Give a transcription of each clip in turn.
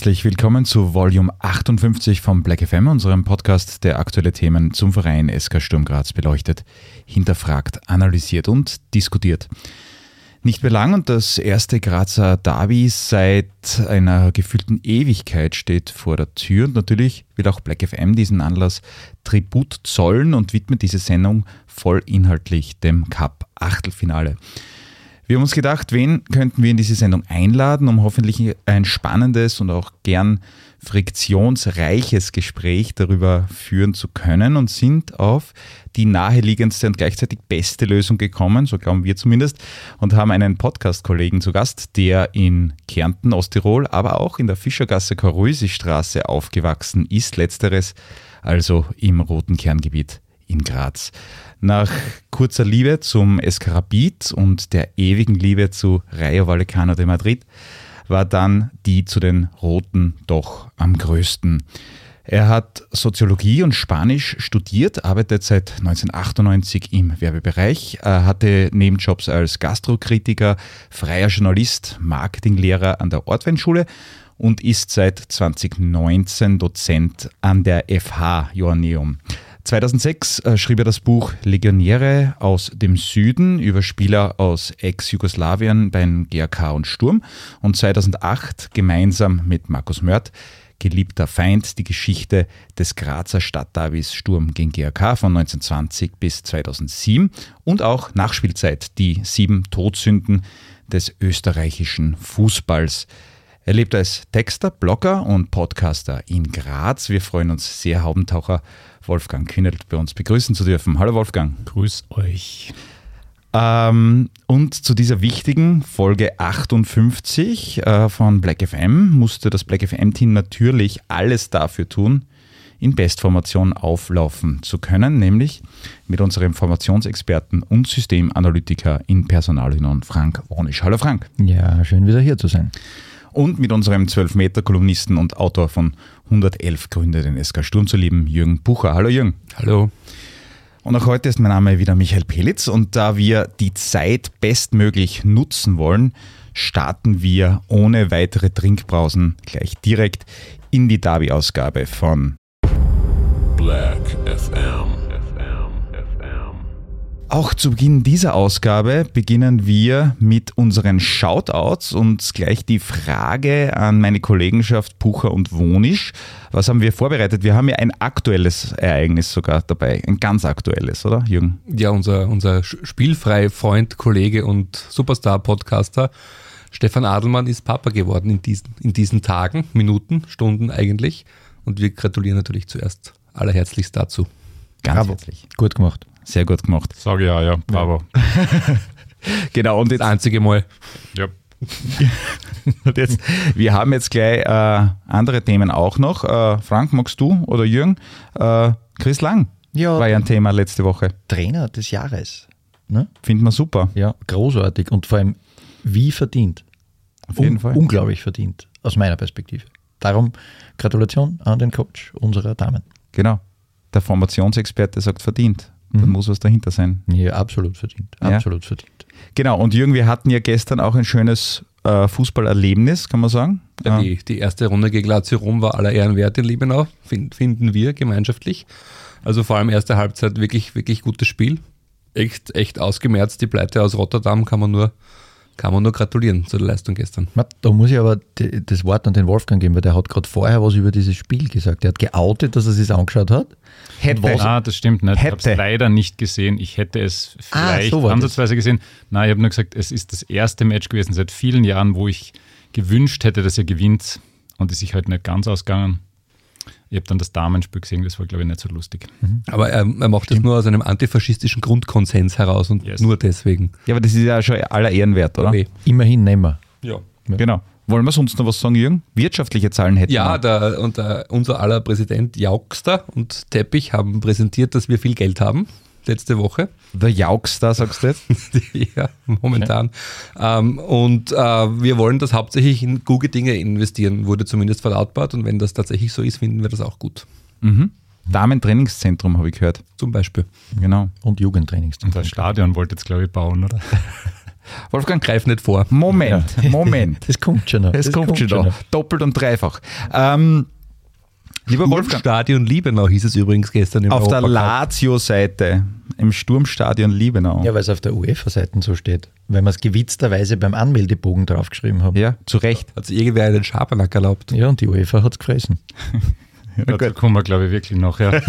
Herzlich willkommen zu Volume 58 vom Black FM, unserem Podcast, der aktuelle Themen zum Verein SK Sturm Graz beleuchtet, hinterfragt, analysiert und diskutiert. Nicht mehr lang und das erste Grazer Derby seit einer gefühlten Ewigkeit steht vor der Tür und natürlich will auch Black FM diesen Anlass Tribut zollen und widmet diese Sendung voll inhaltlich dem Cup Achtelfinale. Wir haben uns gedacht, wen könnten wir in diese Sendung einladen, um hoffentlich ein spannendes und auch gern friktionsreiches Gespräch darüber führen zu können und sind auf die naheliegendste und gleichzeitig beste Lösung gekommen, so glauben wir zumindest, und haben einen Podcast-Kollegen zu Gast, der in Kärnten, Osttirol, aber auch in der Fischergasse Karuisi-Straße aufgewachsen ist, letzteres also im roten Kerngebiet in Graz. Nach kurzer Liebe zum Escarabit und der ewigen Liebe zu Rayo Vallecano de Madrid war dann die zu den Roten doch am größten. Er hat Soziologie und Spanisch studiert, arbeitet seit 1998 im Werbebereich, er hatte Nebenjobs als Gastrokritiker, freier Journalist, Marketinglehrer an der Ortweinschule und ist seit 2019 Dozent an der FH Joanneum. 2006 äh, schrieb er das Buch Legionäre aus dem Süden über Spieler aus Ex-Jugoslawien beim GRK und Sturm und 2008 gemeinsam mit Markus Mörth Geliebter Feind, die Geschichte des Grazer Stadtderbys Sturm gegen GRK von 1920 bis 2007 und auch Nachspielzeit, die sieben Todsünden des österreichischen Fußballs. Er lebt als Texter, Blogger und Podcaster in Graz. Wir freuen uns sehr, Haubentaucher Wolfgang Kühnelt bei uns begrüßen zu dürfen. Hallo Wolfgang. Grüß euch. Ähm, und zu dieser wichtigen Folge 58 äh, von Black FM musste das Black FM-Team natürlich alles dafür tun, in Bestformation auflaufen zu können, nämlich mit unserem Formationsexperten und Systemanalytiker in Personalunion Frank Wonisch. Hallo Frank. Ja, schön wieder hier zu sein und mit unserem 12-Meter-Kolumnisten und Autor von 111 Gründe, den SK Sturm zu lieben, Jürgen Bucher. Hallo Jürgen. Hallo. Und auch heute ist mein Name wieder Michael Pelitz und da wir die Zeit bestmöglich nutzen wollen, starten wir ohne weitere Trinkpausen gleich direkt in die Derby-Ausgabe von Black FM. Auch zu Beginn dieser Ausgabe beginnen wir mit unseren Shoutouts und gleich die Frage an meine Kollegenschaft Pucher und Wonisch. Was haben wir vorbereitet? Wir haben ja ein aktuelles Ereignis sogar dabei, ein ganz aktuelles, oder Jürgen? Ja, unser, unser spielfrei Freund, Kollege und Superstar-Podcaster Stefan Adelmann ist Papa geworden in diesen, in diesen Tagen, Minuten, Stunden eigentlich. Und wir gratulieren natürlich zuerst allerherzlichst dazu. Ganz Bravo. herzlich. Gut gemacht. Sehr gut gemacht. Sage ja, ja, bravo. genau, und. Das einzige Mal. Ja. und jetzt, wir haben jetzt gleich äh, andere Themen auch noch. Äh, Frank, magst du oder Jürgen? Äh, Chris Lang ja, war ja ein Thema letzte Woche. Trainer des Jahres. Ne? Finden wir super. Ja, großartig und vor allem wie verdient. Auf jeden Un Fall. Unglaublich verdient, aus meiner Perspektive. Darum Gratulation an den Coach unserer Damen. Genau. Der Formationsexperte sagt verdient. Dann mhm. muss was dahinter sein. Ja, absolut verdient. Absolut ja. verdient. Genau, und Jürgen, wir hatten ja gestern auch ein schönes äh, Fußballerlebnis, kann man sagen. Ja, die, die, erste Runde gegen Lazio Rom war aller Ehren wert in Liebenau, find, finden wir gemeinschaftlich. Also vor allem erste Halbzeit wirklich, wirklich gutes Spiel. Echt, echt ausgemerzt. Die Pleite aus Rotterdam kann man nur kann man nur gratulieren zu der Leistung gestern. Da muss ich aber das Wort an den Wolfgang geben, weil der hat gerade vorher was über dieses Spiel gesagt. Er hat geoutet, dass er es angeschaut hat. Hätte. Was, ah, das stimmt nicht. Hätte. Ich habe es leider nicht gesehen. Ich hätte es ah, vielleicht ah, so ansatzweise gesehen. Nein, ich habe nur gesagt, es ist das erste Match gewesen seit vielen Jahren, wo ich gewünscht hätte, dass er gewinnt und ist sich halt nicht ganz ausgegangen. Ich habe dann das Damenspiel gesehen, das war, glaube ich, nicht so lustig. Mhm. Aber er, er macht das nur aus einem antifaschistischen Grundkonsens heraus und yes. nur deswegen. Ja, aber das ist ja schon aller Ehrenwert, oder? Okay. Immerhin nehmen wir. Ja. ja. Genau. Wollen wir sonst noch was sagen, Jürgen? Wirtschaftliche Zahlen hätten Ja, der, und der, unser aller Präsident Jaukster und Teppich haben präsentiert, dass wir viel Geld haben letzte Woche. Der Jaukster, sagst du jetzt? ja, momentan. Okay. Ähm, und äh, wir wollen das hauptsächlich in gute Dinge investieren, wurde zumindest verlautbart. Und wenn das tatsächlich so ist, finden wir das auch gut. Mhm. Damentrainingszentrum habe ich gehört. Zum Beispiel. Genau. Und Jugendtrainingszentrum. Und das Stadion wollte jetzt, glaube ich, bauen, oder? Wolfgang, greif nicht vor. Moment, Moment. Es kommt schon noch. Es kommt, kommt, schon noch. Doppelt und dreifach. Ähm, Lieber Wolfgang. Stadion Liebenau hieß es übrigens gestern im Auf der Lazio-Seite, im Sturmstadion Liebenau. Ja, weil es auf der UEFA-Seite so steht. Weil wir es gewitzterweise beim Anmeldebogen draufgeschrieben haben. Ja, zu Recht. Hat sich irgendwer einen Schabernack erlaubt. Ja, und die UEFA hat es gefressen. Ja, da kommen wir, glaube ich, wirklich noch, ja.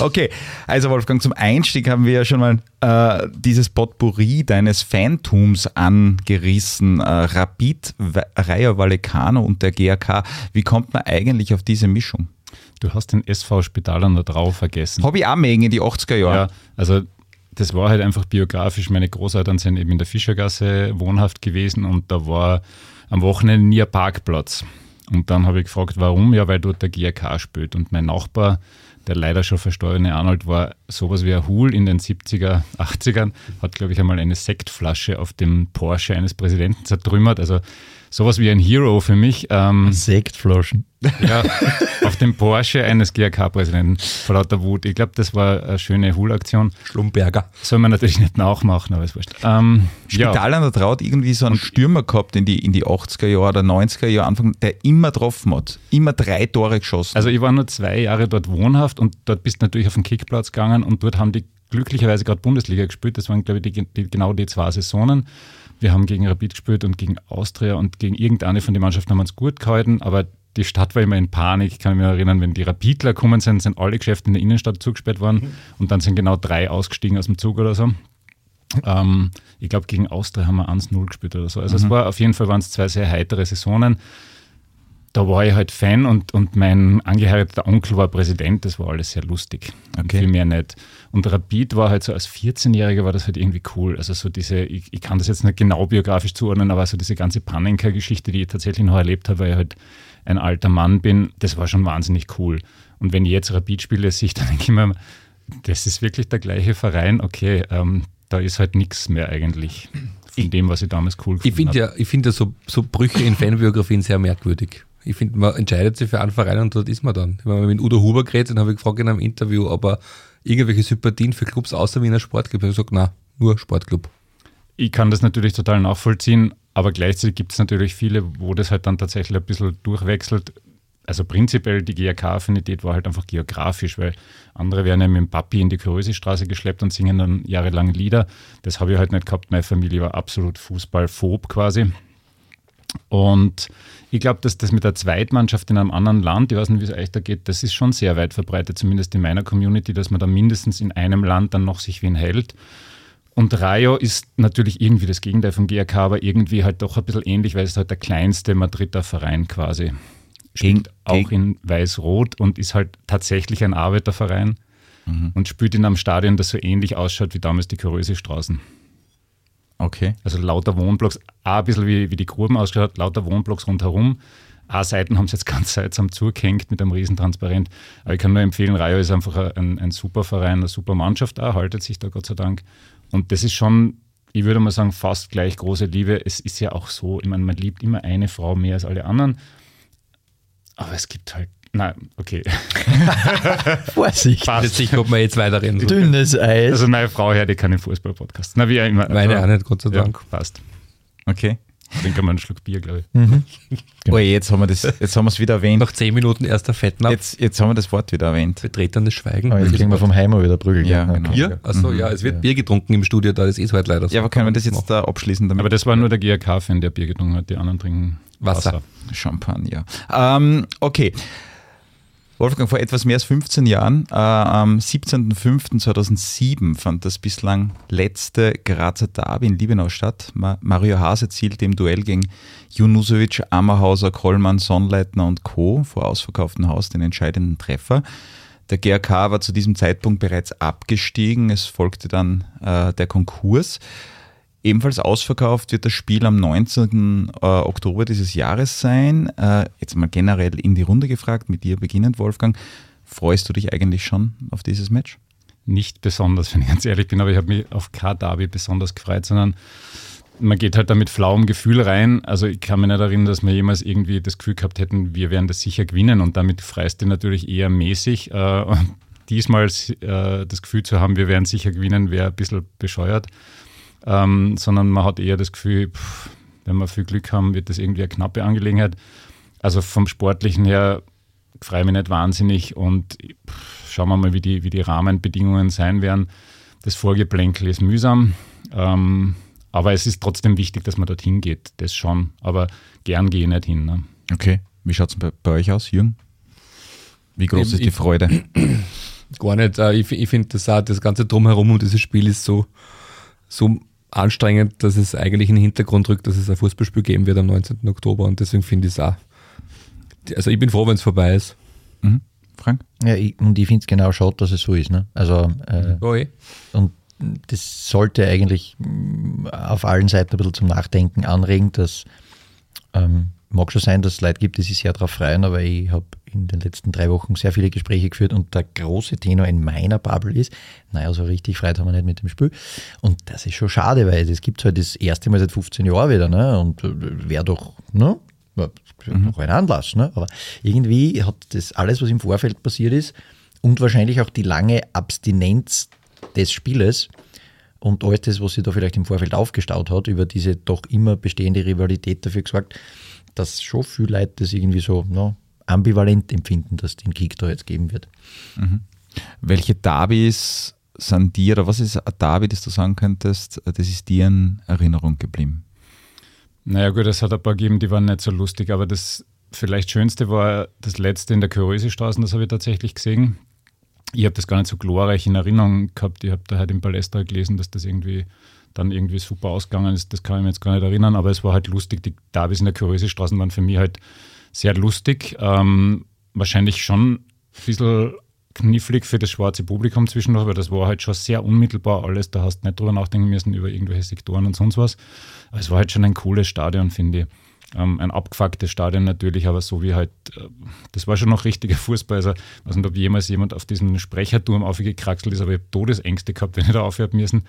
okay, also Wolfgang, zum Einstieg haben wir ja schon mal äh, dieses Potpourri deines Fantums angerissen. Äh, Rapid, Rayo Vallecano und der GAK. Wie kommt man eigentlich auf diese Mischung? Du hast den SV Spitalern da drauf vergessen. Habe ich auch mögen in die 80er Jahre. Ja, also das war halt einfach biografisch. Meine Großeltern sind eben in der Fischergasse wohnhaft gewesen und da war am Wochenende nie ein Parkplatz. Und dann habe ich gefragt, warum? Ja, weil dort der GRK spielt. Und mein Nachbar, der leider schon verstorbene Arnold, war sowas wie ein Hul in den 70er, 80ern, hat, glaube ich, einmal eine Sektflasche auf dem Porsche eines Präsidenten zertrümmert. Also sowas wie ein Hero für mich. Ähm, Sektflaschen. Ja, auf dem Porsche eines GRK-Präsidenten vor lauter Wut. Ich glaube, das war eine schöne Hul-Aktion. Schlumberger. Soll man natürlich nicht nachmachen, aber es wurscht. Ähm, Spital ja. Traut irgendwie so einen Stürmer gehabt in die, in die 80er Jahre oder 90er Jahre Anfang, der immer getroffen hat. Immer drei Tore geschossen. Also ich war nur zwei Jahre dort wohnhaft und dort bist du natürlich auf den Kickplatz gegangen und dort haben die glücklicherweise gerade Bundesliga gespielt. Das waren, glaube ich, die, die, genau die zwei Saisonen. Wir haben gegen Rapid gespielt und gegen Austria und gegen irgendeine von den Mannschaften haben wir uns gut gehalten, aber die Stadt war immer in Panik. Ich kann mich erinnern, wenn die Rapidler gekommen sind, sind alle Geschäfte in der Innenstadt zugesperrt worden mhm. und dann sind genau drei ausgestiegen aus dem Zug oder so. Ähm, ich glaube, gegen Austria haben wir 1-0 gespielt oder so. Also mhm. es war auf jeden Fall waren es zwei sehr heitere Saisonen. Da war ich halt Fan und, und mein angeheirateter Onkel war Präsident, das war alles sehr lustig. Okay. Viel mehr nicht. Und Rapid war halt so als 14-Jähriger war das halt irgendwie cool. Also so diese, ich, ich kann das jetzt nicht genau biografisch zuordnen, aber so diese ganze Panenka-Geschichte, die ich tatsächlich noch erlebt habe, weil ich halt ein alter Mann bin, das war schon wahnsinnig cool. Und wenn ich jetzt Rapid spiele, sehe ich dann denke ich mir, das ist wirklich der gleiche Verein, okay, ähm, da ist halt nichts mehr eigentlich von dem, was ich damals cool fand. Ich finde ja, ich finde ja so, so Brüche in Fanbiografien sehr merkwürdig. Ich finde, man entscheidet sich für einen Verein und dort ist man dann. Wenn man mit Udo Huber geredet, dann habe ich gefragt in einem Interview, ob er irgendwelche Sympathien für Clubs außer Wiener Sportclub. hat. Er gesagt, na, nur Sportclub. Ich kann das natürlich total nachvollziehen, aber gleichzeitig gibt es natürlich viele, wo das halt dann tatsächlich ein bisschen durchwechselt. Also prinzipiell die GRK-Affinität war halt einfach geografisch, weil andere werden ja mit dem Papi in die Kurösi-Straße geschleppt und singen dann jahrelang Lieder. Das habe ich halt nicht gehabt. Meine Familie war absolut fußballphob quasi. Und ich glaube, dass das mit der Zweitmannschaft in einem anderen Land, ich weiß nicht, wie es euch da geht, das ist schon sehr weit verbreitet, zumindest in meiner Community, dass man da mindestens in einem Land dann noch sich wie ein hält. Und Rayo ist natürlich irgendwie das Gegenteil vom GRK, aber irgendwie halt doch ein bisschen ähnlich, weil es halt der kleinste Madrider Verein quasi. Spielt auch in Weiß-Rot und ist halt tatsächlich ein Arbeiterverein mhm. und spielt in einem Stadion, das so ähnlich ausschaut wie damals die Kurösi-Straßen. Okay. Also lauter Wohnblocks, auch ein bisschen wie, wie die Gruben ausgeschaut, lauter Wohnblocks rundherum. A-Seiten haben sie jetzt ganz seltsam zugehängt mit einem Riesentransparent. Aber ich kann nur empfehlen, Rayo ist einfach ein, ein super Verein, eine super Mannschaft auch, haltet sich da Gott sei Dank. Und das ist schon, ich würde mal sagen, fast gleich große Liebe. Es ist ja auch so, ich meine, man liebt immer eine Frau mehr als alle anderen. Aber es gibt halt Nein, okay. Vorsicht. Vorsicht, ob wir jetzt weiterreden. Dünnes Eis. Also meine Frau hört keinen Fußball-Podcast. Na, wie immer. Meine also, auch nicht, Gott sei Dank. Ja, passt. Okay. Trinken wir einen Schluck Bier, glaube ich. Mhm. Genau. Oh, jetzt haben wir das, jetzt haben wir es wieder erwähnt. Nach zehn Minuten erster Fettnapf. Jetzt, jetzt haben wir das Wort wieder erwähnt. Betretenes Schweigen. Oh, jetzt kriegen wir vom Heimer wieder Prügel. Ja, genau. Bier? Achso, mhm. ja, es wird ja. Bier getrunken im Studio, da das ist halt leider so. Ja, aber können wir das jetzt da abschließen damit? Aber das war nur der GRK-Fan, der Bier getrunken hat. Die anderen trinken Wasser. Wasser. Champagner. Ähm, okay. Wolfgang, vor etwas mehr als 15 Jahren, äh, am 17.05.2007 fand das bislang letzte Grazer Derby in Liebenau statt. Ma Mario Haas erzielte im Duell gegen Junusovic, Ammerhauser, Kollmann, Sonnleitner und Co. vor ausverkauftem Haus den entscheidenden Treffer. Der GRK war zu diesem Zeitpunkt bereits abgestiegen. Es folgte dann äh, der Konkurs. Ebenfalls ausverkauft wird das Spiel am 19. Äh, Oktober dieses Jahres sein. Äh, jetzt mal generell in die Runde gefragt, mit dir beginnend, Wolfgang. Freust du dich eigentlich schon auf dieses Match? Nicht besonders, wenn ich ganz ehrlich bin, aber ich habe mich auf kein Derby besonders gefreut, sondern man geht halt da mit flauem Gefühl rein. Also ich kann mich nicht erinnern, dass wir jemals irgendwie das Gefühl gehabt hätten, wir werden das sicher gewinnen und damit freust du natürlich eher mäßig. Äh, diesmal das Gefühl zu haben, wir werden sicher gewinnen, wäre ein bisschen bescheuert. Ähm, sondern man hat eher das Gefühl, pff, wenn wir viel Glück haben, wird das irgendwie eine knappe Angelegenheit. Also vom Sportlichen her freue ich mich nicht wahnsinnig und pff, schauen wir mal, wie die, wie die Rahmenbedingungen sein werden. Das Vorgeplänkel ist mühsam, ähm, aber es ist trotzdem wichtig, dass man dorthin geht, das schon. Aber gern gehe ich nicht hin. Ne? Okay, wie schaut es bei, bei, euch aus, Jürgen? Wie groß ich, ist die Freude? Gar nicht. Äh, ich, ich finde das auch, das ganze Drumherum um dieses Spiel ist so, so anstrengend, dass es eigentlich in den Hintergrund rückt, dass es ein Fußballspiel geben wird am 19. Oktober und deswegen finde ich es auch. Also ich bin froh, wenn es vorbei ist. Mhm. Frank? Ja, ich, und ich finde es genau schade, dass es so ist. Ne? Also, äh, oh, eh. Und das sollte eigentlich mm, auf allen Seiten ein bisschen zum Nachdenken anregen, dass ähm, mag schon sein, dass es Leute gibt, die sich sehr darauf freuen, aber ich habe in den letzten drei Wochen sehr viele Gespräche geführt und der große Tenor in meiner Bubble ist, naja, so richtig frei haben wir nicht mit dem Spiel. Und das ist schon schade, weil es gibt halt das erste Mal seit 15 Jahren wieder, ne? Und äh, wäre doch, ne? Mhm. Noch ein Anlass, ne? Aber irgendwie hat das alles, was im Vorfeld passiert ist und wahrscheinlich auch die lange Abstinenz des Spieles und alles das, was sich da vielleicht im Vorfeld aufgestaut hat, über diese doch immer bestehende Rivalität dafür gesorgt, dass schon viele Leute das irgendwie so no, ambivalent empfinden, dass den Kick da jetzt geben wird. Mhm. Welche Derbys sind dir, oder was ist ein Derby, das du sagen könntest, das ist dir in Erinnerung geblieben? Naja gut, es hat ein paar gegeben, die waren nicht so lustig, aber das vielleicht Schönste war das letzte in der Kurösestraße, das habe ich tatsächlich gesehen. Ich habe das gar nicht so glorreich in Erinnerung gehabt. Ich habe da halt im Palästra gelesen, dass das irgendwie dann irgendwie super ausgegangen ist. Das kann ich mir jetzt gar nicht erinnern, aber es war halt lustig. Die Derbys in der Kurösestraße waren für mich halt sehr lustig. Ähm, wahrscheinlich schon ein bisschen knifflig für das schwarze Publikum zwischendurch, weil das war halt schon sehr unmittelbar alles. Da hast du nicht drüber nachdenken müssen über irgendwelche Sektoren und sonst was. Aber es war halt schon ein cooles Stadion, finde ich. Ähm, ein abgefucktes Stadion natürlich, aber so wie halt, äh, das war schon noch richtiger Fußball. Also, ich weiß nicht, ob jemals jemand auf diesen Sprecherturm aufgekraxelt ist, aber ich habe Todesängste gehabt, wenn ich da aufhören müssen.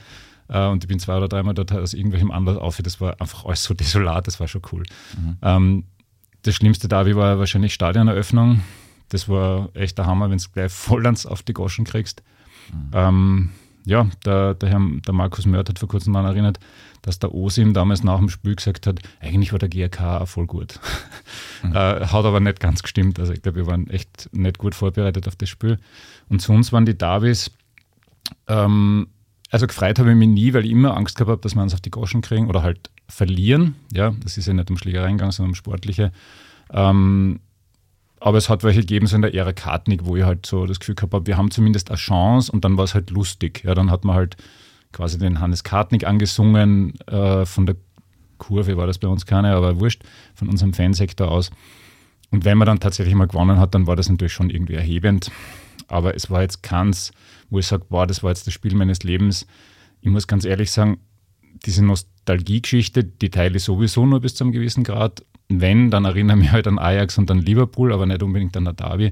Äh, und ich bin zwei oder dreimal dort aus irgendwelchem Anlass auf. Das war einfach alles so desolat, das war schon cool. Mhm. Ähm, das Schlimmste da war wahrscheinlich Stadioneröffnung. Das war echt der Hammer, wenn du gleich voll auf die Goschen kriegst. Mhm. Ähm, ja, der, der, Herr, der Markus Mörth hat vor kurzem daran erinnert, dass der Osim damals nach dem Spiel gesagt hat, eigentlich war der GRK auch voll gut. Mhm. Äh, hat aber nicht ganz gestimmt. Also ich glaube, wir waren echt nicht gut vorbereitet auf das Spiel. Und zu uns waren die Davis, ähm, also gefreut habe ich mich nie, weil ich immer Angst gehabt habe, dass wir uns auf die Goschen kriegen oder halt verlieren. Ja, das ist ja nicht um Schlägereien gegangen, sondern um sportliche. Ähm, aber es hat welche gegeben, so in der Ära Kartnick, wo ich halt so das Gefühl gehabt habe, wir haben zumindest eine Chance und dann war es halt lustig. Ja, dann hat man halt quasi den Hannes Kartnick angesungen, äh, von der Kurve war das bei uns keine, aber wurscht, von unserem Fansektor aus. Und wenn man dann tatsächlich mal gewonnen hat, dann war das natürlich schon irgendwie erhebend. Aber es war jetzt keins, wo ich sage, boah, das war jetzt das Spiel meines Lebens. Ich muss ganz ehrlich sagen, diese Nostalgie-Geschichte, die teile ich sowieso nur bis zu einem gewissen Grad. Wenn, dann erinnere ich mich halt an Ajax und an Liverpool, aber nicht unbedingt an der Derby.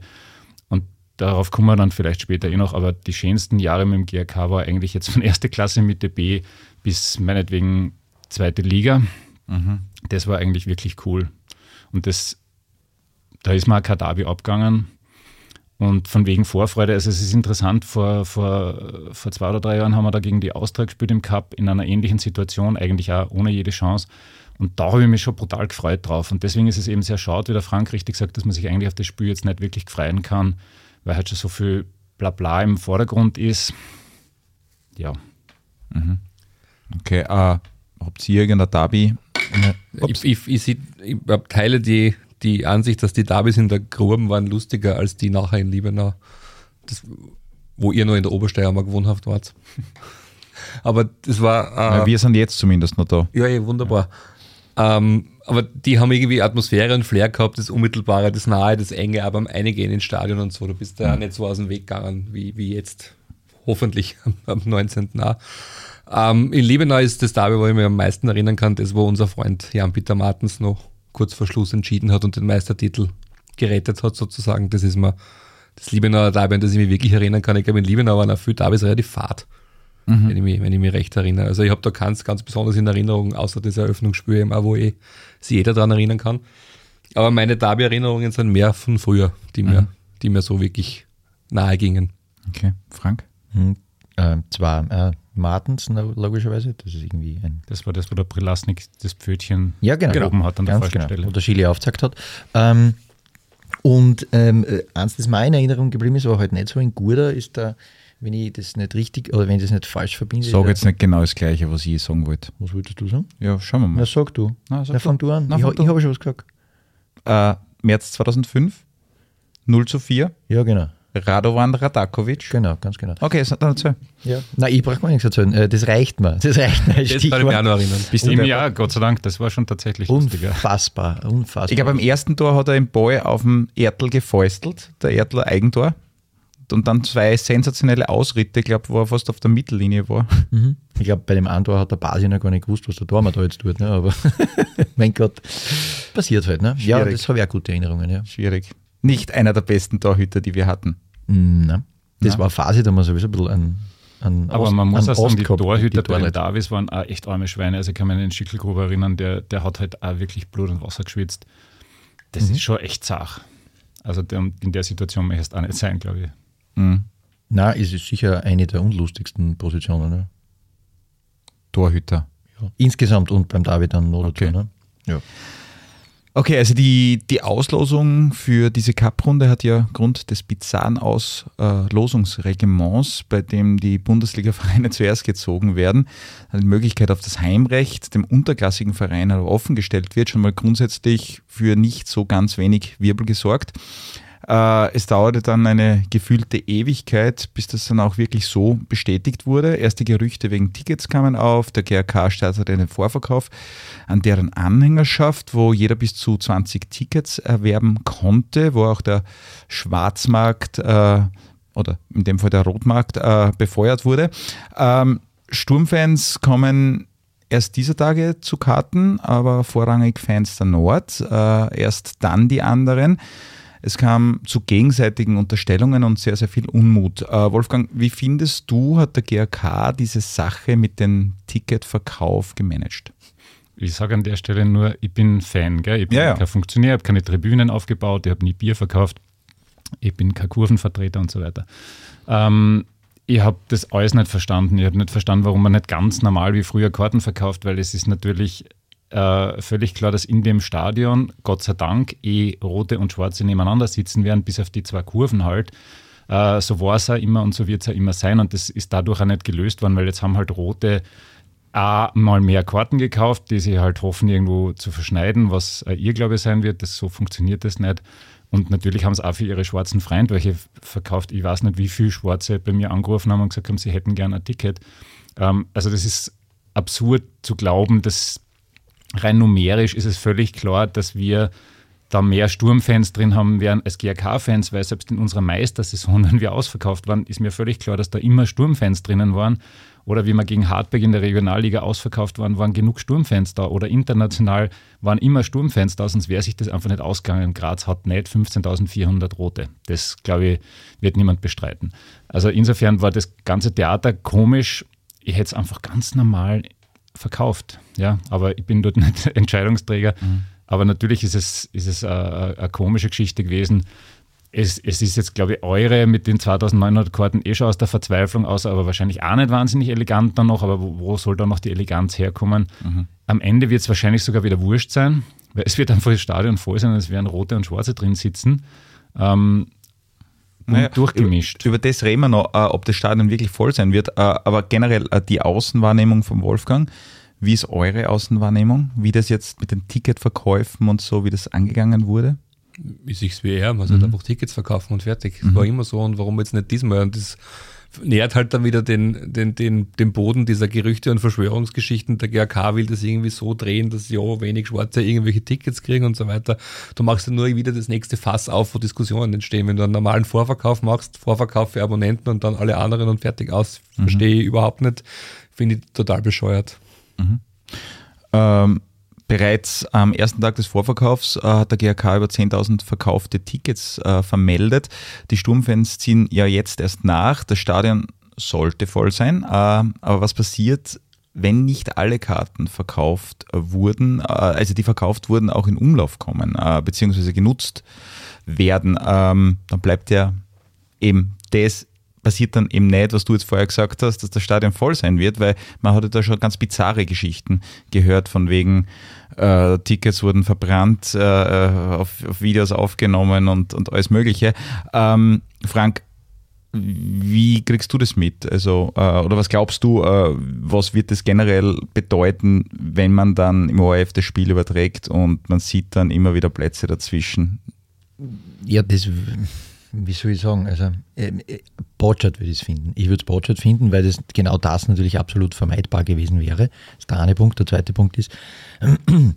Und darauf kommen wir dann vielleicht später eh noch. Aber die schönsten Jahre mit dem GRK war eigentlich jetzt von erste Klasse Mitte B bis meinetwegen zweite Liga. Mhm. Das war eigentlich wirklich cool. Und das, da ist mal kein Derby abgegangen. Und von wegen Vorfreude, also es ist interessant, vor, vor, vor zwei oder drei Jahren haben wir da gegen die Austria gespielt im Cup in einer ähnlichen Situation, eigentlich auch ohne jede Chance. Und da habe ich mich schon brutal gefreut drauf. Und deswegen ist es eben sehr schade, wie der Frank richtig sagt, dass man sich eigentlich auf das Spiel jetzt nicht wirklich freuen kann, weil halt schon so viel Blabla im Vordergrund ist. Ja. Mhm. Okay, uh, habt ihr irgendein Derby? Ich, ich, ich, ich habe Teile, die die Ansicht, dass die Davis in der Gruben waren lustiger als die nachher in Liebenau, das, wo ihr nur in der Obersteiermark wohnhaft wart. aber das war. Äh, ja, wir sind jetzt zumindest noch da. Ja, ja wunderbar. Ja. Ähm, aber die haben irgendwie Atmosphäre und Flair gehabt, das Unmittelbare, das Nahe, das Enge, aber am Eingehen ins Stadion und so. Du bist da ja. nicht so aus dem Weg gegangen wie, wie jetzt. Hoffentlich am 19. Auch. Ähm, in Liebenau ist das Derby, wo ich mich am meisten erinnern kann, das, wo unser Freund Jan-Peter Martens noch kurz vor Schluss entschieden hat und den Meistertitel gerettet hat, sozusagen. Das ist mir das Liebenauer Derby, an das ich mich wirklich erinnern kann. Ich glaube, in Liebenau waren auch viele Derbys relativ fad, mhm. wenn, ich mich, wenn ich mich recht erinnere. Also ich habe da keins ganz besonders in Erinnerung, außer das Eröffnungsspiel, wo ich sich jeder daran erinnern kann. Aber meine Derby-Erinnerungen sind mehr von früher, die, mhm. mir, die mir so wirklich nahe gingen. Okay, Frank? Mhm. Äh, zwar, äh, Martens, logischerweise. Das ist irgendwie ein. Das war das, wo der Prilasnik das Pfötchen ja, genau. oben hat an der falschen genau, Stelle. Wo der Chili aufgezeigt hat. Ähm, und ähm, äh, eins, das mir in Erinnerung geblieben ist, war halt nicht so ein guter, ist da, wenn ich das nicht richtig oder wenn ich das nicht falsch verbinde. Sag jetzt nicht genau das Gleiche, was ich sagen wollte. Was wolltest du sagen? Ja, schauen wir mal. Na, sag du. Na, sag Na, fang du an. Na, ich, ich habe schon was gesagt. Äh, März 2005, 0 zu 4. Ja, genau. Radovan Radakovic. Genau, ganz genau. Okay, das dann erzählen. Ja. Nein, ich brauche mir nichts erzählen. Äh, das reicht mir. Das reicht mir. Jetzt kann ich mich auch noch erinnern. Bis im Jahr, Gott sei Dank, das war schon tatsächlich unfassbar, lustiger. unfassbar. Ich glaube, beim ersten Tor hat er im Ball auf dem Erdl gefäustelt, der Erdl Eigentor. Und dann zwei sensationelle Ausritte, ich glaube, wo er fast auf der Mittellinie war. Mhm. Ich glaube, bei dem einen Tor hat der Basi noch gar nicht gewusst, was der Tormann da jetzt tut. Ne? Aber mein Gott, passiert halt. Ne? Ja, das habe ich auch gute Erinnerungen. Ja. Schwierig nicht einer der besten Torhüter, die wir hatten. Nein. Das Na. war eine Phase, da man sowieso ein bisschen an, an Aber Ost, man muss auch sagen, die Torhüter die bei Davis waren auch echt arme Schweine. Also ich kann mich an den Schickelgruber erinnern, der, der hat halt auch wirklich Blut und Wasser geschwitzt. Das mhm. ist schon echt zach. Also in der Situation möchte es auch nicht sein, glaube ich. Mhm. Na, es ist sicher eine der unlustigsten Positionen. Ne? Torhüter. Ja. Insgesamt und beim David dann noch okay. dazu. Ne? Ja. Okay, also die, die Auslosung für diese Cup-Runde hat ja Grund des bizarren Auslosungsreglements, bei dem die Bundesliga-Vereine zuerst gezogen werden, die Möglichkeit auf das Heimrecht dem unterklassigen Verein offengestellt wird, schon mal grundsätzlich für nicht so ganz wenig Wirbel gesorgt. Äh, es dauerte dann eine gefühlte Ewigkeit, bis das dann auch wirklich so bestätigt wurde. Erste Gerüchte wegen Tickets kamen auf. Der GRK startete einen Vorverkauf an deren Anhängerschaft, wo jeder bis zu 20 Tickets erwerben konnte, wo auch der Schwarzmarkt äh, oder in dem Fall der Rotmarkt äh, befeuert wurde. Ähm, Sturmfans kommen erst dieser Tage zu Karten, aber vorrangig Fans der Nord, äh, erst dann die anderen. Es kam zu gegenseitigen Unterstellungen und sehr, sehr viel Unmut. Äh, Wolfgang, wie findest du, hat der GRK diese Sache mit dem Ticketverkauf gemanagt? Ich sage an der Stelle nur, ich bin Fan. Gell? Ich bin ja, ja. kein Funktionär, ich habe keine Tribünen aufgebaut, ich habe nie Bier verkauft, ich bin kein Kurvenvertreter und so weiter. Ähm, ich habe das alles nicht verstanden. Ich habe nicht verstanden, warum man nicht ganz normal wie früher Karten verkauft, weil es ist natürlich äh, völlig klar, dass in dem Stadion, Gott sei Dank, eh rote und schwarze nebeneinander sitzen werden, bis auf die zwei Kurven halt. Äh, so war es ja immer und so wird es ja immer sein. Und das ist dadurch auch nicht gelöst worden, weil jetzt haben halt rote auch mal mehr Karten gekauft, die sie halt hoffen, irgendwo zu verschneiden, was äh, ihr Glaube sein wird. Das, so funktioniert das nicht. Und natürlich haben sie auch für ihre schwarzen Freunde welche verkauft. Ich weiß nicht, wie viele Schwarze bei mir angerufen haben und gesagt haben, sie hätten gerne ein Ticket. Ähm, also das ist absurd zu glauben, dass rein numerisch ist es völlig klar, dass wir da mehr Sturmfans drin haben werden als GRK-Fans, weil selbst in unserer Meistersaison, wenn wir ausverkauft waren, ist mir völlig klar, dass da immer Sturmfans drinnen waren. Oder wie wir gegen Hartberg in der Regionalliga ausverkauft waren, waren genug Sturmfans da. Oder international waren immer Sturmfans da, sonst wäre sich das einfach nicht ausgegangen. Graz hat nicht 15.400 Rote. Das, glaube ich, wird niemand bestreiten. Also insofern war das ganze Theater komisch. Ich hätte es einfach ganz normal verkauft. Ja, aber ich bin dort nicht Entscheidungsträger. Mhm. Aber natürlich ist es, ist es eine, eine komische Geschichte gewesen. Es, es, ist jetzt, glaube ich, eure mit den 2900 Karten eh schon aus der Verzweiflung aus, aber wahrscheinlich auch nicht wahnsinnig elegant dann noch. Aber wo, wo soll da noch die Eleganz herkommen? Mhm. Am Ende wird es wahrscheinlich sogar wieder wurscht sein, weil es wird einfach das Stadion voll sein und es werden rote und schwarze drin sitzen. Ähm, naja, durchgemischt. Über, über, das reden wir noch, äh, ob das Stadion wirklich voll sein wird. Äh, aber generell äh, die Außenwahrnehmung von Wolfgang. Wie ist eure Außenwahrnehmung? Wie das jetzt mit den Ticketverkäufen und so, wie das angegangen wurde? Ist ich wie er, man sollte mhm. einfach Tickets verkaufen und fertig. Das mhm. war immer so und warum jetzt nicht diesmal? Und das nährt halt dann wieder den, den, den, den Boden dieser Gerüchte und Verschwörungsgeschichten. Der GRK will das irgendwie so drehen, dass ja wenig Schwarze irgendwelche Tickets kriegen und so weiter. Du machst dann nur wieder das nächste Fass auf, wo Diskussionen entstehen. Wenn du einen normalen Vorverkauf machst, Vorverkauf für Abonnenten und dann alle anderen und fertig aus, mhm. verstehe ich überhaupt nicht. Finde ich total bescheuert. Mhm. Ähm, bereits am ersten Tag des Vorverkaufs äh, hat der GRK über 10.000 verkaufte Tickets äh, vermeldet. Die Sturmfans ziehen ja jetzt erst nach. Das Stadion sollte voll sein. Äh, aber was passiert, wenn nicht alle Karten verkauft wurden, äh, also die verkauft wurden, auch in Umlauf kommen, äh, beziehungsweise genutzt werden? Ähm, dann bleibt ja eben das passiert dann eben nicht, was du jetzt vorher gesagt hast, dass das Stadion voll sein wird, weil man hatte da schon ganz bizarre Geschichten gehört, von wegen äh, Tickets wurden verbrannt, äh, auf, auf, Videos aufgenommen und, und alles Mögliche. Ähm, Frank, wie kriegst du das mit? Also, äh, oder was glaubst du, äh, was wird das generell bedeuten, wenn man dann im ORF das Spiel überträgt und man sieht dann immer wieder Plätze dazwischen? Ja, das wie soll ich sagen, also äh, Botschert würde ich es finden. Ich würde es Botschert finden, weil das genau das natürlich absolut vermeidbar gewesen wäre. Das ist der eine Punkt. Der zweite Punkt ist,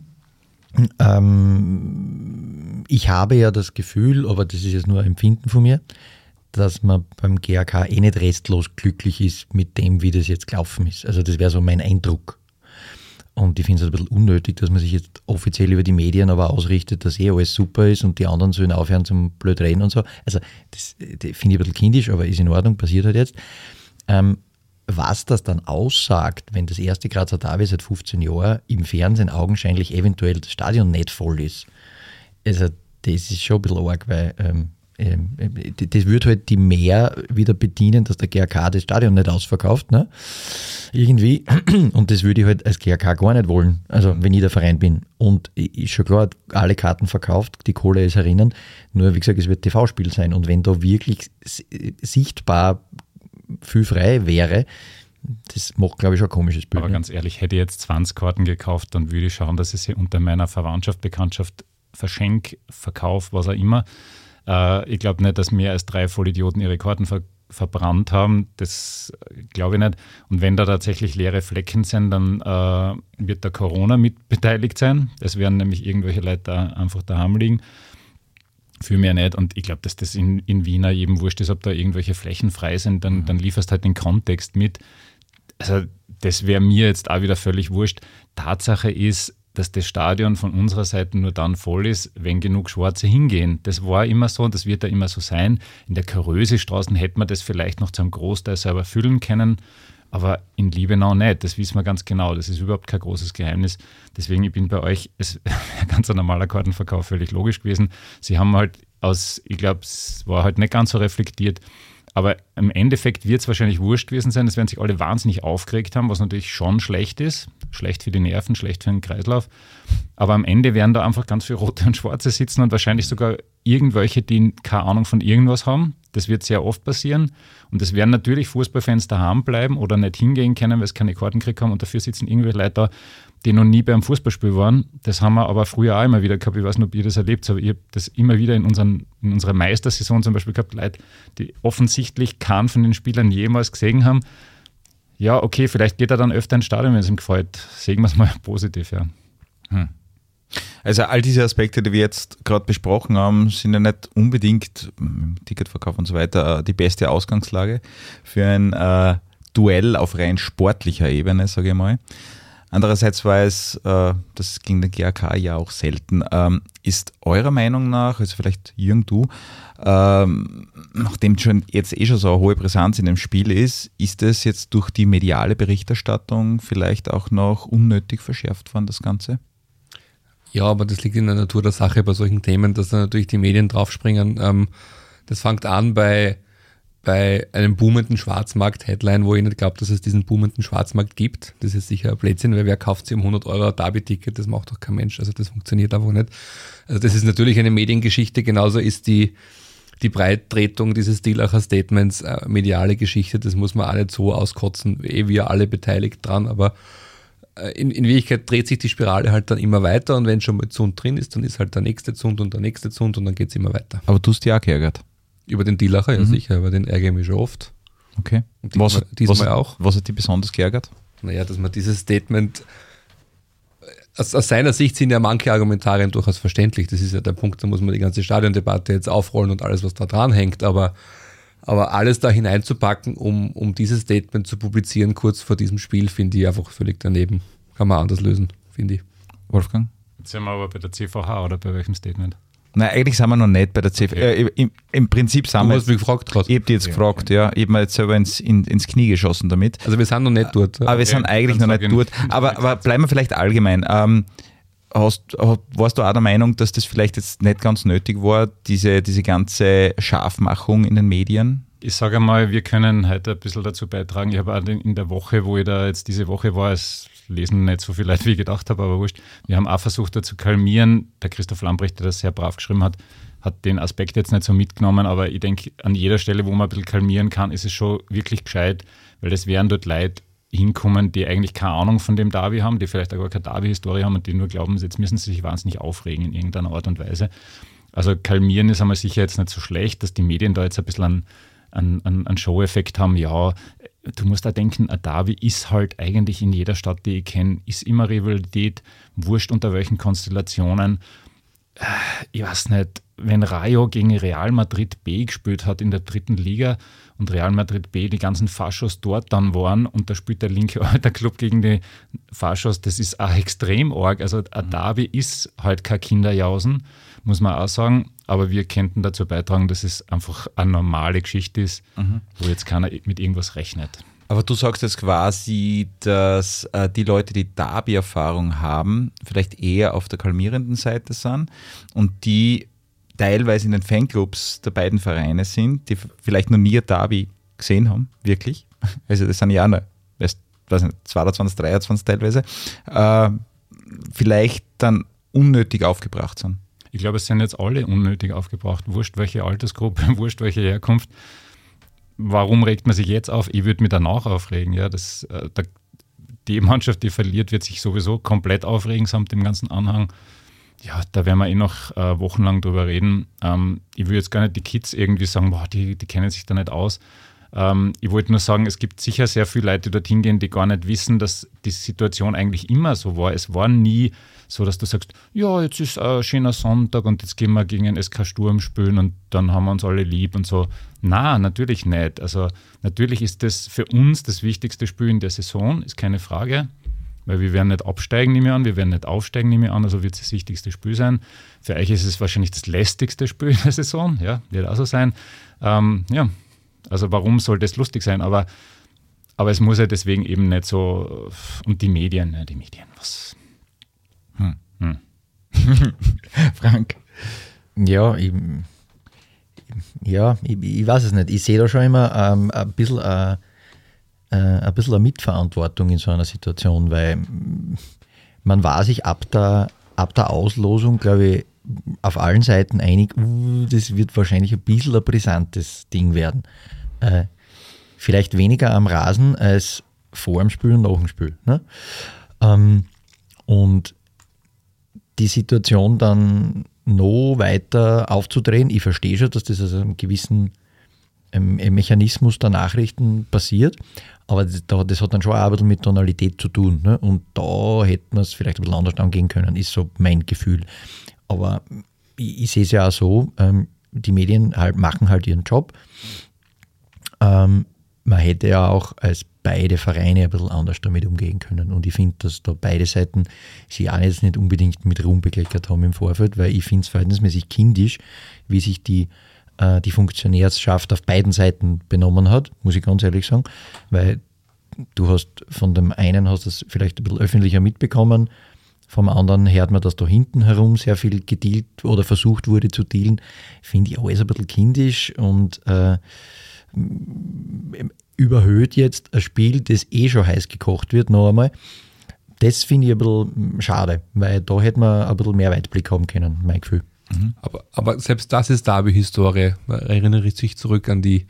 ähm, ich habe ja das Gefühl, aber das ist jetzt nur ein Empfinden von mir, dass man beim GAK eh nicht restlos glücklich ist mit dem, wie das jetzt gelaufen ist. Also das wäre so mein Eindruck. Und ich finde es ein bisschen unnötig, dass man sich jetzt offiziell über die Medien aber ausrichtet, dass eh alles super ist und die anderen sollen aufhören zum blöd reden und so. Also das, das finde ich ein bisschen kindisch, aber ist in Ordnung, passiert halt jetzt. Ähm, was das dann aussagt, wenn das erste Grazer Derby seit 15 Jahren im Fernsehen augenscheinlich eventuell das Stadion nicht voll ist, also das ist schon ein bisschen arg, weil ähm, das würde halt die mehr wieder bedienen, dass der GRK das Stadion nicht ausverkauft. Ne? Irgendwie. Und das würde ich halt als GRK gar nicht wollen. Also, wenn ich der Verein bin. Und ist schon klar, alle Karten verkauft, die Kohle ist erinnern. Nur, wie gesagt, es wird TV-Spiel sein. Und wenn da wirklich sichtbar viel frei wäre, das macht, glaube ich, schon ein komisches Bild. Aber ne? ganz ehrlich, hätte ich jetzt 20 Karten gekauft, dann würde ich schauen, dass ich sie unter meiner Verwandtschaft, Bekanntschaft verschenke, verkaufe, was auch immer. Äh, ich glaube nicht, dass mehr als drei Vollidioten ihre Karten ver verbrannt haben. Das äh, glaube ich nicht. Und wenn da tatsächlich leere Flecken sind, dann äh, wird da Corona mit beteiligt sein. Es werden nämlich irgendwelche Leute da einfach daheim liegen. Für mehr nicht. Und ich glaube, dass das in, in Wiener jedem wurscht ist, ob da irgendwelche Flächen frei sind, dann, dann lieferst halt den Kontext mit. Also, das wäre mir jetzt auch wieder völlig wurscht. Tatsache ist, dass das Stadion von unserer Seite nur dann voll ist, wenn genug Schwarze hingehen. Das war immer so und das wird da immer so sein. In der Karösestraßen hätte man das vielleicht noch zu einem Großteil selber füllen können, aber in Liebenau nicht. Das wissen wir ganz genau. Das ist überhaupt kein großes Geheimnis. Deswegen, ich bin bei euch, es wäre ganz ein normaler Kartenverkauf völlig logisch gewesen. Sie haben halt aus, ich glaube, es war halt nicht ganz so reflektiert, aber im Endeffekt wird es wahrscheinlich wurscht gewesen sein. Es werden sich alle wahnsinnig aufgeregt haben, was natürlich schon schlecht ist. Schlecht für die Nerven, schlecht für den Kreislauf. Aber am Ende werden da einfach ganz viele Rote und Schwarze sitzen und wahrscheinlich sogar irgendwelche, die keine Ahnung von irgendwas haben. Das wird sehr oft passieren. Und es werden natürlich Fußballfans daheim bleiben oder nicht hingehen können, weil sie keine Karten gekriegt haben. Und dafür sitzen irgendwelche Leute da, die noch nie beim Fußballspiel waren. Das haben wir aber früher auch immer wieder gehabt. Ich weiß nicht, ob ihr das erlebt habt, ich habe das immer wieder in, unseren, in unserer Meistersaison zum Beispiel gehabt, Leute, die offensichtlich keinen von den Spielern jemals gesehen haben. Ja, okay, vielleicht geht er dann öfter ins Stadion, wenn es ihm gefällt. Sehen wir es mal positiv, ja. Hm. Also all diese Aspekte, die wir jetzt gerade besprochen haben, sind ja nicht unbedingt Ticketverkauf und so weiter die beste Ausgangslage für ein äh, Duell auf rein sportlicher Ebene, sage ich mal. Andererseits war es, äh, das ging der GAK ja auch selten, ähm, ist eurer Meinung nach, also vielleicht Jürgen du, ähm, nachdem schon jetzt eh schon so eine hohe Präsenz in dem Spiel ist, ist es jetzt durch die mediale Berichterstattung vielleicht auch noch unnötig verschärft worden, das Ganze? Ja, aber das liegt in der Natur der Sache bei solchen Themen, dass da natürlich die Medien draufspringen. Ähm, das fängt an bei bei einem boomenden Schwarzmarkt-Headline, wo ich nicht glaube, dass es diesen boomenden Schwarzmarkt gibt. Das ist sicher ein Blödsinn, weil wer kauft sich um 100 Euro Derby-Ticket? Das macht doch kein Mensch. Also das funktioniert einfach nicht. Also das ist natürlich eine Mediengeschichte. Genauso ist die, die Breittretung dieses Dielacher Statements äh, mediale Geschichte. Das muss man auch nicht so auskotzen. Eh wir alle beteiligt dran, aber äh, in, in Wirklichkeit dreht sich die Spirale halt dann immer weiter und wenn schon mal Zund drin ist, dann ist halt der nächste Zund und der nächste Zund und dann geht es immer weiter. Aber du hast dich auch geärgert. Über den Dielacher, ja mhm. sicher, über den ärgere ich mich schon oft. Okay. Und diesmal, was, diesmal was, auch. Was hat dich besonders geärgert? Naja, dass man dieses Statement, aus, aus, seiner Sicht sind ja manche Argumentarien durchaus verständlich. Das ist ja der Punkt, da muss man die ganze Stadiondebatte jetzt aufrollen und alles, was da dran hängt. Aber, aber alles da hineinzupacken, um, um dieses Statement zu publizieren, kurz vor diesem Spiel, finde ich einfach völlig daneben. Kann man anders lösen, finde ich. Wolfgang? Jetzt sind wir aber bei der CVH oder bei welchem Statement? Nein, eigentlich sind wir noch nicht bei der CF. Äh, im, im, Prinzip sind du wir. Du hast mich gefragt gerade. Ich habe dich jetzt ja, gefragt, okay. ja. Ich habe mir jetzt selber ins, in, ins Knie geschossen damit. Also wir sind noch nicht dort. Aber wir sind eigentlich noch nicht dort. Aber, aber bleiben wir vielleicht allgemein. Ähm, hast, warst du auch der Meinung, dass das vielleicht jetzt nicht ganz nötig war, diese, diese ganze Scharfmachung in den Medien? ich sage mal, wir können heute ein bisschen dazu beitragen. Ich habe auch in der Woche, wo ich da jetzt diese Woche war, es lesen nicht so viel Leute, wie ich gedacht habe, aber wurscht. Wir haben auch versucht, da zu kalmieren. Der Christoph Lambrecht, der das sehr brav geschrieben hat, hat den Aspekt jetzt nicht so mitgenommen, aber ich denke, an jeder Stelle, wo man ein bisschen kalmieren kann, ist es schon wirklich gescheit, weil es wären dort Leute hinkommen, die eigentlich keine Ahnung von dem Derby haben, die vielleicht auch gar keine Derby-Historie haben und die nur glauben, jetzt müssen sie sich wahnsinnig aufregen in irgendeiner Art und Weise. Also kalmieren ist einmal sicher jetzt nicht so schlecht, dass die Medien da jetzt ein bisschen einen, einen, einen Show-Effekt haben. Ja, du musst da denken, Derby ist halt eigentlich in jeder Stadt, die ich kenne, ist immer Rivalität, wurscht unter welchen Konstellationen. Äh, ich weiß nicht, wenn Rayo gegen Real Madrid B gespielt hat in der dritten Liga und Real Madrid B die ganzen Faschos dort dann waren und da spielt der linke der Club gegen die Faschos, das ist auch extrem arg. Also ein Derby ist halt kein Kinderjausen, muss man auch sagen, aber wir könnten dazu beitragen, dass es einfach eine normale Geschichte ist, mhm. wo jetzt keiner mit irgendwas rechnet. Aber du sagst jetzt quasi, dass äh, die Leute, die Derby-Erfahrung haben, vielleicht eher auf der kalmierenden Seite sind und die teilweise in den Fanclubs der beiden Vereine sind, die vielleicht noch nie ein Derby gesehen haben, wirklich. Also das sind ja auch noch, weiß, weiß nicht, 22, 23 teilweise, äh, vielleicht dann unnötig aufgebracht sind. Ich glaube, es sind jetzt alle unnötig aufgebracht. Wurscht welche Altersgruppe, wurscht welche Herkunft. Warum regt man sich jetzt auf? Ich würde mich danach aufregen. Ja, das, äh, der, die Mannschaft, die verliert, wird sich sowieso komplett aufregen samt dem ganzen Anhang ja, da werden wir eh noch äh, wochenlang drüber reden. Ähm, ich will jetzt gar nicht die Kids irgendwie sagen, boah, die, die kennen sich da nicht aus. Ähm, ich wollte nur sagen, es gibt sicher sehr viele Leute, die dorthin gehen, die gar nicht wissen, dass die Situation eigentlich immer so war. Es war nie so, dass du sagst, ja, jetzt ist ein schöner Sonntag und jetzt gehen wir gegen einen SK Sturm spielen und dann haben wir uns alle lieb und so. Na, natürlich nicht. Also natürlich ist das für uns das wichtigste Spiel in der Saison, ist keine Frage. Weil wir werden nicht absteigen, nehme ich an, wir werden nicht aufsteigen, nehme ich an, also wird es das wichtigste Spiel sein. Für euch ist es wahrscheinlich das lästigste Spiel der Saison, ja, wird auch so sein. Ähm, ja, also warum soll das lustig sein? Aber, aber es muss ja deswegen eben nicht so, und die Medien, ja, die Medien, was. Hm. Hm. Frank. Ja, ich, ja ich, ich, weiß es nicht. Ich sehe da schon immer ähm, ein bisschen äh, äh, ein bisschen eine Mitverantwortung in so einer Situation, weil man war sich ab der, ab der Auslosung, glaube ich, auf allen Seiten einig, uh, das wird wahrscheinlich ein bisschen ein brisantes Ding werden. Äh, vielleicht weniger am Rasen als vor dem Spiel und nach dem Spiel. Ne? Ähm, und die Situation dann noch weiter aufzudrehen, ich verstehe schon, dass das aus einem gewissen ähm, Mechanismus der Nachrichten passiert, aber das, das, hat dann schon auch ein bisschen mit Tonalität zu tun. Ne? Und da hätten wir es vielleicht ein bisschen anders angehen können, ist so mein Gefühl. Aber ich, ich sehe es ja auch so, ähm, die Medien halt machen halt ihren Job. Ähm, man hätte ja auch als beide Vereine ein bisschen anders damit umgehen können. Und ich finde, dass da beide Seiten sich auch jetzt nicht unbedingt mit Ruhm bekleckert haben im Vorfeld, weil ich finde es verhältnismäßig kindisch, wie sich die äh, die Funktionärschaft auf beiden Seiten benommen hat, muss ich ganz ehrlich sagen, weil du hast von dem einen hast es vielleicht ein bisschen öffentlicher mitbekommen, vom anderen hört man, dass da hinten herum sehr viel gedealt oder versucht wurde zu dealen. Finde ich alles ein bisschen kindisch und äh, überhöht jetzt ein Spiel, das eh schon heiß gekocht wird, noch einmal. Das finde ich ein bisschen schade, weil da hätte man ein bisschen mehr Weitblick haben können, mein Gefühl. Mhm. Aber, aber selbst das ist Derby-Historie. Man erinnert sich zurück an die,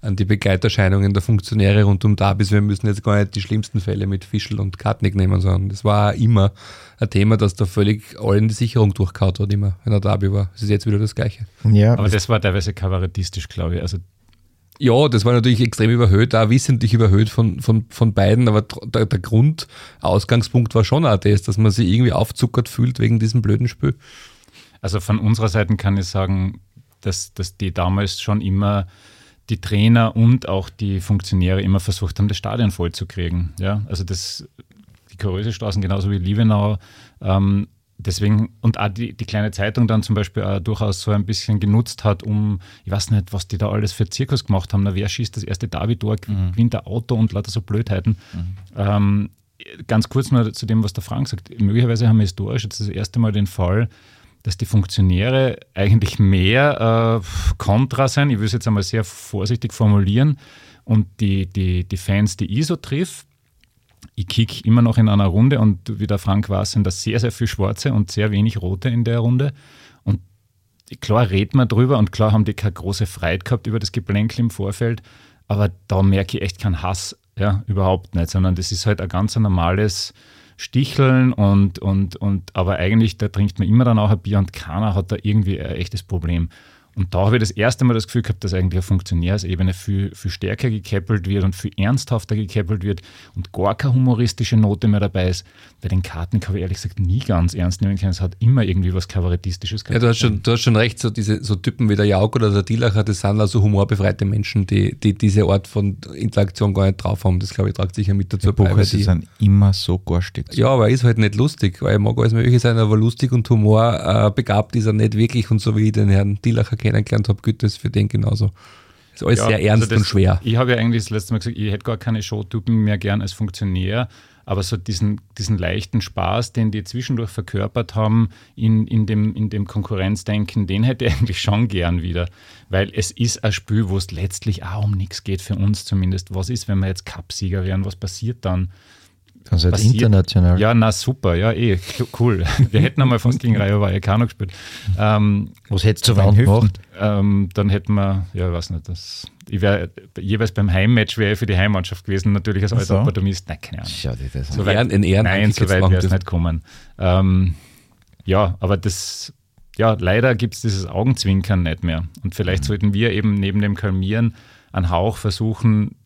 an die Begleiterscheinungen der Funktionäre rund um Derbys. Wir müssen jetzt gar nicht die schlimmsten Fälle mit Fischl und Katnick nehmen, sondern das war immer ein Thema, das da völlig allen die Sicherung durchkaut hat, immer, wenn er Derby war. Es ist jetzt wieder das Gleiche. Ja. Aber das war teilweise kabarettistisch, glaube ich. Also ja, das war natürlich extrem überhöht, auch wissentlich überhöht von, von, von beiden, aber der, der Grundausgangspunkt war schon auch das, dass man sich irgendwie aufzuckert fühlt wegen diesem blöden Spiel. Also von unserer Seite kann ich sagen, dass, dass die damals schon immer die Trainer und auch die Funktionäre immer versucht haben, das Stadion vollzukriegen. Ja, also das, die Kurösestraßen genauso wie Liebenau. Ähm, deswegen, und auch die, die kleine Zeitung dann zum Beispiel auch durchaus so ein bisschen genutzt hat, um, ich weiß nicht, was die da alles für Zirkus gemacht haben. Na, wer schießt das erste David-Tor, mhm. gewinnt der Auto und lauter so Blödheiten. Mhm. Ähm, ganz kurz nur zu dem, was der Frank sagt. Möglicherweise haben wir historisch jetzt das erste Mal den Fall, dass die Funktionäre eigentlich mehr äh, kontra sein, ich will es jetzt einmal sehr vorsichtig formulieren, und die, die, die Fans, die ich so triff, ich kick immer noch in einer Runde und wie der Frank war, sind da sehr, sehr viel Schwarze und sehr wenig Rote in der Runde. Und klar redet man drüber und klar haben die keine große Freiheit gehabt über das Geplänkel im Vorfeld, aber da merke ich echt keinen Hass, ja, überhaupt nicht, sondern das ist halt ein ganz normales Sticheln und, und, und, aber eigentlich, da trinkt man immer dann auch ein Bier und keiner hat da irgendwie ein echtes Problem. Und da habe ich das erste Mal das Gefühl gehabt, dass eigentlich auf Funktionärsebene viel, viel stärker gekeppelt wird und viel ernsthafter gekeppelt wird und gar keine humoristische Note mehr dabei ist. Bei den Karten habe ich ehrlich gesagt nie ganz ernst nehmen können. Es hat immer irgendwie was Kabarettistisches gehabt. Ja, du hast schon, du hast schon recht, so diese so Typen wie der Jauk oder der Dielacher, das sind also humorbefreite Menschen, die, die diese Art von Interaktion gar nicht drauf haben. Das glaube ich, tragt sicher mit dazu bei. Die sind immer so garstig. Ja, aber er ist halt nicht lustig, weil er mag alles Mögliche sein, aber lustig und Humor äh, begabt ist er nicht wirklich und so wie ich den Herrn Dielacher kenne, kennengelernt habe, gilt das für den genauso. Ist alles ja, sehr ernst also das, und schwer. Ich habe ja eigentlich das letzte Mal gesagt, ich hätte gar keine Showtypen mehr gern als Funktionär, aber so diesen, diesen leichten Spaß, den die zwischendurch verkörpert haben in, in, dem, in dem Konkurrenzdenken, den hätte ich eigentlich schon gern wieder. Weil es ist ein Spiel, wo es letztlich auch um nichts geht, für uns zumindest. Was ist, wenn wir jetzt Cupsieger wären? Was passiert dann? Also jetzt international. Ja, na super, ja, eh, cool. Wir hätten einmal fast gegen Rayo Vallecano gespielt. Ähm, Was hättest du wann gemacht? Ähm, dann hätten wir, ja, weiß nicht, das, ich wäre jeweils beim Heimmatch wäre ich für die Heimmannschaft gewesen, natürlich als alter so. Opportunist. Nein, keine Ahnung. Schau dir das so weit, in Ehren Nein, so weit wäre es nicht kommen. Ähm, ja, aber das, ja, leider gibt es dieses Augenzwinkern nicht mehr. Und vielleicht mhm. sollten wir eben neben dem Kalmieren einen Hauch versuchen,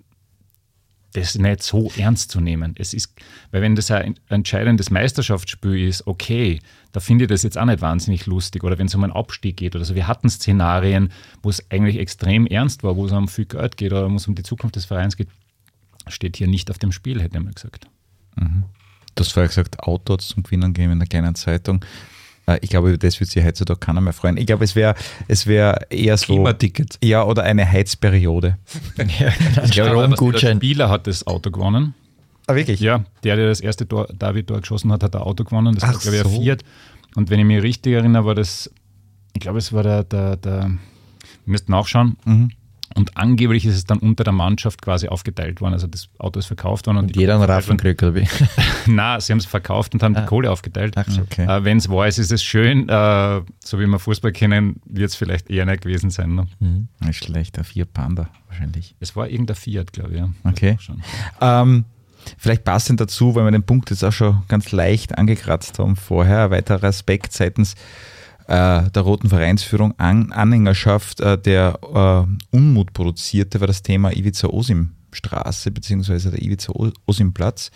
das nicht so ernst zu nehmen. Es ist, weil wenn das ein entscheidendes Meisterschaftsspiel ist, okay, da finde ich das jetzt auch nicht wahnsinnig lustig. Oder wenn es um einen Abstieg geht oder so. Wir hatten Szenarien, wo es eigentlich extrem ernst war, wo es um viel Geld geht oder wo es um die Zukunft des Vereins geht, steht hier nicht auf dem Spiel, hätte ich mal gesagt. Mhm. Du hast vorher gesagt, Auto zum Gewinnen geben in der kleinen Zeitung. Äh, ich glaube, über das wird sich heutzutage keiner mehr freuen. Ich glaube, es wäre es wär eher so. Klimaticket. Ja, oder eine Heizperiode. ja, ich glaube, der Spieler hat das Auto gewonnen. Ah, wirklich? Ja, der, der das erste Tor, David-Tor geschossen hat, hat ein Auto gewonnen. Das Ach war, glaube ich, so. ein Fiat. Und wenn ich mich richtig erinnere, war das, ich glaube, es war der, der, der, ihr müsst nachschauen, mhm. Und angeblich ist es dann unter der Mannschaft quasi aufgeteilt worden. Also das Auto ist verkauft worden. Und, und jeder einen Raffen gekriegt, oder wie? Nein, sie haben es verkauft und haben ah. die Kohle aufgeteilt. Ach, okay. Äh, Wenn es war, ist es schön. Äh, so wie wir Fußball kennen, wird es vielleicht eher nicht gewesen sein. Ne? Mhm. Nicht schlecht, der Fiat Panda wahrscheinlich. Es war irgendein Fiat, glaube ich. Ja. Okay. Ähm, vielleicht passend dazu, weil wir den Punkt jetzt auch schon ganz leicht angekratzt haben vorher, ein weiterer Aspekt seitens äh, der Roten Vereinsführung An Anhängerschaft äh, der äh, Unmut produzierte, war das Thema Ivica-Osim-Straße bzw. der Ivica-Osim-Platz.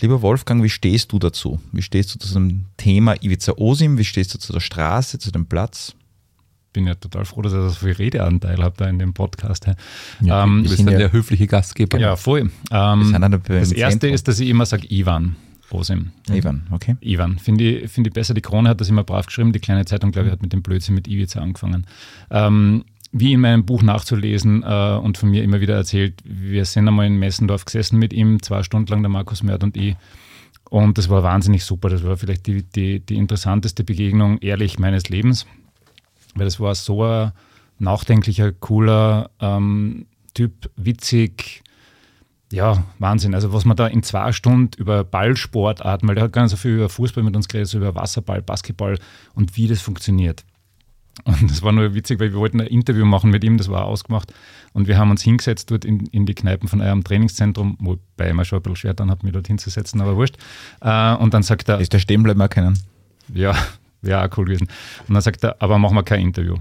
Lieber Wolfgang, wie stehst du dazu? Wie stehst du zu dem Thema Ivica-Osim? Wie stehst du zu der Straße, zu dem Platz? bin ja total froh, dass ihr so viel Redeanteil habt da in dem Podcast. Ja, ähm, wir sind ja der höfliche Gastgeber. Ja, voll. Ähm, das erste Zentrum. ist, dass ich immer sage Ivan. Osim. Ivan, okay. Ivan. Finde ich, find ich besser. Die Krone hat das immer brav geschrieben. Die kleine Zeitung, glaube ich, hat mit dem Blödsinn mit Ivica angefangen. Ähm, wie in meinem Buch nachzulesen äh, und von mir immer wieder erzählt, wir sind einmal in Messendorf gesessen mit ihm, zwei Stunden lang, der Markus Mörd und ich. Und das war wahnsinnig super. Das war vielleicht die, die, die interessanteste Begegnung, ehrlich, meines Lebens. Weil das war so ein nachdenklicher, cooler ähm, Typ, witzig, ja, Wahnsinn. Also was man da in zwei Stunden über Ballsportarten, weil der hat gar nicht so viel über Fußball mit uns geredet, so über Wasserball, Basketball und wie das funktioniert. Und das war nur witzig, weil wir wollten ein Interview machen mit ihm, das war ausgemacht. Und wir haben uns hingesetzt dort in, in die Kneipen von eurem Trainingszentrum, wobei man schon ein bisschen schwer dann hat, mich dort hinzusetzen, aber wurscht. Äh, und dann sagt er. Ist der stehen bleiben können? Ja, wäre auch cool gewesen. Und dann sagt er, aber machen wir kein Interview.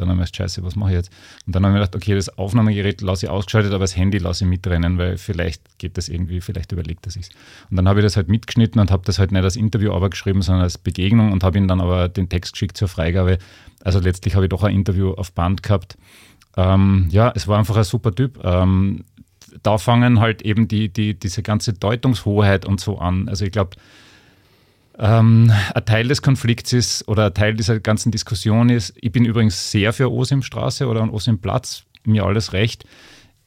Dann haben wir gesagt, scheiße, was mache ich jetzt? Und dann haben wir gedacht, okay, das Aufnahmegerät lasse ich ausgeschaltet, aber das Handy lasse ich mitrennen, weil vielleicht geht das irgendwie, vielleicht überlegt er sich. Und dann habe ich das halt mitgeschnitten und habe das halt nicht als Interview aber geschrieben, sondern als Begegnung und habe ihm dann aber den Text geschickt zur Freigabe. Also letztlich habe ich doch ein Interview auf Band gehabt. Ähm, ja, es war einfach ein super Typ. Ähm, da fangen halt eben die, die, diese ganze Deutungshoheit und so an. Also ich glaube, ähm, ein Teil des Konflikts ist oder ein Teil dieser ganzen Diskussion ist, ich bin übrigens sehr für Osimstraße oder an Osimplatz, mir alles recht.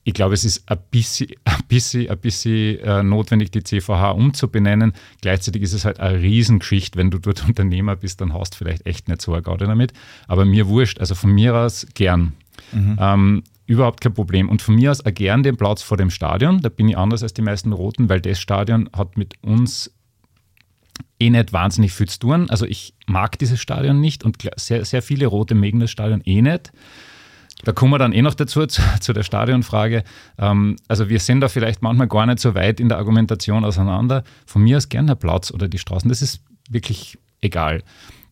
ich glaube, es ist ein bisschen, ein bisschen, ein bisschen äh, notwendig, die CVH umzubenennen. Gleichzeitig ist es halt eine Riesengeschichte. Wenn du dort Unternehmer bist, dann hast du vielleicht echt nicht so eine Gaude damit. Aber mir wurscht. Also von mir aus gern. Mhm. Ähm, überhaupt kein Problem. Und von mir aus auch gern den Platz vor dem Stadion. Da bin ich anders als die meisten Roten, weil das Stadion hat mit uns eh nicht wahnsinnig viel zu tun. Also ich mag dieses Stadion nicht und sehr, sehr viele Rote mögen das Stadion eh nicht. Da kommen wir dann eh noch dazu, zu, zu der Stadionfrage. Ähm, also wir sind da vielleicht manchmal gar nicht so weit in der Argumentation auseinander. Von mir aus gerne der Platz oder die Straßen, das ist wirklich egal.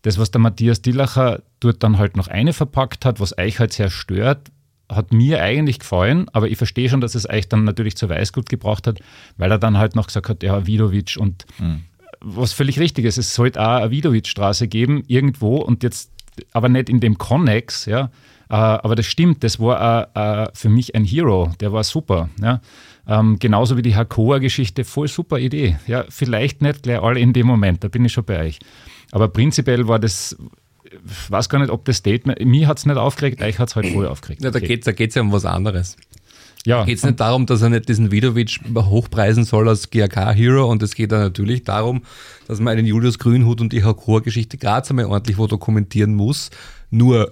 Das, was der Matthias Dillacher dort dann halt noch eine verpackt hat, was euch halt sehr stört, hat mir eigentlich gefallen, aber ich verstehe schon, dass es euch dann natürlich zu Weißgut gebracht hat, weil er dann halt noch gesagt hat, ja, Vidovic und mhm. Was völlig richtig ist, es sollte auch eine Vidovic-Straße geben, irgendwo und jetzt, aber nicht in dem Connex, ja, äh, aber das stimmt, das war äh, für mich ein Hero, der war super. Ja. Ähm, genauso wie die Hakoa-Geschichte, voll super Idee. Ja, vielleicht nicht gleich alle in dem Moment, da bin ich schon bei euch. Aber prinzipiell war das, ich weiß gar nicht, ob das Statement, mir hat es nicht aufgeregt, euch hat es halt voll aufgeregt. Ja, da geht es ja um was anderes. Ja. Geht es nicht darum, dass er nicht diesen Vidovic hochpreisen soll als GAK-Hero und es geht dann natürlich darum, dass man einen Julius Grünhut und die Hakoa-Geschichte Graz einmal ordentlich dokumentieren muss. Nur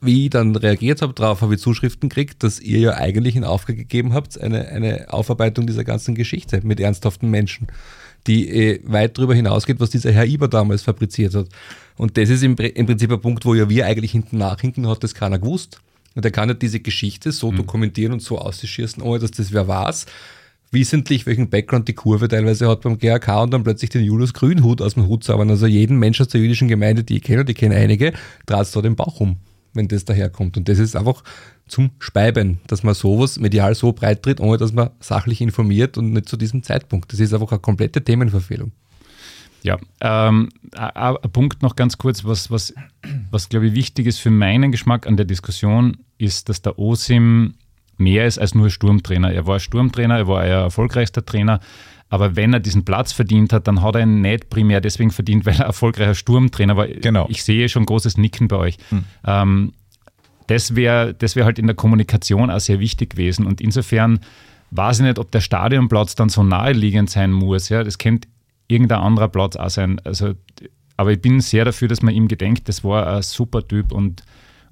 wie ich dann reagiert habe darauf, habe ich Zuschriften gekriegt, dass ihr ja eigentlich in Auftrag gegeben habt, eine, eine Aufarbeitung dieser ganzen Geschichte mit ernsthaften Menschen, die eh weit darüber hinausgeht, was dieser Herr Iber damals fabriziert hat. Und das ist im, im Prinzip ein Punkt, wo ja wir eigentlich hinten nachhinken, hat das keiner gewusst. Und er kann ja diese Geschichte so mhm. dokumentieren und so ausschießen, ohne dass das wer weiß wissentlich, welchen Background die Kurve teilweise hat beim GRK und dann plötzlich den Julius Grünhut aus dem Hut zaubern. Also jeden Mensch aus der jüdischen Gemeinde, die ich kenne, die kenne einige, trat da den Bauch um wenn das daherkommt. Und das ist einfach zum Speiben, dass man sowas medial so breit tritt, ohne dass man sachlich informiert und nicht zu diesem Zeitpunkt. Das ist einfach eine komplette Themenverfehlung. Ja, ähm, ein Punkt noch ganz kurz, was, was, was glaube ich wichtig ist für meinen Geschmack an der Diskussion, ist, dass der OSIM mehr ist als nur Sturmtrainer. Er war Sturmtrainer, er war euer erfolgreichster Trainer, aber wenn er diesen Platz verdient hat, dann hat er ihn nicht primär deswegen verdient, weil er erfolgreicher Sturmtrainer war. Genau. Ich sehe schon großes Nicken bei euch. Hm. Ähm, das wäre das wär halt in der Kommunikation auch sehr wichtig gewesen. Und insofern weiß ich nicht, ob der Stadionplatz dann so naheliegend sein muss. Ja, das könnte irgendein anderer Platz auch sein. Also, aber ich bin sehr dafür, dass man ihm gedenkt. Das war ein super Typ und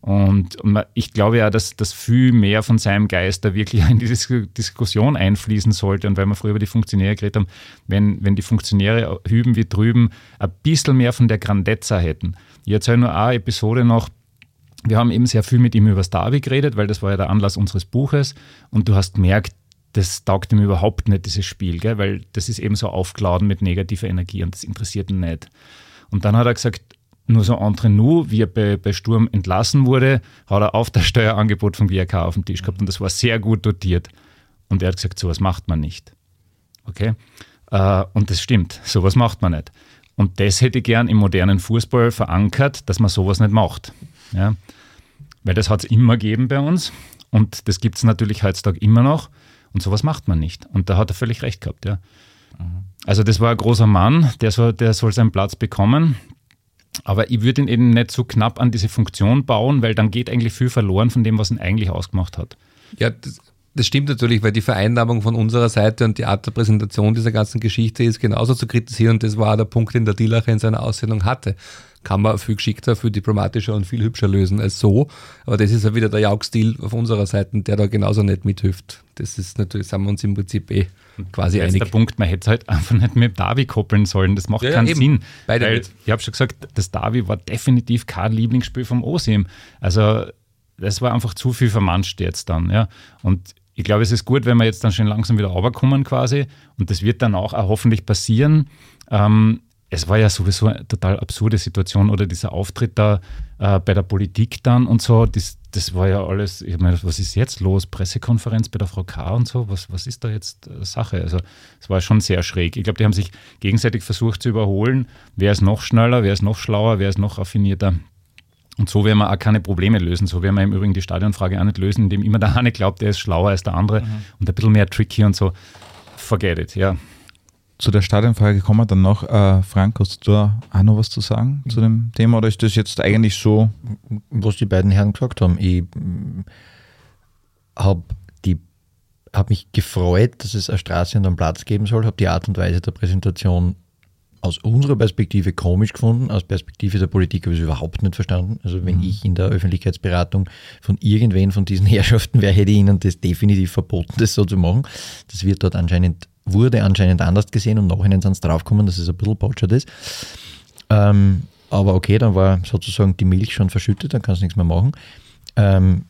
und, ich glaube ja, dass, dass viel mehr von seinem Geist da wirklich in diese Diskussion einfließen sollte. Und weil wir früher über die Funktionäre geredet haben, wenn, wenn die Funktionäre hüben wie drüben ein bisschen mehr von der Grandezza hätten. Ich erzähle nur eine Episode noch. Wir haben eben sehr viel mit ihm über das Derby geredet, weil das war ja der Anlass unseres Buches. Und du hast gemerkt, das taugt ihm überhaupt nicht, dieses Spiel, gell? weil das ist eben so aufgeladen mit negativer Energie und das interessiert ihn nicht. Und dann hat er gesagt, nur so entre nous, wie er bei, bei Sturm entlassen wurde, hat er auf das Steuerangebot vom GRK auf dem Tisch gehabt und das war sehr gut dotiert. Und er hat gesagt, sowas macht man nicht. Okay? Äh, und das stimmt, sowas macht man nicht. Und das hätte ich gern im modernen Fußball verankert, dass man sowas nicht macht. Ja? Weil das hat es immer gegeben bei uns und das gibt es natürlich heutzutage immer noch und sowas macht man nicht. Und da hat er völlig recht gehabt. Ja? Mhm. Also das war ein großer Mann, der soll, der soll seinen Platz bekommen. Aber ich würde ihn eben nicht so knapp an diese Funktion bauen, weil dann geht eigentlich viel verloren von dem, was ihn eigentlich ausgemacht hat. Ja, das, das stimmt natürlich, weil die Vereinnahmung von unserer Seite und die Art der Präsentation dieser ganzen Geschichte ist genauso zu kritisieren und das war der Punkt, den der Dielacher in seiner Aussendung hatte. Kann man viel geschickter, viel diplomatischer und viel hübscher lösen als so. Aber das ist ja wieder der Jaug-Stil auf unserer Seite, der da genauso nicht mithilft. Das ist natürlich, sind wir uns im Prinzip eh quasi das einig. der Punkt, man hätte es halt einfach nicht mit Davi koppeln sollen. Das macht ja, keinen ja, Sinn. Beide weil, ich habe schon gesagt, das Davi war definitiv kein Lieblingsspiel vom Osim. Also das war einfach zu viel vermanscht jetzt dann. Ja. Und ich glaube, es ist gut, wenn wir jetzt dann schon langsam wieder runterkommen quasi. Und das wird dann auch, auch hoffentlich passieren. Ähm, es war ja sowieso eine total absurde Situation oder dieser Auftritt da äh, bei der Politik dann und so. Das, das war ja alles, ich meine, was ist jetzt los? Pressekonferenz bei der Frau K. und so, was, was ist da jetzt äh, Sache? Also es war schon sehr schräg. Ich glaube, die haben sich gegenseitig versucht zu überholen. Wer ist noch schneller, wer ist noch schlauer, wer ist noch raffinierter? Und so werden wir auch keine Probleme lösen. So werden wir im Übrigen die Stadionfrage auch nicht lösen, indem immer der eine glaubt, er ist schlauer als der andere mhm. und ein bisschen mehr tricky und so. Forget it, ja zu der Stadionfrage kommen wir dann noch. Äh, Frank, hast du da auch noch was zu sagen zu dem Thema oder ist das jetzt eigentlich so? Was die beiden Herren gesagt haben. Ich habe habe mich gefreut, dass es eine Straße und einen Platz geben soll, habe die Art und Weise der Präsentation aus unserer Perspektive komisch gefunden, aus Perspektive der Politik habe ich es überhaupt nicht verstanden. Also wenn mhm. ich in der Öffentlichkeitsberatung von irgendwen von diesen Herrschaften wäre, hätte ich ihnen das definitiv verboten, das so zu machen. Das wird dort anscheinend, wurde anscheinend anders gesehen und nachher sind sie draufgekommen, dass es ein bisschen botschert ist. Ähm, aber okay, dann war sozusagen die Milch schon verschüttet, dann kannst du nichts mehr machen. Ähm,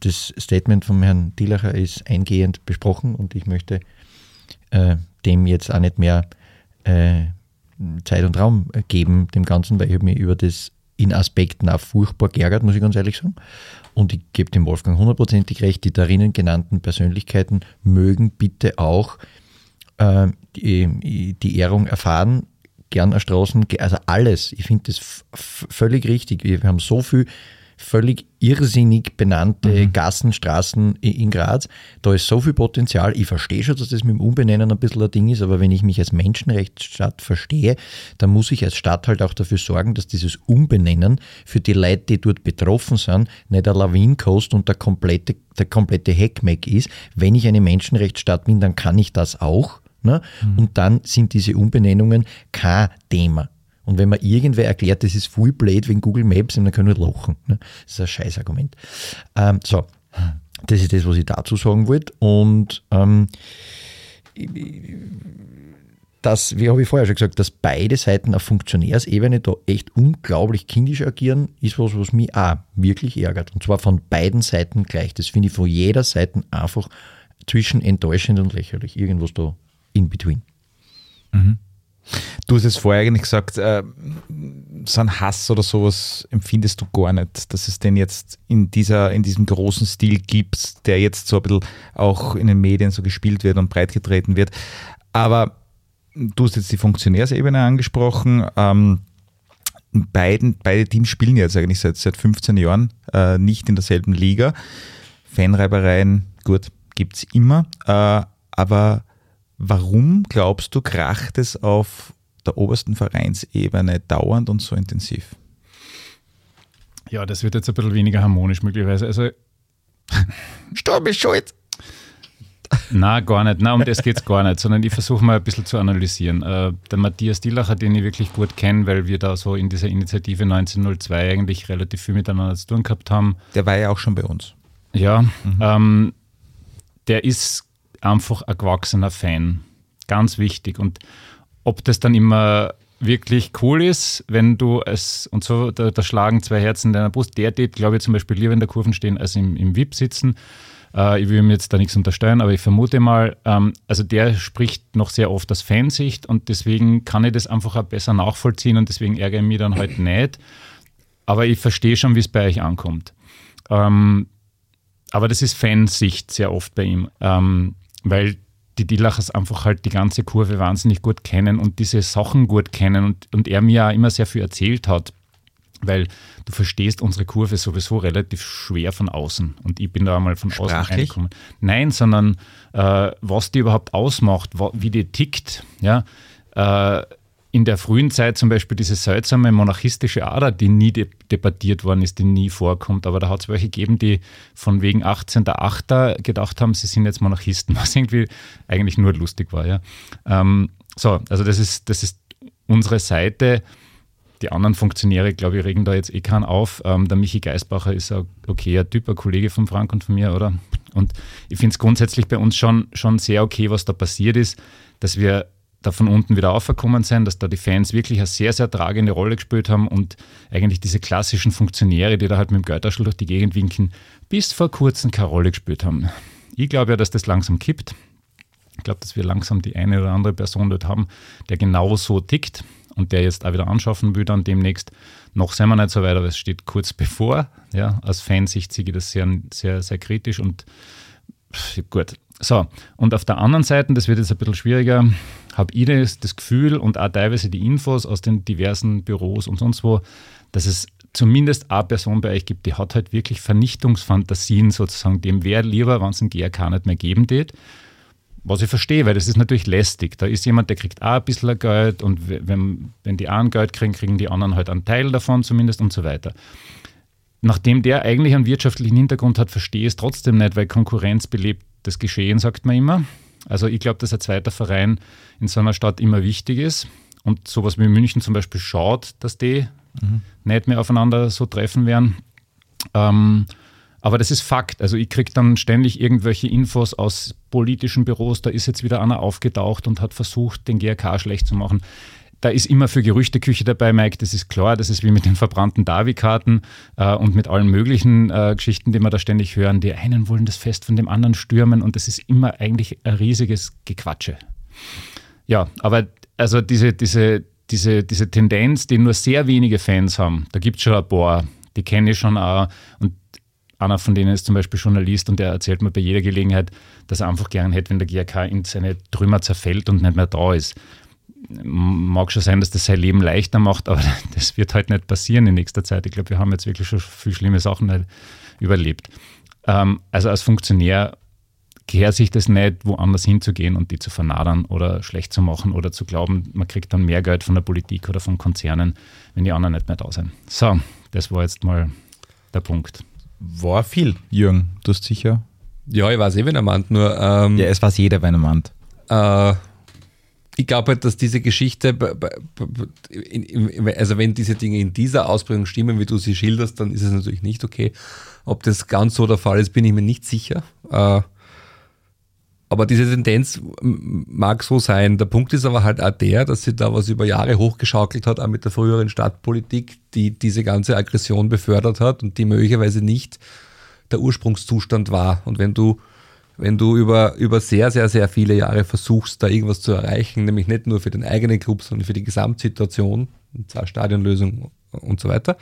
das Statement von Herrn Dielacher ist eingehend besprochen und ich möchte äh, dem jetzt auch nicht mehr äh, Zeit und Raum geben, dem Ganzen, weil ich mich über das in Aspekten auch furchtbar geärgert, muss ich ganz ehrlich sagen. Und ich gebe dem Wolfgang hundertprozentig recht, die darin genannten Persönlichkeiten mögen bitte auch äh, die, die Ehrung erfahren, gern erstraßen, also alles. Ich finde das völlig richtig. Wir haben so viel völlig irrsinnig benannte mhm. Gassen, Straßen in Graz. Da ist so viel Potenzial. Ich verstehe schon, dass das mit dem Umbenennen ein bisschen ein Ding ist, aber wenn ich mich als Menschenrechtsstadt verstehe, dann muss ich als Stadt halt auch dafür sorgen, dass dieses Umbenennen für die Leute, die dort betroffen sind, nicht der Lawinenkost und der komplette, der komplette Heckmeck ist. Wenn ich eine Menschenrechtsstadt bin, dann kann ich das auch. Ne? Mhm. Und dann sind diese Umbenennungen kein Thema. Und wenn man irgendwer erklärt, das ist full blöd wegen Google Maps, dann können wir lachen. Ne? Das ist ein Scheißargument. Ähm, so, das ist das, was ich dazu sagen wollte. Und ähm, das, wie habe ich vorher schon gesagt, dass beide Seiten auf Funktionärsebene da echt unglaublich kindisch agieren, ist was, was mich auch wirklich ärgert. Und zwar von beiden Seiten gleich. Das finde ich von jeder Seite einfach zwischen enttäuschend und lächerlich. Irgendwas da in between. Mhm. Du hast es vorher eigentlich gesagt, äh, so einen Hass oder sowas empfindest du gar nicht, dass es den jetzt in, dieser, in diesem großen Stil gibt, der jetzt so ein bisschen auch in den Medien so gespielt wird und breitgetreten wird. Aber du hast jetzt die Funktionärsebene angesprochen. Ähm, beiden, beide Teams spielen jetzt eigentlich seit, seit 15 Jahren äh, nicht in derselben Liga. Fanreibereien, gut, gibt es immer. Äh, aber Warum glaubst du, kracht es auf der obersten Vereinsebene dauernd und so intensiv? Ja, das wird jetzt ein bisschen weniger harmonisch möglicherweise. Also, Sturm ist schuld. Na, gar nicht. Na, um das geht es gar nicht, sondern ich versuche mal ein bisschen zu analysieren. Äh, der Matthias Dillacher, den ich wirklich gut kenne, weil wir da so in dieser Initiative 1902 eigentlich relativ viel miteinander zu tun gehabt haben. Der war ja auch schon bei uns. Ja, mhm. ähm, der ist einfach ein gewachsener Fan. Ganz wichtig. Und ob das dann immer wirklich cool ist, wenn du es, und so, da, da schlagen zwei Herzen in deiner Brust, der tät, glaube ich, zum Beispiel lieber in der Kurven stehen als im, im VIP sitzen. Äh, ich will ihm jetzt da nichts unterstellen, aber ich vermute mal, ähm, also der spricht noch sehr oft aus Fansicht und deswegen kann ich das einfach auch besser nachvollziehen und deswegen ärgere ich mich dann halt nicht. Aber ich verstehe schon, wie es bei euch ankommt. Ähm, aber das ist Fansicht sehr oft bei ihm. Ähm, weil die Dillachers einfach halt die ganze Kurve wahnsinnig gut kennen und diese Sachen gut kennen und, und er mir auch immer sehr viel erzählt hat, weil du verstehst unsere Kurve sowieso relativ schwer von außen und ich bin da einmal von Sprachlich? außen reingekommen. Nein, sondern äh, was die überhaupt ausmacht, wie die tickt, ja, äh, in der frühen Zeit zum Beispiel diese seltsame monarchistische Ader, die nie de debattiert worden ist, die nie vorkommt. Aber da hat es welche gegeben, die von wegen 18.8. gedacht haben, sie sind jetzt Monarchisten, was irgendwie eigentlich nur lustig war. Ja. Ähm, so, also das ist, das ist unsere Seite. Die anderen Funktionäre, glaube ich, regen da jetzt eh keinen auf. Ähm, der Michi Geisbacher ist ein okayer Typ, ein Kollege von Frank und von mir, oder? Und ich finde es grundsätzlich bei uns schon, schon sehr okay, was da passiert ist, dass wir da von unten wieder aufgekommen sind, dass da die Fans wirklich eine sehr, sehr tragende Rolle gespielt haben und eigentlich diese klassischen Funktionäre, die da halt mit dem Geldtaschel durch die Gegend winken, bis vor kurzem keine Rolle gespielt haben. Ich glaube ja, dass das langsam kippt. Ich glaube, dass wir langsam die eine oder andere Person dort haben, der genau so tickt und der jetzt auch wieder anschaffen will dann demnächst. Noch sind wir nicht so weit, aber es steht kurz bevor. Ja, aus Fansicht sehe ich das sehr, sehr, sehr kritisch und gut. So, und auf der anderen Seite, das wird jetzt ein bisschen schwieriger, habe ich das, Gefühl und auch teilweise die Infos aus den diversen Büros und sonst wo, dass es zumindest eine Person bei euch gibt, die hat halt wirklich Vernichtungsfantasien sozusagen, dem wäre lieber, wenn es einen GRK nicht mehr geben tät. Was ich verstehe, weil das ist natürlich lästig. Da ist jemand, der kriegt auch ein bisschen Geld und wenn, wenn die einen Geld kriegen, kriegen die anderen halt einen Teil davon zumindest und so weiter. Nachdem der eigentlich einen wirtschaftlichen Hintergrund hat, verstehe ich es trotzdem nicht, weil Konkurrenz belebt das Geschehen, sagt man immer. Also ich glaube, dass ein zweiter Verein in so einer Stadt immer wichtig ist. Und sowas wie München zum Beispiel schaut, dass die mhm. nicht mehr aufeinander so treffen werden. Ähm, aber das ist Fakt. Also ich kriege dann ständig irgendwelche Infos aus politischen Büros, da ist jetzt wieder einer aufgetaucht und hat versucht, den GRK schlecht zu machen. Da ist immer für Gerüchteküche dabei, Mike, das ist klar, das ist wie mit den verbrannten Davi-Karten äh, und mit allen möglichen äh, Geschichten, die wir da ständig hören. Die einen wollen das Fest von dem anderen stürmen und das ist immer eigentlich ein riesiges Gequatsche. Ja, aber also diese, diese, diese, diese Tendenz, die nur sehr wenige Fans haben, da gibt es schon ein paar, die kenne ich schon auch und einer von denen ist zum Beispiel Journalist und der erzählt mir bei jeder Gelegenheit, dass er einfach gern hätte, wenn der GRK in seine Trümmer zerfällt und nicht mehr da ist. Mag schon sein, dass das sein Leben leichter macht, aber das wird halt nicht passieren in nächster Zeit. Ich glaube, wir haben jetzt wirklich schon viel schlimme Sachen halt überlebt. Ähm, also als Funktionär gehört sich das nicht, woanders hinzugehen und die zu vernadern oder schlecht zu machen oder zu glauben, man kriegt dann mehr Geld von der Politik oder von Konzernen, wenn die anderen nicht mehr da sind. So, das war jetzt mal der Punkt war viel, Jürgen. Du hast sicher. Ja, ich weiß eh, wenn er meint, nur. Ähm, ja, es weiß jeder, wenn er meint. Äh, ich glaube halt, dass diese Geschichte, also wenn diese Dinge in dieser Ausprägung stimmen, wie du sie schilderst, dann ist es natürlich nicht okay. Ob das ganz so der Fall ist, bin ich mir nicht sicher. Äh, aber diese Tendenz mag so sein. Der Punkt ist aber halt auch der, dass sie da was über Jahre hochgeschaukelt hat, auch mit der früheren Stadtpolitik, die diese ganze Aggression befördert hat und die möglicherweise nicht der Ursprungszustand war. Und wenn du, wenn du über, über sehr, sehr, sehr viele Jahre versuchst, da irgendwas zu erreichen, nämlich nicht nur für den eigenen Club, sondern für die Gesamtsituation, Stadionlösung und so weiter,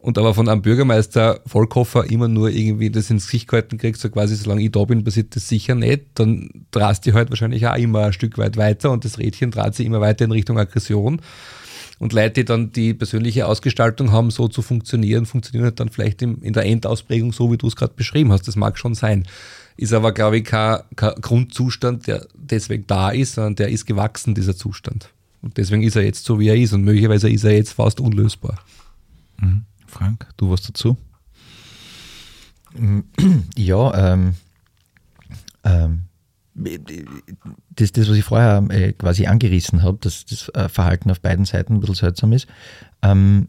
und aber von einem Bürgermeister Volkhofer immer nur irgendwie das ins Gesicht gehalten kriegst, so quasi, solange ich da bin, passiert das sicher nicht, dann drast die halt wahrscheinlich auch immer ein Stück weit weiter und das Rädchen dreht sich immer weiter in Richtung Aggression. Und Leute, die dann die persönliche Ausgestaltung haben, so zu funktionieren, funktionieren halt dann vielleicht in der Endausprägung so, wie du es gerade beschrieben hast. Das mag schon sein. Ist aber, glaube ich, kein, kein Grundzustand, der deswegen da ist, sondern der ist gewachsen, dieser Zustand. Und deswegen ist er jetzt so, wie er ist. Und möglicherweise ist er jetzt fast unlösbar. Mhm. Frank, du was dazu? Ja, ähm, ähm, das, das, was ich vorher äh, quasi angerissen habe, dass das äh, Verhalten auf beiden Seiten ein bisschen seltsam ist. Ähm,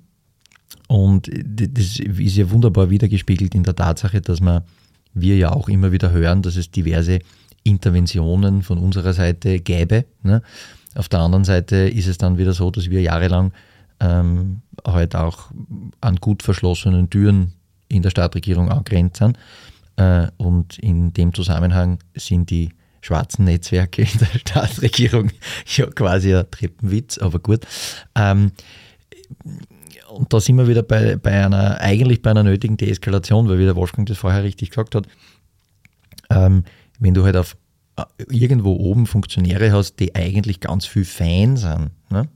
und das ist ja wunderbar wiedergespiegelt in der Tatsache, dass man, wir ja auch immer wieder hören, dass es diverse Interventionen von unserer Seite gäbe. Ne? Auf der anderen Seite ist es dann wieder so, dass wir jahrelang ähm, halt auch an gut verschlossenen Türen in der Stadtregierung angrenzen. Äh, und in dem Zusammenhang sind die schwarzen Netzwerke in der Staatsregierung ja quasi ein Treppenwitz, aber gut. Ähm, und da sind wir wieder bei, bei einer, eigentlich bei einer nötigen Deeskalation, weil wie der Wolfgang das vorher richtig gesagt hat, ähm, wenn du halt auf äh, irgendwo oben Funktionäre hast, die eigentlich ganz viel Fan sind, ne?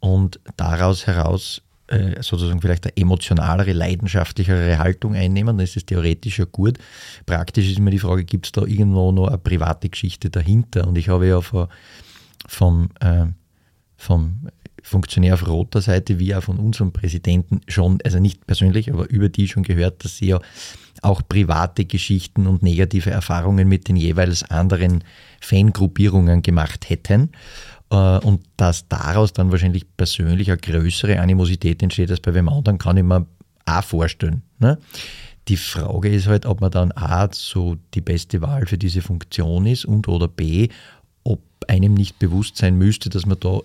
Und daraus heraus äh, sozusagen vielleicht eine emotionalere, leidenschaftlichere Haltung einnehmen, dann ist es theoretisch ja gut. Praktisch ist mir die Frage, gibt es da irgendwo noch eine private Geschichte dahinter? Und ich habe ja von, vom, äh, vom Funktionär auf roter Seite wie auch von unserem Präsidenten schon, also nicht persönlich, aber über die schon gehört, dass sie ja auch private Geschichten und negative Erfahrungen mit den jeweils anderen Fangruppierungen gemacht hätten. Äh, und dass daraus dann wahrscheinlich persönlich eine größere Animosität entsteht als bei wem anderen, kann ich mir auch vorstellen. Ne? Die Frage ist halt, ob man dann A, so die beste Wahl für diese Funktion ist und oder B, ob einem nicht bewusst sein müsste, dass man da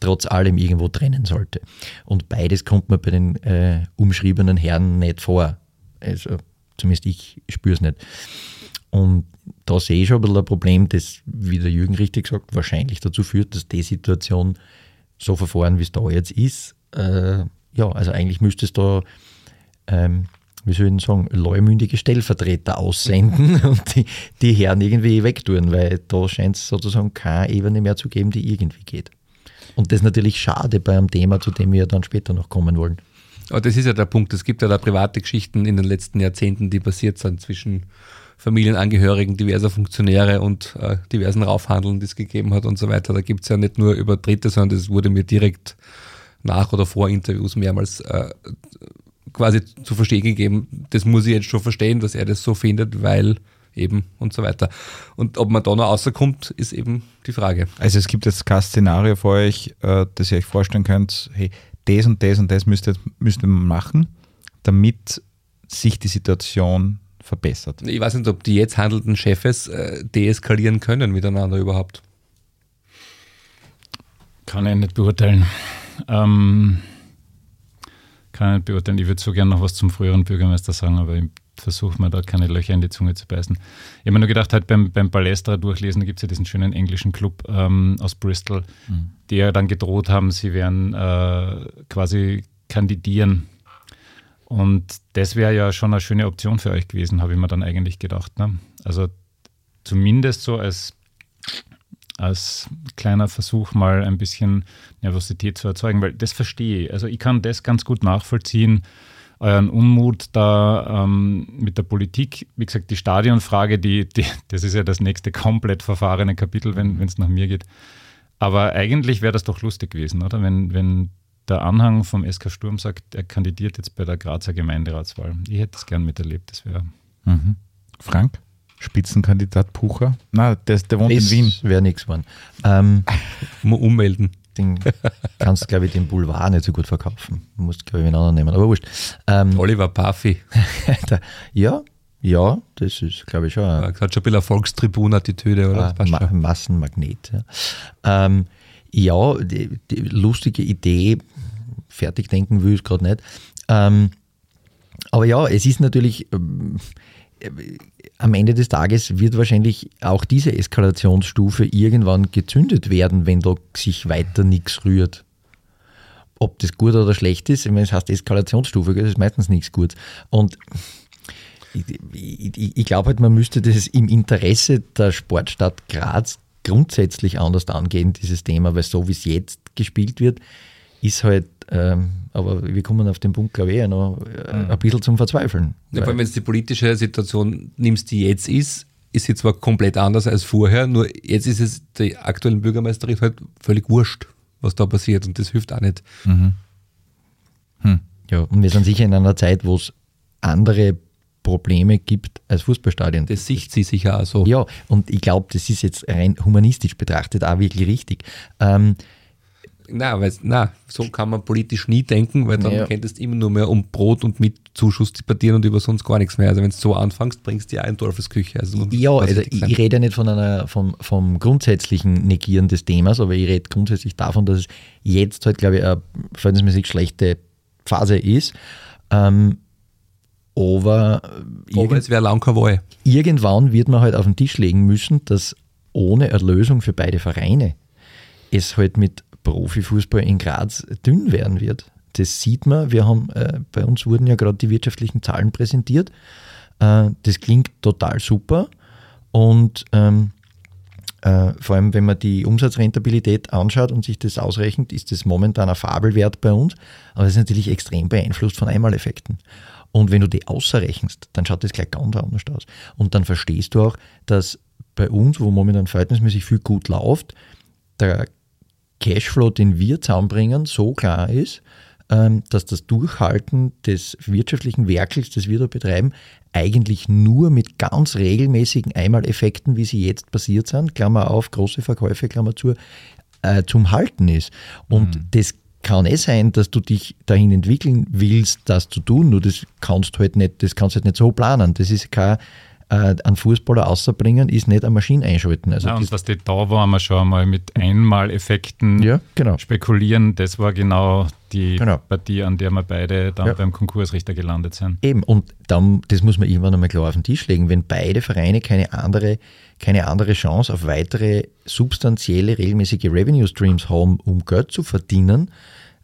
trotz allem irgendwo trennen sollte. Und beides kommt mir bei den äh, umschriebenen Herren nicht vor. Also zumindest ich spüre es nicht. Und da sehe ich schon ein bisschen ein Problem, das, wie der Jürgen richtig sagt, wahrscheinlich dazu führt, dass die Situation so verfahren, wie es da jetzt ist. Äh, ja, also eigentlich müsste es da, ähm, wie soll ich denn sagen, leumündige Stellvertreter aussenden und die, die Herren irgendwie wegtun, weil da scheint es sozusagen keine Ebene mehr zu geben, die irgendwie geht. Und das ist natürlich schade bei einem Thema, zu dem wir dann später noch kommen wollen. Aber das ist ja der Punkt. Es gibt ja da private Geschichten in den letzten Jahrzehnten, die passiert sind zwischen Familienangehörigen diverser Funktionäre und äh, diversen Raufhandeln, die es gegeben hat und so weiter. Da gibt es ja nicht nur über Dritte, sondern das wurde mir direkt nach oder vor Interviews mehrmals äh, quasi zu verstehen gegeben. Das muss ich jetzt schon verstehen, dass er das so findet, weil eben und so weiter. Und ob man da noch rauskommt, ist eben die Frage. Also es gibt jetzt kein Szenario für euch, äh, das ihr euch vorstellen könnt, hey, das und das und das müsst ihr, müsst ihr machen, damit sich die Situation verbessert. Ich weiß nicht, ob die jetzt handelnden Chefs äh, deeskalieren können miteinander überhaupt. Kann ich nicht beurteilen. Ähm, kann ich nicht beurteilen. Ich würde so gerne noch was zum früheren Bürgermeister sagen, aber ich versuche mir da keine Löcher in die Zunge zu beißen. Ich habe mir nur gedacht, halt beim, beim Palästra durchlesen, da gibt es ja diesen schönen englischen Club ähm, aus Bristol, mhm. die ja dann gedroht haben, sie werden äh, quasi kandidieren. Und das wäre ja schon eine schöne Option für euch gewesen, habe ich mir dann eigentlich gedacht. Ne? Also zumindest so als, als kleiner Versuch mal ein bisschen Nervosität zu erzeugen, weil das verstehe ich. Also ich kann das ganz gut nachvollziehen euren Unmut da ähm, mit der Politik. Wie gesagt, die Stadionfrage, die, die, das ist ja das nächste komplett verfahrene Kapitel, wenn es nach mir geht. Aber eigentlich wäre das doch lustig gewesen, oder? Wenn, wenn der Anhang vom SK Sturm sagt, er kandidiert jetzt bei der Grazer Gemeinderatswahl. Ich hätte es gern miterlebt, das wäre. Mhm. Frank? Spitzenkandidat Pucher? Na, der, der wohnt das in Wien. Wäre nichts, Mann. Ähm, ummelden den kannst, glaube ich, den Boulevard nicht so gut verkaufen. Du musst, glaube ich, einen anderen nehmen. Aber wurscht. Ähm, Oliver Puffy. ja, ja, das ist, glaube ich, schon. Ja, hat schon ein bisschen Volkstribun-Attitüde, oder? Äh, Ma Massenmagnet. Ja, ähm, ja die, die, lustige Idee, fertig denken will ich gerade nicht. Ähm, aber ja, es ist natürlich. Ähm, am Ende des Tages wird wahrscheinlich auch diese Eskalationsstufe irgendwann gezündet werden, wenn da sich weiter nichts rührt. Ob das gut oder schlecht ist, ich meine, es heißt Eskalationsstufe, das ist meistens nichts gut. Und ich, ich, ich glaube halt, man müsste das im Interesse der Sportstadt Graz grundsätzlich anders angehen, dieses Thema, weil so wie es jetzt gespielt wird, ist halt ähm, aber wir kommen auf den Punkt, glaube ich, eher noch äh, mhm. ein bisschen zum Verzweifeln. Ja, vor allem, wenn du die politische Situation nimmst, die jetzt ist, ist sie zwar komplett anders als vorher, nur jetzt ist es der aktuellen Bürgermeisterin halt völlig wurscht, was da passiert und das hilft auch nicht. Mhm. Hm. Ja, und wir sind sicher in einer Zeit, wo es andere Probleme gibt als Fußballstadien. Das sieht sie sicher auch so. Ja, und ich glaube, das ist jetzt rein humanistisch betrachtet auch wirklich richtig. Ähm, na, weil, na, so kann man politisch nie denken, weil dann ja. könntest du immer nur mehr um Brot und Mitzuschuss debattieren und über sonst gar nichts mehr. Also wenn du so anfängst, bringst du ja in Teufelsküche. Also ja, also ich, ich, rede ja nicht von einer, vom, vom grundsätzlichen Negieren des Themas, aber ich rede grundsätzlich davon, dass es jetzt halt, glaube ich, eine verhältnismäßig schlechte Phase ist. Ähm, aber, aber es wäre lang keine. Irgendwann wird man halt auf den Tisch legen müssen, dass ohne Erlösung für beide Vereine es halt mit Profifußball in Graz dünn werden wird. Das sieht man. Wir haben, äh, bei uns wurden ja gerade die wirtschaftlichen Zahlen präsentiert. Äh, das klingt total super. Und ähm, äh, vor allem, wenn man die Umsatzrentabilität anschaut und sich das ausrechnet, ist das momentan ein Fabelwert bei uns. Aber das ist natürlich extrem beeinflusst von Einmaleffekten. Und wenn du die außerrechnest, dann schaut das gleich ganz anders aus. Und dann verstehst du auch, dass bei uns, wo momentan verhältnismäßig viel gut läuft, der Cashflow, den wir zusammenbringen, so klar ist, ähm, dass das Durchhalten des wirtschaftlichen Werkels, das wir da betreiben, eigentlich nur mit ganz regelmäßigen Einmaleffekten, wie sie jetzt passiert sind, Klammer auf, große Verkäufe, Klammer zu, äh, zum Halten ist. Und mhm. das kann es sein, dass du dich dahin entwickeln willst, das zu tun, nur das kannst halt nicht, das kannst halt nicht so planen. Das ist kein äh, einen Fußballer außerbringen, ist nicht eine Maschine einschalten. Also ja, und was die da waren wir schon einmal mit Einmaleffekten ja, genau. spekulieren, das war genau die genau. Partie, an der wir beide dann ja. beim Konkursrichter gelandet sind. Eben, und dann, das muss man irgendwann einmal klar auf den Tisch legen, wenn beide Vereine keine andere, keine andere Chance auf weitere substanzielle, regelmäßige Revenue Streams haben, um Geld zu verdienen,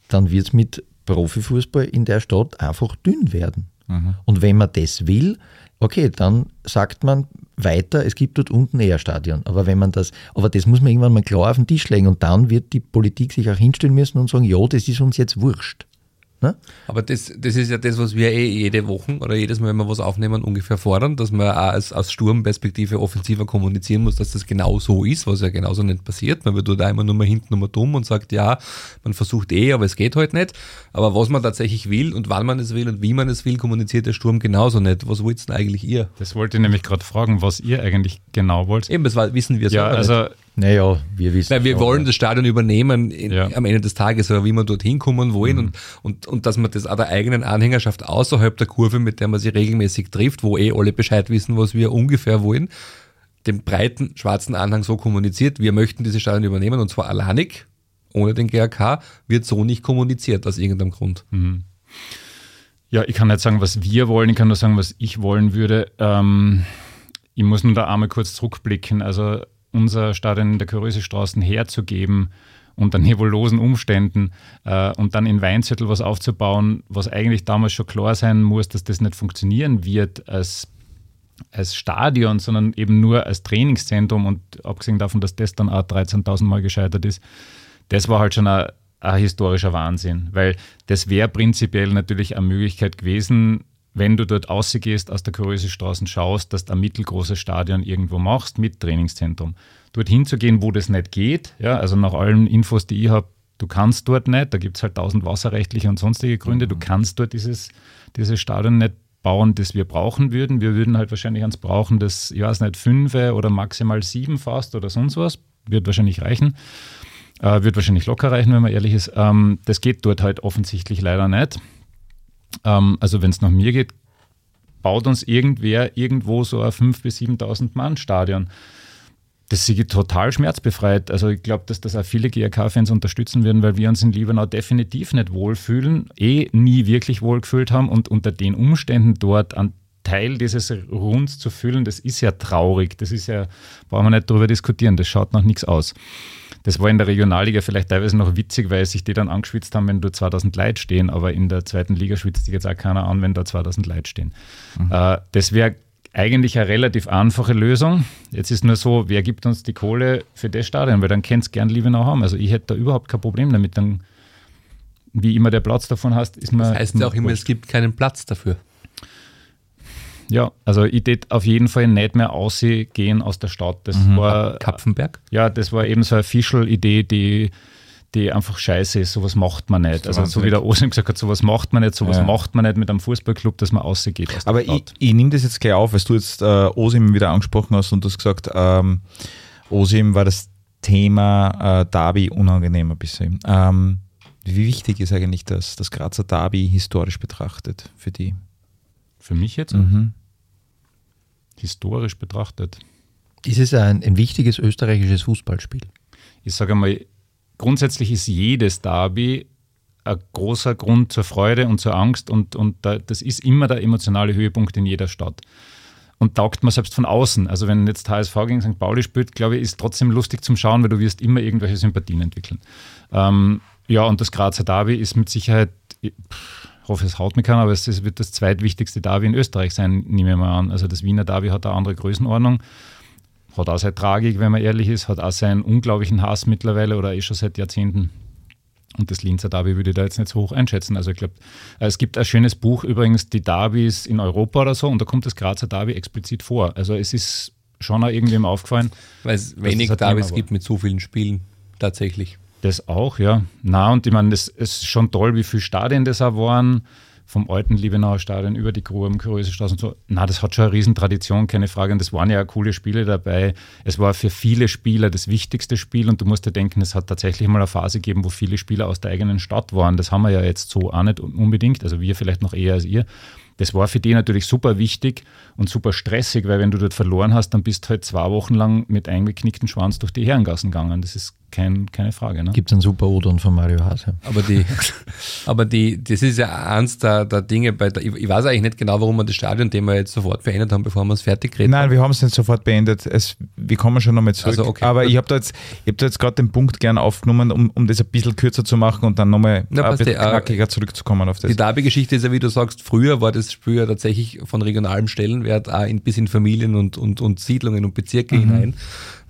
dann wird es mit Profifußball in der Stadt einfach dünn werden. Mhm. Und wenn man das will, okay, dann sagt man weiter, es gibt dort unten eher Stadion. Aber wenn man das, aber das muss man irgendwann mal klar auf den Tisch legen und dann wird die Politik sich auch hinstellen müssen und sagen, ja, das ist uns jetzt wurscht. Ne? Aber das, das ist ja das, was wir eh jede Woche oder jedes Mal, wenn wir was aufnehmen, ungefähr fordern, dass man auch als, aus Sturmperspektive offensiver kommunizieren muss, dass das genau so ist, was ja genauso nicht passiert. Man wird da immer nur mal hinten nur mal dumm und sagt, ja, man versucht eh, aber es geht halt nicht. Aber was man tatsächlich will und wann man es will und wie man es will, kommuniziert der Sturm genauso nicht. Was wollt denn eigentlich ihr? Das wollte ich nämlich gerade fragen, was ihr eigentlich genau wollt. Eben, das wissen wir ja, also nicht. Naja, wir wissen. Nein, wir wollen das Stadion übernehmen in, ja. am Ende des Tages, aber wie wir dorthin kommen wollen mhm. und, und, und dass man das auch der eigenen Anhängerschaft außerhalb der Kurve, mit der man sich regelmäßig trifft, wo eh alle Bescheid wissen, was wir ungefähr wollen, dem breiten schwarzen Anhang so kommuniziert, wir möchten dieses Stadion übernehmen und zwar alleinig, ohne den GRK, wird so nicht kommuniziert aus irgendeinem Grund. Mhm. Ja, ich kann nicht sagen, was wir wollen, ich kann nur sagen, was ich wollen würde. Ähm, ich muss nur da einmal kurz zurückblicken. Also unser Stadion in der Körösestraße herzugeben unter nebulosen Umständen äh, und dann in Weinzettel was aufzubauen, was eigentlich damals schon klar sein muss, dass das nicht funktionieren wird als, als Stadion, sondern eben nur als Trainingszentrum. Und abgesehen davon, dass das dann auch 13.000 Mal gescheitert ist, das war halt schon ein, ein historischer Wahnsinn, weil das wäre prinzipiell natürlich eine Möglichkeit gewesen, wenn du dort rausgehst, aus der Kurösestraße schaust, dass du ein mittelgroßes Stadion irgendwo machst mit Trainingszentrum. Dort hinzugehen, wo das nicht geht, ja, also nach allen Infos, die ich habe, du kannst dort nicht, da gibt es halt tausend wasserrechtliche und sonstige Gründe, du mhm. kannst dort dieses, dieses Stadion nicht bauen, das wir brauchen würden. Wir würden halt wahrscheinlich eins brauchen, das, ich weiß nicht, fünf oder maximal sieben fast oder sonst was, wird wahrscheinlich reichen. Äh, wird wahrscheinlich locker reichen, wenn man ehrlich ist. Ähm, das geht dort halt offensichtlich leider nicht. Ähm, also wenn es nach mir geht, baut uns irgendwer irgendwo so ein 5.000 bis 7.000 Mann Stadion. Das sie total schmerzbefreit. Also ich glaube, dass das auch viele GRK-Fans unterstützen werden, weil wir uns in Liebenau definitiv nicht wohlfühlen, eh nie wirklich wohlgefühlt haben und unter den Umständen dort an Teil dieses Runds zu füllen, das ist ja traurig. Das ist ja, brauchen wir nicht darüber diskutieren, das schaut nach nichts aus. Das war in der Regionalliga vielleicht teilweise noch witzig, weil sich die dann angeschwitzt haben, wenn da 2000 Leute stehen, aber in der zweiten Liga schwitzt sich jetzt auch keiner an, wenn da 2000 Leute stehen. Mhm. Äh, das wäre eigentlich eine relativ einfache Lösung. Jetzt ist nur so, wer gibt uns die Kohle für das Stadion? Weil dann könnt es gern Liebenau haben. Also ich hätte da überhaupt kein Problem damit. Dann, wie immer der Platz davon hast, ist man. Das heißt ja auch immer, es gibt keinen Platz dafür. Ja, also ich tät auf jeden Fall nicht mehr ausgehen aus der Stadt. Das mhm. war Kapfenberg? Ja, das war eben so eine Official-Idee, die, die einfach scheiße ist. Sowas macht man nicht. Also so wie der Osim gesagt hat, sowas macht man nicht, sowas ja. macht man nicht mit einem Fußballclub, dass man ausgeht. Aus Aber ich, ich nehme das jetzt gleich auf, weil du jetzt äh, Osim wieder angesprochen hast und du hast gesagt, ähm, Osim war das Thema äh, Derby unangenehm ein bisschen. Ähm, wie wichtig ist eigentlich das, das Grazer Derby historisch betrachtet für die? Für mich jetzt? Mhm historisch betrachtet. Ist es ein, ein wichtiges österreichisches Fußballspiel? Ich sage einmal, grundsätzlich ist jedes Derby ein großer Grund zur Freude und zur Angst und, und das ist immer der emotionale Höhepunkt in jeder Stadt. Und taugt man selbst von außen. Also wenn jetzt HSV gegen St. Pauli spielt, glaube ich, ist trotzdem lustig zum Schauen, weil du wirst immer irgendwelche Sympathien entwickeln. Ähm, ja, und das Grazer Derby ist mit Sicherheit, pff, hoffe, es haut mir keiner, aber es wird das zweitwichtigste Derby in Österreich sein, nehme ich mal an. Also das Wiener Derby hat eine andere Größenordnung, hat auch seine Tragik, wenn man ehrlich ist, hat auch seinen unglaublichen Hass mittlerweile oder eh schon seit Jahrzehnten. Und das Linzer Derby würde ich da jetzt nicht so hoch einschätzen. Also ich glaube, es gibt ein schönes Buch übrigens, die Derbys in Europa oder so, und da kommt das Grazer Derby explizit vor. Also es ist schon auch irgendwem aufgefallen. Weil es wenig Derbys gibt mit so vielen Spielen tatsächlich. Das auch, ja. Na, und ich meine, es ist schon toll, wie viele Stadien das auch waren. Vom alten Liebenauer Stadion über die Gruben, Kurösestraße und so. Na, das hat schon eine Riesentradition, keine Frage. Und es waren ja auch coole Spiele dabei. Es war für viele Spieler das wichtigste Spiel. Und du musst dir denken, es hat tatsächlich mal eine Phase gegeben, wo viele Spieler aus der eigenen Stadt waren. Das haben wir ja jetzt so auch nicht unbedingt. Also wir vielleicht noch eher als ihr. Das war für die natürlich super wichtig und super stressig, weil wenn du dort verloren hast, dann bist du halt zwei Wochen lang mit eingeknicktem Schwanz durch die Herrengassen gegangen. Das ist kein, keine Frage. Ne? Gibt es einen super Odon von Mario Hase. Aber, die, aber die, das ist ja eins der, der Dinge, bei der, ich, ich, weiß eigentlich nicht genau, warum wir das Stadion-Thema jetzt sofort beendet haben, bevor wir es fertig reden. Nein, wir haben es nicht sofort beendet. Es, wir kommen schon nochmal zurück. Also okay. Aber ich habe da jetzt, hab jetzt gerade den Punkt gern aufgenommen, um, um das ein bisschen kürzer zu machen und dann nochmal ein bisschen äh, knackiger zurückzukommen auf das. Die Derby-Geschichte ist ja, wie du sagst, früher war das Spiel ja tatsächlich von regionalem Stellenwert auch in, bis in Familien und, und, und Siedlungen und Bezirke mhm. hinein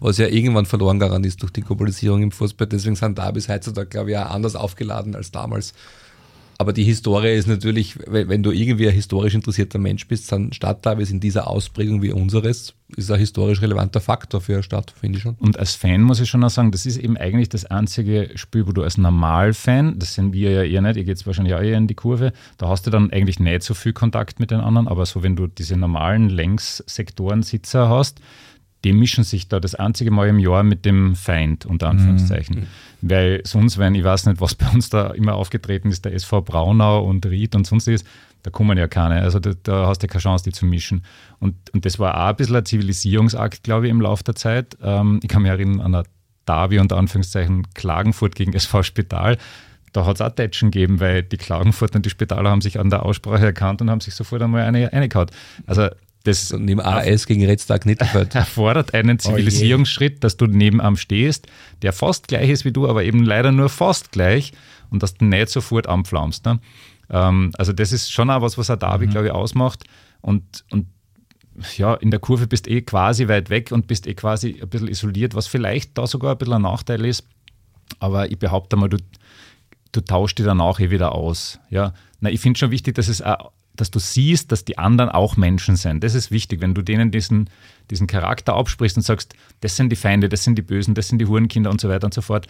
was ja irgendwann verloren gegangen ist durch die Globalisierung im Fußball. Deswegen sind Derbys heutzutage, glaube ich, auch anders aufgeladen als damals. Aber die Historie ist natürlich, wenn du irgendwie ein historisch interessierter Mensch bist, dann Stadtderbys in dieser Ausprägung wie unseres ist ein historisch relevanter Faktor für eine Stadt, finde ich schon. Und als Fan muss ich schon auch sagen, das ist eben eigentlich das einzige Spiel, wo du als Normalfan, das sind wir ja eher nicht, ihr geht wahrscheinlich auch eher in die Kurve, da hast du dann eigentlich nicht so viel Kontakt mit den anderen, aber so wenn du diese normalen Längssektorensitzer hast, die mischen sich da das einzige Mal im Jahr mit dem Feind, unter Anführungszeichen. Mhm. Weil sonst, wenn ich weiß nicht, was bei uns da immer aufgetreten ist, der SV Braunau und Ried und sonstiges, da kommen ja keine. Also da, da hast du keine Chance, die zu mischen. Und, und das war auch ein bisschen ein Zivilisierungsakt, glaube ich, im Laufe der Zeit. Ähm, ich kann mich erinnern an eine Derby unter Anführungszeichen Klagenfurt gegen SV Spital. Da hat es auch Tätschen gegeben, weil die Klagenfurt und die Spitaler haben sich an der Aussprache erkannt und haben sich sofort einmal eine, eine gehauen. Also das und im AS gegen Retztag nicht erfordert einen oh Zivilisierungsschritt, oh dass du neben am stehst, der fast gleich ist wie du, aber eben leider nur fast gleich und dass du nicht sofort anpflaumst. Ne? Ähm, also das ist schon auch was, was ein Derby, mhm. glaube ich, ausmacht und, und ja, in der Kurve bist eh quasi weit weg und bist eh quasi ein bisschen isoliert, was vielleicht da sogar ein bisschen ein Nachteil ist. Aber ich behaupte mal, du, du tauschst die danach eh wieder aus. Ja? Na, ich finde schon wichtig, dass es auch dass du siehst, dass die anderen auch Menschen sind. Das ist wichtig, wenn du denen diesen, diesen Charakter absprichst und sagst, das sind die Feinde, das sind die Bösen, das sind die Hurenkinder und so weiter und so fort,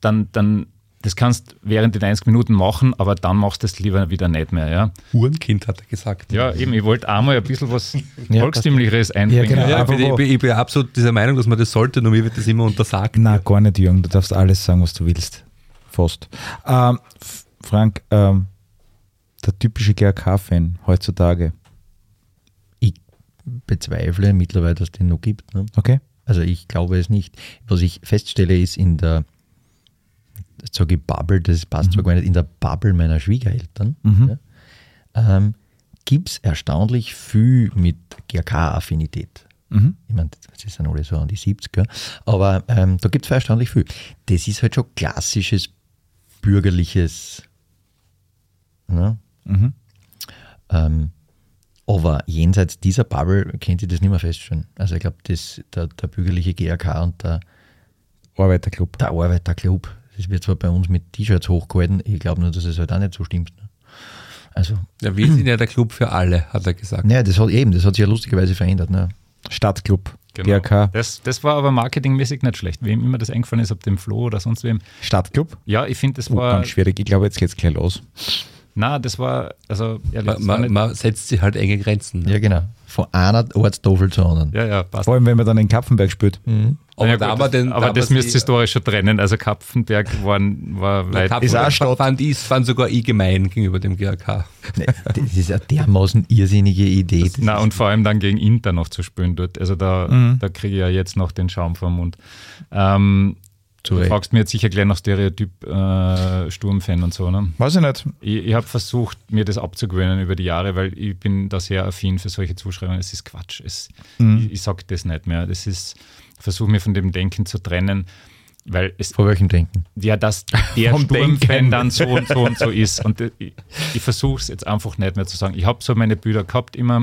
dann, dann das kannst während den 90 Minuten machen, aber dann machst du es lieber wieder nicht mehr. Ja? Hurenkind hat er gesagt. Ja, eben, ich wollte einmal ein bisschen was Volkstümlicheres einbringen. Ja, genau. Ja, ich, bin, ich, bin, absolut dieser Meinung, dass man das sollte, nur mir wird das immer untersagt. Na, gar nicht, Jürgen, du darfst alles sagen, was du willst. Fast. Ähm, Frank, ähm, der typische GRK-Fan heutzutage? Ich bezweifle mittlerweile, dass es den noch gibt. Ne? Okay. Also ich glaube es nicht. Was ich feststelle, ist in der, sage ich Bubble, das passt mhm. zwar gar nicht, in der Bubble meiner Schwiegereltern, mhm. ja, ähm, gibt es erstaunlich viel mit GRK-Affinität. Mhm. Ich meine, das sind alle so an die 70er, aber ähm, da gibt es erstaunlich viel. Das ist halt schon klassisches bürgerliches ne? Mhm. Ähm, aber jenseits dieser Bubble kennt ihr das nicht mehr feststellen. Also ich glaube, der, der bürgerliche GRK und der Arbeiterclub. Der Arbeiterclub. Das wird zwar bei uns mit T-Shirts hochgehalten, ich glaube nur, dass es halt auch nicht so stimmt. Ne? Also, ja, wir sind ja der Club für alle, hat er gesagt. Ja, das hat eben, das hat sich ja lustigerweise verändert. Ne? Stadtclub. Genau. GRK. Das, das war aber marketingmäßig nicht schlecht. Wem immer das eingefallen ist, ob dem Flo oder sonst wem. Stadtclub? Ja, ich finde, das oh, war. Ganz schwierig. Ich glaube, jetzt geht es gleich los. Na, das war, also ehrlich, man, man, man, setzt sich halt enge Grenzen. Ne? Ja, genau. Von einer Ortstafel zur anderen. Ja, ja, passt. Vor allem, wenn man dann in Kapfenberg spielt. Mhm. Aber, ja, gut, da den, aber da das müsst ihr historisch schon trennen. Also Kapfenberg waren, war weit. Kapfenberg ist auch fand, ich, fand sogar ich gemein gegenüber dem GRK. Nee, das ist eine dermaßen irrsinnige Idee. Das, na, und vor allem dann gegen Inter noch zu spielen dort. Also da, mhm. da kriege ich ja jetzt noch den Schaum vom Mund. Ähm, Du fragst mir jetzt sicher gleich nach Stereotyp äh, Sturmfan und so, ne? Weiß ich nicht. Ich, ich habe versucht, mir das abzugewöhnen über die Jahre, weil ich bin da sehr affin für solche Zuschreibungen. Es ist Quatsch. Es, mhm. Ich, ich sage das nicht mehr. Das ist, versuche mir von dem Denken zu trennen. Weil es, Vor welchem Denken? Ja, dass der Sturmfan dann so und so und so ist. Und ich, ich versuche es jetzt einfach nicht mehr zu sagen. Ich habe so meine Bilder gehabt immer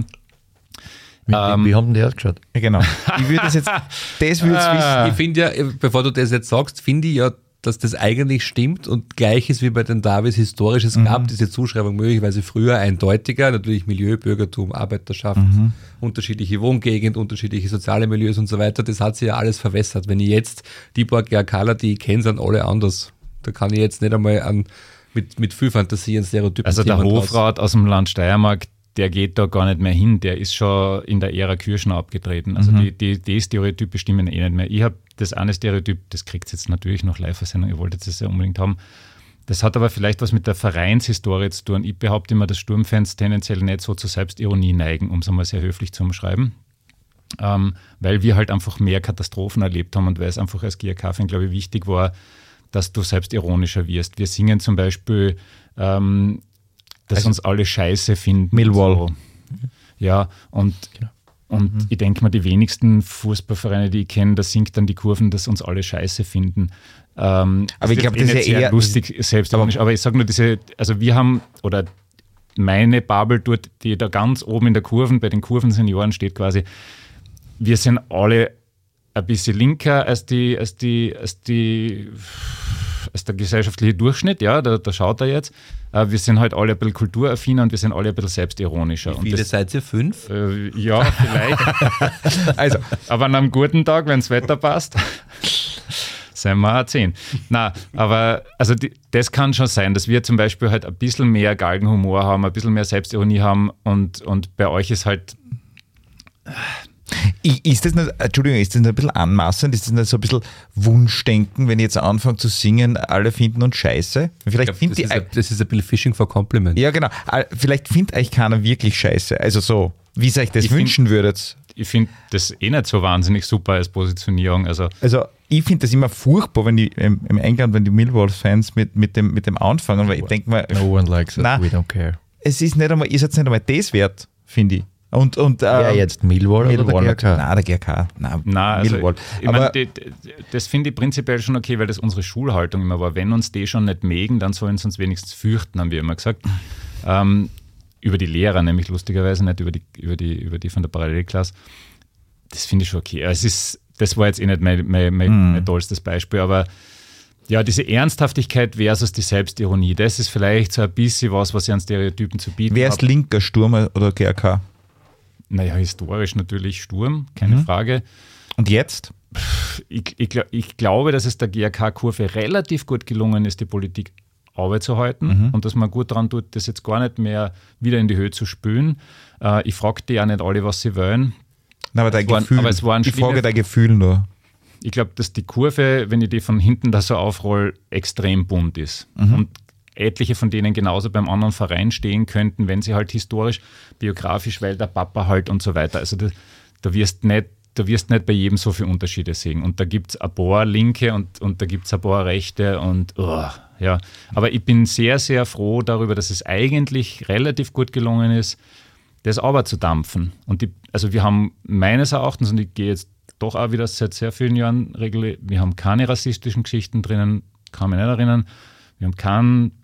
wie, ähm, wie haben denn die ausgeschaut? Ja, genau. Ich würde das jetzt, das würde wissen. Ich finde ja, bevor du das jetzt sagst, finde ich ja, dass das eigentlich stimmt und gleiches wie bei den Davis historisch. Es mhm. gab diese Zuschreibung möglicherweise früher eindeutiger, natürlich Milieu, Bürgertum, Arbeiterschaft, mhm. unterschiedliche Wohngegend, unterschiedliche soziale Milieus und so weiter. Das hat sich ja alles verwässert. Wenn ich jetzt die Borgia-Kala, die ich kenne, sind alle anders. Da kann ich jetzt nicht einmal an, mit, mit viel Fantasie ein Stereotyp Also der Hofrat aus dem Land Steiermark, der geht da gar nicht mehr hin. Der ist schon in der Ära Kirschner abgetreten. Also mhm. die, die, die Stereotype stimmen eh nicht mehr. Ich habe das eine Stereotyp, das kriegt jetzt natürlich noch Live-Sendung, ihr wolltet es ja unbedingt haben. Das hat aber vielleicht was mit der Vereinshistorie zu tun. Ich behaupte immer, dass Sturmfans tendenziell nicht so zur Selbstironie neigen, um es einmal sehr höflich zu umschreiben. Ähm, weil wir halt einfach mehr Katastrophen erlebt haben und weil es einfach als GRK-Fan, glaube ich, wichtig war, dass du selbstironischer wirst. Wir singen zum Beispiel ähm, dass also, uns alle scheiße finden. Millwall. So. Ja, und, genau. und mhm. ich denke mal, die wenigsten Fußballvereine, die ich kenne, da singt dann die Kurven, dass uns alle scheiße finden. Ähm, aber ich glaube, das ist ja eher lustig, selbstironisch. Aber, aber ich sage nur, diese, also wir haben, oder meine Bubble dort, die da ganz oben in der Kurven, bei den Kurvensenioren steht quasi, wir sind alle ein bisschen linker als die, als die, als die als der gesellschaftliche Durchschnitt, ja, da, da schaut er jetzt. Äh, wir sind halt alle ein bisschen kulturaffiner und wir sind alle ein bisschen selbstironischer. Wie viele das, seid ihr? Fünf? Äh, ja, vielleicht. also, aber an einem guten Tag, wenn das Wetter passt, sind wir auch zehn. Na, aber also die, das kann schon sein, dass wir zum Beispiel halt ein bisschen mehr Galgenhumor haben, ein bisschen mehr Selbstironie haben und, und bei euch ist halt ist das nicht, Entschuldigung, ist das nicht ein bisschen anmaßend? Ist das nicht so ein bisschen Wunschdenken, wenn ich jetzt anfange zu singen, alle finden uns scheiße? Vielleicht glaub, das, die, ist ein, das ist ein bisschen Fishing for Compliment. Ja, genau. Vielleicht findet euch keiner wirklich scheiße. Also so, wie ihr euch das ich wünschen find, würdet. Ich finde das eh nicht so wahnsinnig super als Positionierung. Also, also ich finde das immer furchtbar, wenn die im, im England, wenn die Millwall-Fans mit, mit, dem, mit dem anfangen, weil ich denke mal, no one likes it, we don't care. Es ist nicht einmal, ihr seid nicht einmal das wert, finde ich. Und, und, ja, ähm, jetzt Millwall, Millwall oder der GRK? Nein, der GRK. Nein, Nein also Millwall. Ich, ich mein, die, das finde ich prinzipiell schon okay, weil das unsere Schulhaltung immer war. Wenn uns die schon nicht mögen, dann sollen sie uns wenigstens fürchten, haben wir immer gesagt. Ähm, über die Lehrer, nämlich lustigerweise nicht über die, über die, über die von der Parallelklasse. Das finde ich schon okay. Es ist, das war jetzt eh nicht mein, mein, mein, mm. mein tollstes Beispiel, aber ja, diese Ernsthaftigkeit versus die Selbstironie, das ist vielleicht so ein bisschen was, was ich an Stereotypen zu bieten habe. Wer ist linker, Sturm oder GRK? Naja, historisch natürlich Sturm, keine mhm. Frage. Und jetzt? Ich, ich, ich, glaube, dass es der GRK-Kurve relativ gut gelungen ist, die Politik Arbeit zu halten mhm. und dass man gut daran tut, das jetzt gar nicht mehr wieder in die Höhe zu spülen. Äh, ich frage die ja nicht alle, was sie wollen. Na, aber, dein Gefühl, waren, aber es waren ich frage dein Gefühl nur. Ich glaube, dass die Kurve, wenn ich die von hinten da so aufroll, extrem bunt ist. Mhm. Und etliche von denen genauso beim anderen Verein stehen könnten, wenn sie halt historisch, biografisch, weil der Papa halt und so weiter. Also da, da wirst nicht da wirst nicht bei jedem so viele Unterschiede sehen. Und da gibt es ein paar Linke und, und da gibt es ein paar Rechte und oh, ja. Aber ich bin sehr, sehr froh darüber, dass es eigentlich relativ gut gelungen ist, das aber zu dampfen. Und die, also wir haben meines Erachtens, und ich gehe jetzt doch auch wieder seit sehr vielen Jahren regelmäßig, wir haben keine rassistischen Geschichten drinnen, kann mich nicht erinnern. Wir haben keinen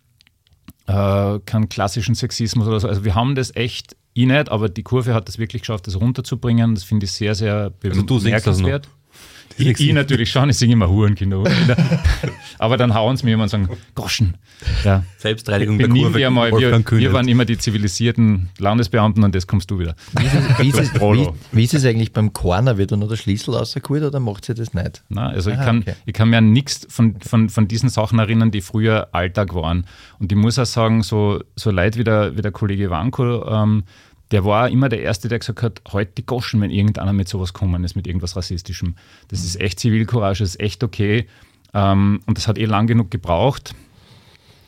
äh, keinen klassischen Sexismus oder so. Also wir haben das echt, ich nicht, aber die Kurve hat das wirklich geschafft, das runterzubringen. Das finde ich sehr, sehr bemerkenswert. Also ich, ich, natürlich schon, ich singe immer Hurenkinder. Aber dann hauen sie mir immer und sagen, Goschen. Ja. Selbstreinigung der Kurve. Wir, mal, wir, wir, waren immer die zivilisierten Landesbeamten und jetzt kommst du wieder. Wie ist es, wie ist es, wie, wie ist es eigentlich beim Corner? Wird da noch der Schlüssel rausgeholt oder macht sie das nicht? Nein, also Aha, ich, kann, okay. ich kann mir an nichts von, von, von diesen Sachen erinnern, die früher Alltag waren. Und ich muss auch sagen, so, so leid wie der, wie der Kollege Wanko ähm, der war immer der Erste, der gesagt hat, heute halt die Goschen, wenn irgendeiner mit sowas kommen ist, mit irgendwas Rassistischem. Das ist echt Zivilcourage, das ist echt okay. Ähm, und das hat eh lang genug gebraucht.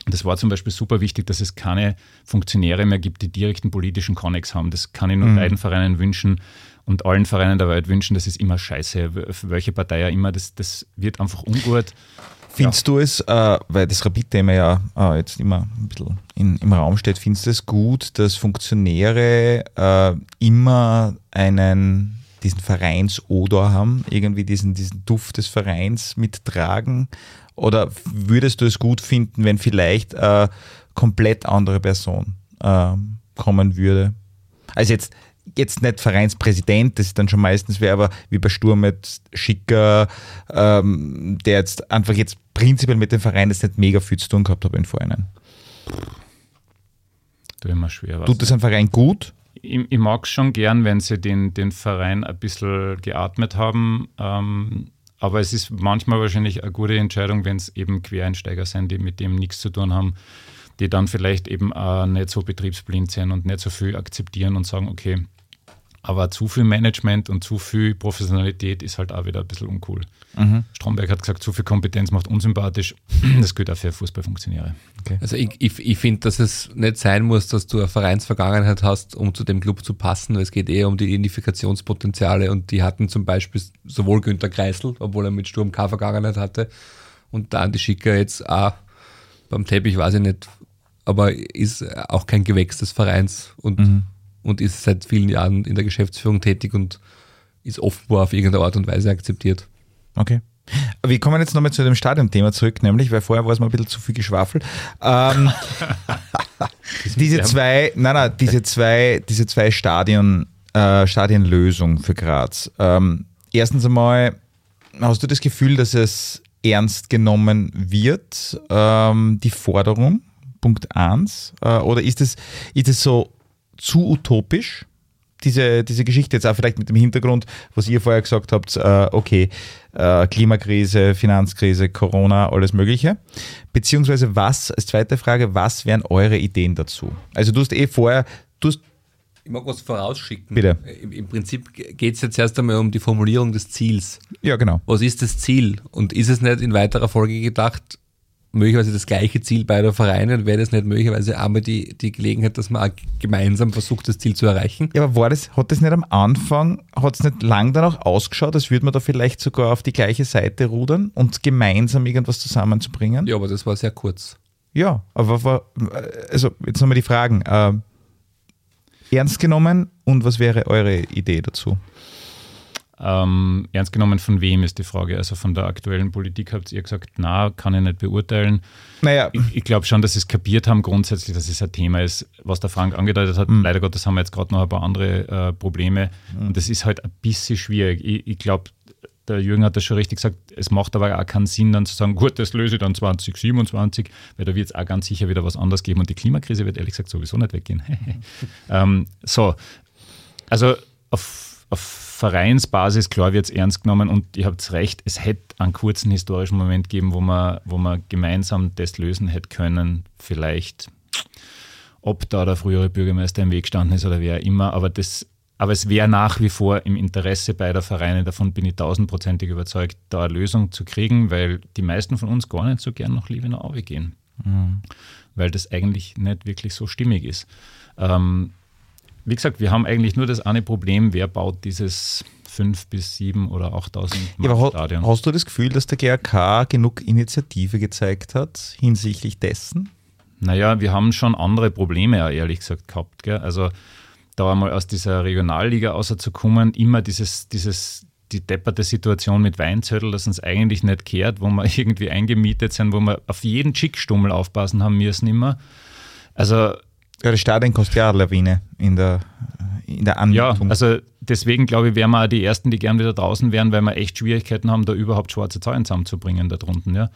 Das war zum Beispiel super wichtig, dass es keine Funktionäre mehr gibt, die direkten politischen Connex haben. Das kann ich nur mhm. beiden Vereinen wünschen und allen Vereinen der Welt wünschen. Das ist immer scheiße, für welche Partei ja immer. Das, das wird einfach ungut. Findest ja. du es, äh, weil das Rapid-Thema ja äh, jetzt immer ein bisschen in, im Raum steht, findest du es gut, dass Funktionäre äh, immer einen diesen Vereinsodor haben, irgendwie diesen, diesen Duft des Vereins mittragen? Oder würdest du es gut finden, wenn vielleicht eine komplett andere Person äh, kommen würde? Also jetzt jetzt nicht Vereinspräsident, das ist dann schon meistens wer, aber wie bei Sturm mit Schicker, ähm, der jetzt einfach jetzt prinzipiell mit dem Verein jetzt nicht mega viel zu tun gehabt hat in Vereinen. Du immer schwer. Tut das ein Verein gut? Ich, ich mag es schon gern, wenn sie den, den Verein ein bisschen geatmet haben. Ähm, aber es ist manchmal wahrscheinlich eine gute Entscheidung, wenn es eben Quereinsteiger sind, die mit dem nichts zu tun haben, die dann vielleicht eben auch nicht so betriebsblind sind und nicht so viel akzeptieren und sagen, okay, aber zu viel Management und zu viel Professionalität ist halt auch wieder ein bisschen uncool. Mhm. Stromberg hat gesagt, zu viel Kompetenz macht unsympathisch. Das gilt auch für Fußballfunktionäre. Okay. Also ich, ich, ich finde, dass es nicht sein muss, dass du eine Vereinsvergangenheit hast, um zu dem Club zu passen. Es geht eher um die Identifikationspotenziale und die hatten zum Beispiel sowohl Günter Kreisel, obwohl er mit Sturm K Vergangenheit hatte, und dann die Schicker jetzt auch beim Teppich, weiß ich nicht, aber ist auch kein Gewächs des Vereins und mhm und ist seit vielen Jahren in der Geschäftsführung tätig und ist offenbar auf irgendeine Art und Weise akzeptiert. Okay. Wir kommen jetzt nochmal zu dem Stadionthema zurück, nämlich, weil vorher war es mal ein bisschen zu viel geschwafelt. Ähm, diese zwei, nein, nein, diese zwei, diese zwei Stadion, äh, Stadienlösung für Graz. Ähm, erstens einmal, hast du das Gefühl, dass es ernst genommen wird, ähm, die Forderung, Punkt 1, äh, oder ist es, ist es so zu utopisch? Diese, diese Geschichte jetzt auch vielleicht mit dem Hintergrund, was ihr vorher gesagt habt, äh, okay, äh, Klimakrise, Finanzkrise, Corona, alles Mögliche. Beziehungsweise was, als zweite Frage, was wären eure Ideen dazu? Also du hast eh vorher, du hast ich mag was vorausschicken. Bitte. Im, im Prinzip geht es jetzt erst einmal um die Formulierung des Ziels. Ja, genau. Was ist das Ziel? Und ist es nicht in weiterer Folge gedacht, möglicherweise das gleiche Ziel beider Vereine und wäre das nicht möglicherweise einmal die, die Gelegenheit, dass man auch gemeinsam versucht, das Ziel zu erreichen? Ja, aber war das, hat das nicht am Anfang, hat es nicht lang danach ausgeschaut, als würde man da vielleicht sogar auf die gleiche Seite rudern und gemeinsam irgendwas zusammenzubringen? Ja, aber das war sehr kurz. Ja, aber war, also jetzt nochmal die Fragen. Äh, ernst genommen und was wäre eure Idee dazu? Ähm, ernst genommen von wem ist die Frage? Also von der aktuellen Politik habt ihr gesagt, na, kann ich nicht beurteilen. Naja. Ich, ich glaube schon, dass sie es kapiert haben grundsätzlich, dass es ein Thema ist, was der Frank angedeutet hat. Mhm. Leider Gottes haben wir jetzt gerade noch ein paar andere äh, Probleme mhm. und das ist halt ein bisschen schwierig. Ich, ich glaube, der Jürgen hat das schon richtig gesagt, es macht aber auch keinen Sinn, dann zu sagen, gut, das löse ich dann 2027, weil da wird es auch ganz sicher wieder was anderes geben und die Klimakrise wird ehrlich gesagt sowieso nicht weggehen. ähm, so, also auf, auf Vereinsbasis, klar wird es ernst genommen und ihr habt recht, es hätte einen kurzen historischen Moment gegeben, wo man, wo man gemeinsam das lösen hätte können, vielleicht ob da der frühere Bürgermeister im Weg gestanden ist oder wer immer, aber das aber es wäre nach wie vor im Interesse beider Vereine, davon bin ich tausendprozentig überzeugt, da eine Lösung zu kriegen, weil die meisten von uns gar nicht so gern nach Liebenau gehen. Mhm. Weil das eigentlich nicht wirklich so stimmig ist. Ähm, wie gesagt, wir haben eigentlich nur das eine Problem, wer baut dieses 5 bis 7 oder 8.000 ja, Stadion. Hast du das Gefühl, dass der GRK genug Initiative gezeigt hat hinsichtlich dessen? Naja, wir haben schon andere Probleme, ehrlich gesagt, gehabt. Gell? Also da einmal aus dieser Regionalliga rauszukommen, immer dieses, dieses, die depperte Situation mit Weinzettel, das uns eigentlich nicht kehrt, wo wir irgendwie eingemietet sind, wo wir auf jeden Schickstummel aufpassen haben müssen immer. Also ja, das Stadion kostet ja Lawine in der, in der Anmietung. Ja, also deswegen glaube ich, wären wir auch die Ersten, die gern wieder draußen wären, weil wir echt Schwierigkeiten haben, da überhaupt schwarze Zahlen zusammenzubringen da drunten. Ja,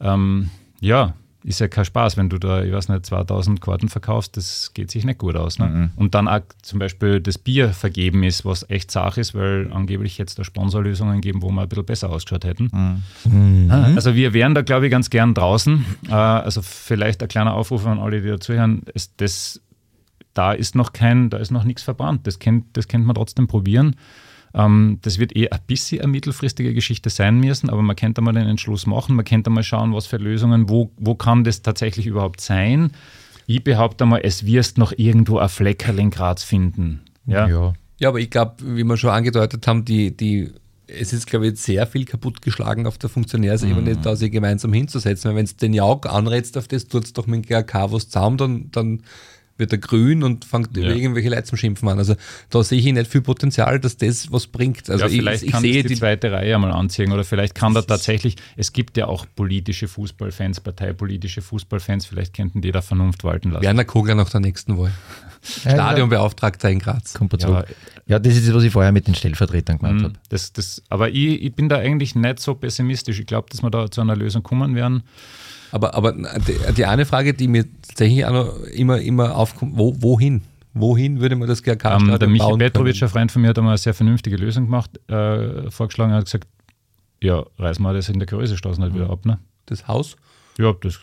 ähm, ja ist ja kein Spaß, wenn du da, ich weiß nicht, 2000 Karten verkaufst, das geht sich nicht gut aus. Ne? Mhm. Und dann auch zum Beispiel das Bier vergeben ist, was echt Sache ist, weil angeblich jetzt da Sponsorlösungen geben, wo wir ein bisschen besser ausgeschaut hätten. Mhm. Ah, also wir wären da, glaube ich, ganz gern draußen. Äh, also vielleicht ein kleiner Aufruf an alle, die dazuhören, ist das, da ist noch kein, da ist noch nichts verbrannt. Das kennt, das kennt man trotzdem probieren. Ähm, das wird eh ein bisschen eine mittelfristige Geschichte sein müssen, aber man könnte mal den Entschluss machen, man könnte mal schauen, was für Lösungen, wo, wo kann das tatsächlich überhaupt sein. Ich behaupte mal, es wirst noch irgendwo ein Fleckerl in Graz finden. Ja, ja. ja aber ich glaube, wie wir schon angedeutet haben, die, die es ist, glaube ich, sehr viel kaputtgeschlagen auf der Funktionärsebene, mhm. da sich gemeinsam hinzusetzen. Wenn es den Jauch anrätst auf das, tut es doch mit dem GRK was zusammen, dann, dann wird er grün und fängt ja. irgendwelche Leute zum Schimpfen an. Also da sehe ich nicht viel Potenzial, dass das was bringt. Also ja, vielleicht ich, ich kann sehe die, die zweite Reihe einmal anziehen oder vielleicht kann da tatsächlich, es gibt ja auch politische Fußballfans, parteipolitische Fußballfans, vielleicht könnten die da Vernunft walten lassen. Werner Kogler nach der nächsten Wahl. Stadionbeauftragter in Graz. Kommt ja, ja, das ist das, was ich vorher mit den Stellvertretern gemeint mhm. habe. Das, das, aber ich, ich bin da eigentlich nicht so pessimistisch. Ich glaube, dass wir da zu einer Lösung kommen werden. Aber, aber die, die eine Frage, die mir tatsächlich auch noch immer, immer aufkommt, wo, wohin? Wohin würde man das GRK-Stadion ähm, Der Michael Petrovic, ein Freund von mir, hat einmal eine sehr vernünftige Lösung gemacht, äh, vorgeschlagen, er hat gesagt, ja, reißen wir das in der Größestraße nicht wieder ab. Ne? Das Haus? Ja, das,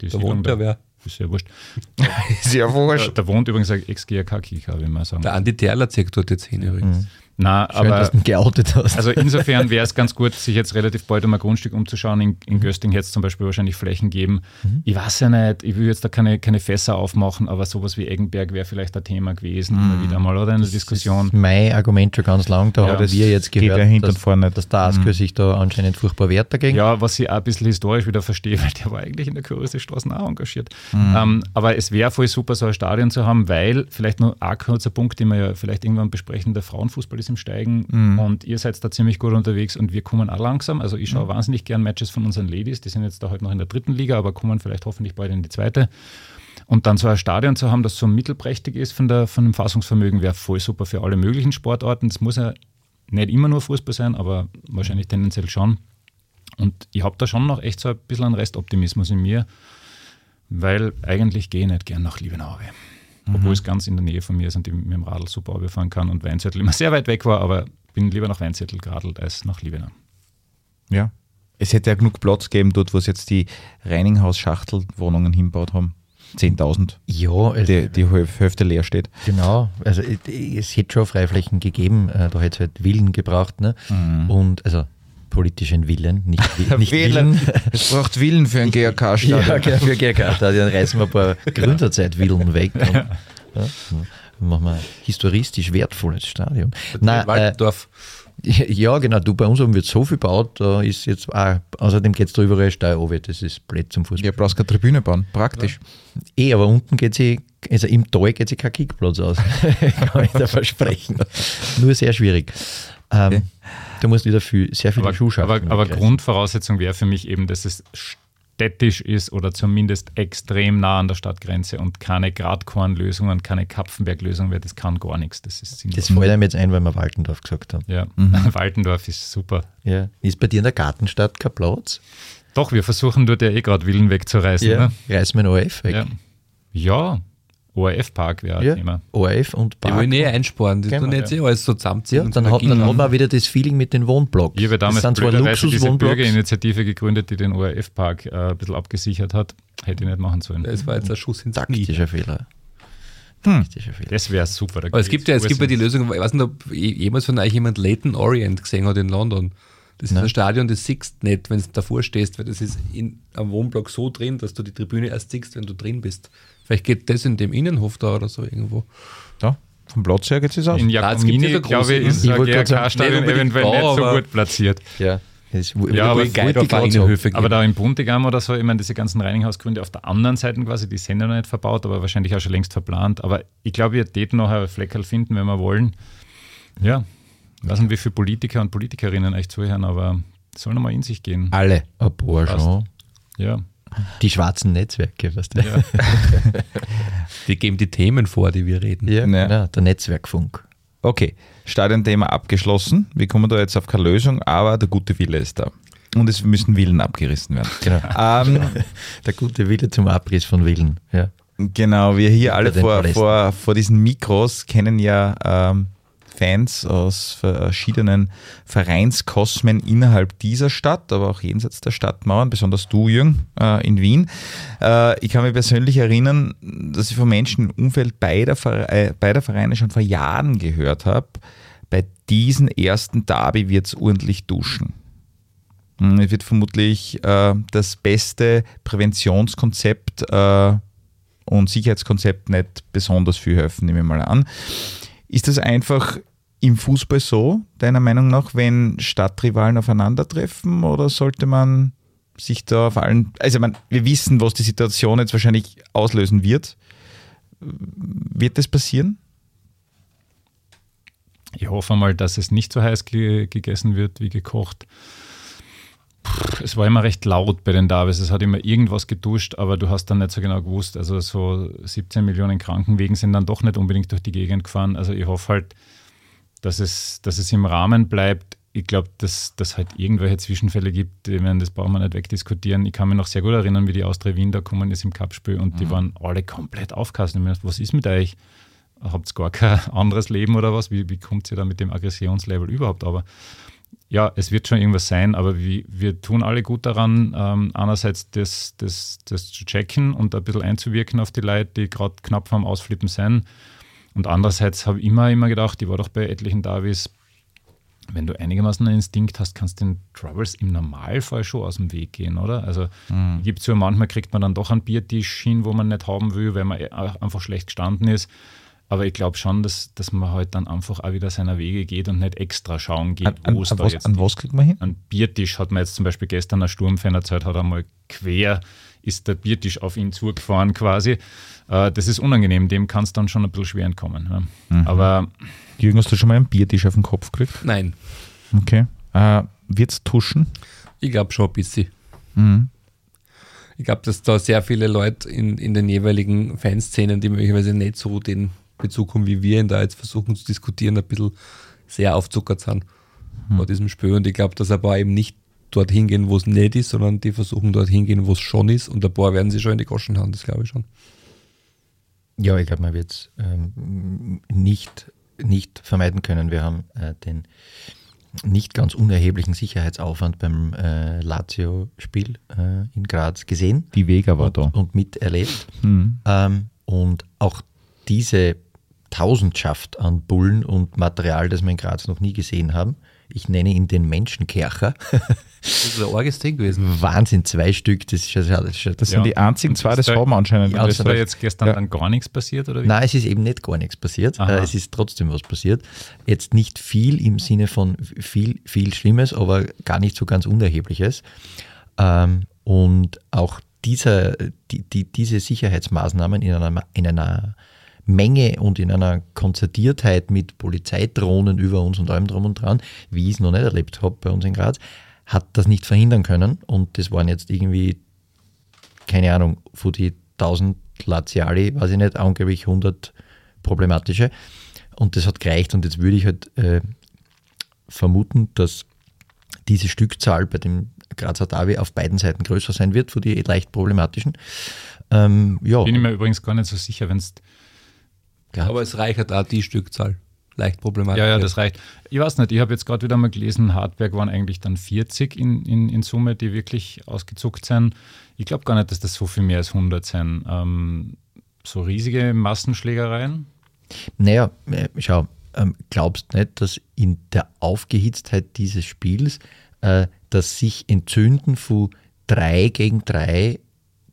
die da wohnt der wer? Ist ja wurscht. ist ja wurscht. Da, da wohnt übrigens ein Ex-GRK-Kicker, wie man sagen. Der Andi Terler zieht dort jetzt hin übrigens. Mhm. Na, Schön, aber dass du geoutet hast. Also insofern wäre es ganz gut, sich jetzt relativ bald um ein Grundstück umzuschauen. In, in Gösting hätte es zum Beispiel wahrscheinlich Flächen geben. Mhm. Ich weiß ja nicht, ich will jetzt da keine, keine Fässer aufmachen, aber sowas wie Eggenberg wäre vielleicht ein Thema gewesen, mhm. wieder mal, oder? In der Diskussion. Das ist mein Argument schon ganz lang, da ja, hat wir jetzt gehört, ja dass, vorne. dass der Asker mhm. sich da anscheinend furchtbar wehrt dagegen. Ja, was ich auch ein bisschen historisch wieder verstehe, weil der war eigentlich in der Kursestraße auch engagiert. Mhm. Ähm, aber es wäre voll super, so ein Stadion zu haben, weil, vielleicht nur ein kurzer Punkt, den wir ja vielleicht irgendwann besprechen, der Frauenfußball ist im Steigen mhm. Und ihr seid da ziemlich gut unterwegs und wir kommen auch langsam. Also ich schaue mhm. wahnsinnig gern Matches von unseren Ladies. Die sind jetzt da heute noch in der dritten Liga, aber kommen vielleicht hoffentlich bald in die zweite. Und dann so ein Stadion zu haben, das so mittelprächtig ist von, der, von dem Fassungsvermögen, wäre voll super für alle möglichen Sportarten. Das muss ja nicht immer nur Fußball sein, aber wahrscheinlich tendenziell schon. Und ich habe da schon noch echt so ein bisschen einen Restoptimismus in mir, weil eigentlich gehe ich nicht gern nach Liebenau. Mhm. Obwohl es ganz in der Nähe von mir ist und ich mit dem Radl super fahren kann und Weinzettel immer sehr weit weg war, aber bin lieber nach Weinzettel geradelt als nach Liebenau. Ja. Es hätte ja genug Platz gegeben dort, wo sie jetzt die Reininghaus-Schachtelwohnungen hinbaut haben. 10.000. Ja, die, die Hälfte leer steht. Genau, also es hätte schon Freiflächen gegeben, äh, da hätte es halt Willen gebraucht. Ne? Mhm. Und also politischen Willen, nicht, nicht Willen. Es braucht Willen für ein GRK-Stadion. Ja, für GRK-Stadion reißen wir ein paar Gründerzeit-Willen weg. Und, ja. Machen wir ein historistisch wertvolles Stadion. Nein, Waldorf. Äh, ja, genau. Du, bei uns haben wir so viel gebaut, da ist jetzt auch, außerdem geht es da überall steil runter, das ist blöd zum Fußball. Ja, brauchst keine Tribüne bauen, praktisch. Ja. Eh, aber unten geht sie, also im Tal geht sich kein Kickplatz aus. Kann ich dir versprechen. Nur sehr schwierig. Ähm, okay. Du musst wieder viel, sehr viele Schuhe schaffen. Aber, aber Grundvoraussetzung wäre für mich eben, dass es städtisch ist oder zumindest extrem nah an der Stadtgrenze und keine Gradkornlösungen, keine Kapfenberglösung wäre, das kann gar nichts. Das, ist das fällt einem jetzt ein, weil wir Waldendorf gesagt haben. Ja, mhm. Waldendorf ist super. Ja. Ist bei dir in der Gartenstadt kein Platz? Doch, wir versuchen dort ja eh gerade Willen wegzureißen. Ja, ne? reißen wir den ORF weg. Ja. ja, ORF-Park wäre ja, Thema. ORF und Park. Die wollen eh einsparen, die tun jetzt eh alles so zusammenziehen. Ja, dann, hat, dann hat man wieder das Feeling mit den Wohnblocks. Ich habe damals das sind zwar diese Bürgerinitiative gegründet, die den ORF-Park äh, ein bisschen abgesichert hat. Hätte ich nicht machen sollen. Das war jetzt ein Schuss ins Taktischer Fehler. Hm. Das wäre super. Aber es gibt ja, es gibt ja die Lösung, ich weiß nicht, ob jemals von euch jemand Leighton Orient gesehen hat in London. Das ist ein Stadion, das siehst nicht, wenn du davor stehst, weil das ist in einem Wohnblock so drin, dass du die Tribüne erst siehst, wenn du drin bist. Vielleicht geht das in dem Innenhof da oder so irgendwo. Ja, vom Platz her geht es aus. In Jakomini, ja glaube ich, ist ein GRK-Stadion eventuell Bau, nicht so gut platziert. Ja. ja, aber, aber da in Buntigam oder so, ich meine, diese ganzen Reininghausgründe auf der anderen Seite quasi, die sind ja noch nicht verbaut, aber wahrscheinlich auch schon längst verplant. Aber ich glaube, wir täten noch ein Fleckerl finden, wenn wir wollen. Ja, ich weiß nicht, wie viele Politiker und Politikerinnen euch zuhören, aber sollen noch mal in sich gehen. Alle. Ein paar schon. Ja. Die schwarzen Netzwerke, was du? Ja. die geben die Themen vor, die wir reden. Ja, ja. der Netzwerkfunk. Okay, Stadionthema abgeschlossen. Wir kommen da jetzt auf keine Lösung, aber der gute Wille ist da. Und es müssen Villen abgerissen werden. Genau. Ähm, der gute Wille zum Abriss von Villen. Ja. Genau, wir hier alle vor, vor, vor diesen Mikros kennen ja ähm, Fans aus verschiedenen Vereinskosmen innerhalb dieser Stadt, aber auch jenseits der Stadtmauern, besonders du, Jürgen, äh, in Wien. Äh, ich kann mich persönlich erinnern, dass ich von Menschen im Umfeld beider, äh, beider Vereine schon vor Jahren gehört habe, bei diesem ersten Derby wird es ordentlich duschen. Hm, es wird vermutlich äh, das beste Präventionskonzept äh, und Sicherheitskonzept nicht besonders viel helfen, nehme ich mal an. Ist das einfach im Fußball so, deiner Meinung nach, wenn Stadtrivalen aufeinandertreffen oder sollte man sich da auf allen, also man, wir wissen, was die Situation jetzt wahrscheinlich auslösen wird. Wird das passieren? Ich hoffe mal, dass es nicht so heiß gegessen wird wie gekocht. Es war immer recht laut bei den Davis. Es hat immer irgendwas geduscht, aber du hast dann nicht so genau gewusst. Also so 17 Millionen Krankenwegen sind dann doch nicht unbedingt durch die Gegend gefahren. Also ich hoffe halt, dass es, dass es im Rahmen bleibt. Ich glaube, dass es halt irgendwelche Zwischenfälle gibt, ich meine, das brauchen wir nicht wegdiskutieren. Ich kann mich noch sehr gut erinnern, wie die Austria Wien da gekommen ist im Cup-Spiel und mhm. die waren alle komplett aufgekastet. Ich was ist mit euch? Habt ihr gar kein anderes Leben oder was? Wie, wie kommt ihr da mit dem Aggressionslevel überhaupt? Aber ja, es wird schon irgendwas sein, aber wir, wir tun alle gut daran, ähm, einerseits das, das, das zu checken und ein bisschen einzuwirken auf die Leute, die gerade knapp vorm Ausflippen sind. Und andererseits habe ich immer, immer gedacht, ich war doch bei etlichen Davis, wenn du einigermaßen einen Instinkt hast, kannst du den Troubles im Normalfall schon aus dem Weg gehen, oder? Also mhm. gibt es ja manchmal, kriegt man dann doch einen Biertisch hin, wo man nicht haben will, weil man einfach schlecht gestanden ist. Aber ich glaube schon, dass, dass man halt dann einfach auch wieder seiner Wege geht und nicht extra schauen geht, wo es da was, jetzt. An was kriegt man hin? Ein Biertisch hat man jetzt zum Beispiel gestern ein Sturmfan erzählt, hat einmal quer ist der Biertisch auf ihn zugefahren quasi. Äh, das ist unangenehm, dem kann es dann schon ein bisschen schwer entkommen. Mhm. Aber. Jürgen, hast du schon mal einen Biertisch auf den Kopf gekriegt? Nein. Okay. Äh, Wird es tuschen? Ich glaube schon ein bisschen. Mhm. Ich glaube, dass da sehr viele Leute in, in den jeweiligen Fanszenen, die möglicherweise nicht so den Bezug haben, wie wir ihn da jetzt versuchen zu diskutieren, ein bisschen sehr aufzuckert sind mhm. vor diesem Spiel. Und ich glaube, dass ein paar eben nicht dorthin gehen, wo es nicht ist, sondern die versuchen dorthin gehen, wo es schon ist. Und ein paar werden sie schon in die Goschen haben, das glaube ich schon. Ja, ich glaube, man wird es ähm, nicht, nicht vermeiden können. Wir haben äh, den nicht ganz unerheblichen Sicherheitsaufwand beim äh, Lazio-Spiel äh, in Graz gesehen. Die Vega war und, da. Und miterlebt. Mhm. Ähm, und auch diese Tausendschaft an Bullen und Material, das wir in Graz noch nie gesehen haben, ich nenne ihn den Menschenkercher. Das ist ein arges Ding gewesen. Wahnsinn, zwei Stück. Das, ist, das, das, das sind die einzigen zwei, das haben anscheinend. Ja, ist da jetzt gestern ja. dann gar nichts passiert? Oder wie? Nein, es ist eben nicht gar nichts passiert. Aha. Äh, es ist trotzdem was passiert. Jetzt nicht viel im Sinne von viel, viel Schlimmes, aber gar nicht so ganz Unerhebliches. Ähm, und auch dieser, die, die, diese Sicherheitsmaßnahmen in einer, in einer Menge und in einer Konzertiertheit mit Polizeidrohnen über uns und allem drum und dran, wie ich es noch nicht erlebt habe bei uns in Graz, hat das nicht verhindern können. Und das waren jetzt irgendwie, keine Ahnung, von die 1000 Laziali, weiß ich nicht, angeblich 100 problematische. Und das hat gereicht. Und jetzt würde ich halt äh, vermuten, dass diese Stückzahl bei dem Grazer Davi auf beiden Seiten größer sein wird, für die leicht problematischen. Ähm, ja. Bin ich mir übrigens gar nicht so sicher, wenn es gehabt. Aber es reicht auch die Stückzahl. Leicht problematisch. Ja, ja, das reicht. Ich weiß nicht, ich habe jetzt gerade wieder mal gelesen, Hartberg waren eigentlich dann 40 in, in, in Summe, die wirklich ausgezuckt sind. Ich glaube gar nicht, dass das so viel mehr als 100 sind. Ähm, so riesige Massenschlägereien? Naja, äh, schau, ähm, glaubst nicht, dass in der Aufgehitztheit dieses Spiels äh, das sich Entzünden von drei gegen drei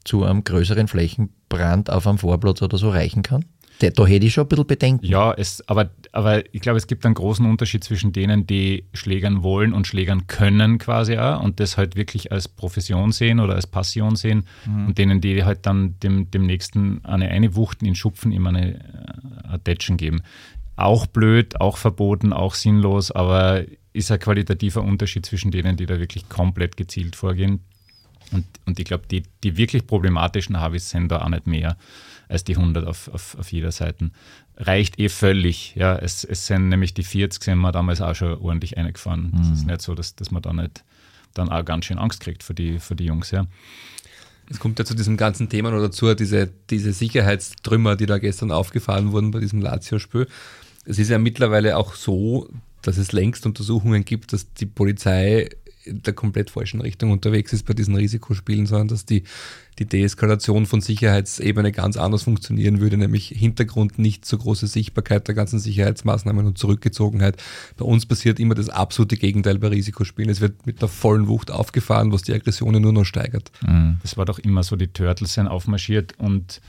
zu einem größeren Flächenbrand auf einem Vorplatz oder so reichen kann? Da, da hätte ich schon ein bisschen Bedenken. Ja, es, aber, aber ich glaube, es gibt einen großen Unterschied zwischen denen, die schlägern wollen und schlägern können quasi auch und das halt wirklich als Profession sehen oder als Passion sehen mhm. und denen, die halt dann dem, dem Nächsten eine eine Wuchten in Schupfen ihm eine äh, Tätschen geben. Auch blöd, auch verboten, auch sinnlos, aber ist ein qualitativer Unterschied zwischen denen, die da wirklich komplett gezielt vorgehen. Und, und ich glaube, die, die wirklich problematischen Harvis sind da auch nicht mehr als die 100 auf, auf, auf jeder Seite. Reicht eh völlig. Ja, es, es sind nämlich die 40 sind wir damals auch schon ordentlich eingefahren. Mhm. Das ist nicht so, dass, dass man da nicht dann auch ganz schön Angst kriegt für die, für die Jungs. Ja. Es kommt ja zu diesem ganzen Thema noch dazu, diese, diese Sicherheitstrümmer, die da gestern aufgefahren wurden bei diesem Lazio-Spiel. Es ist ja mittlerweile auch so, dass es längst Untersuchungen gibt, dass die Polizei in der komplett falschen Richtung unterwegs ist bei diesen Risikospielen, sondern dass die, die Deeskalation von Sicherheitsebene ganz anders funktionieren würde, nämlich Hintergrund nicht so große Sichtbarkeit der ganzen Sicherheitsmaßnahmen und Zurückgezogenheit. Bei uns passiert immer das absolute Gegenteil bei Risikospielen. Es wird mit der vollen Wucht aufgefahren, was die Aggressionen nur noch steigert. Mhm. Das war doch immer so, die Turtles sind aufmarschiert und,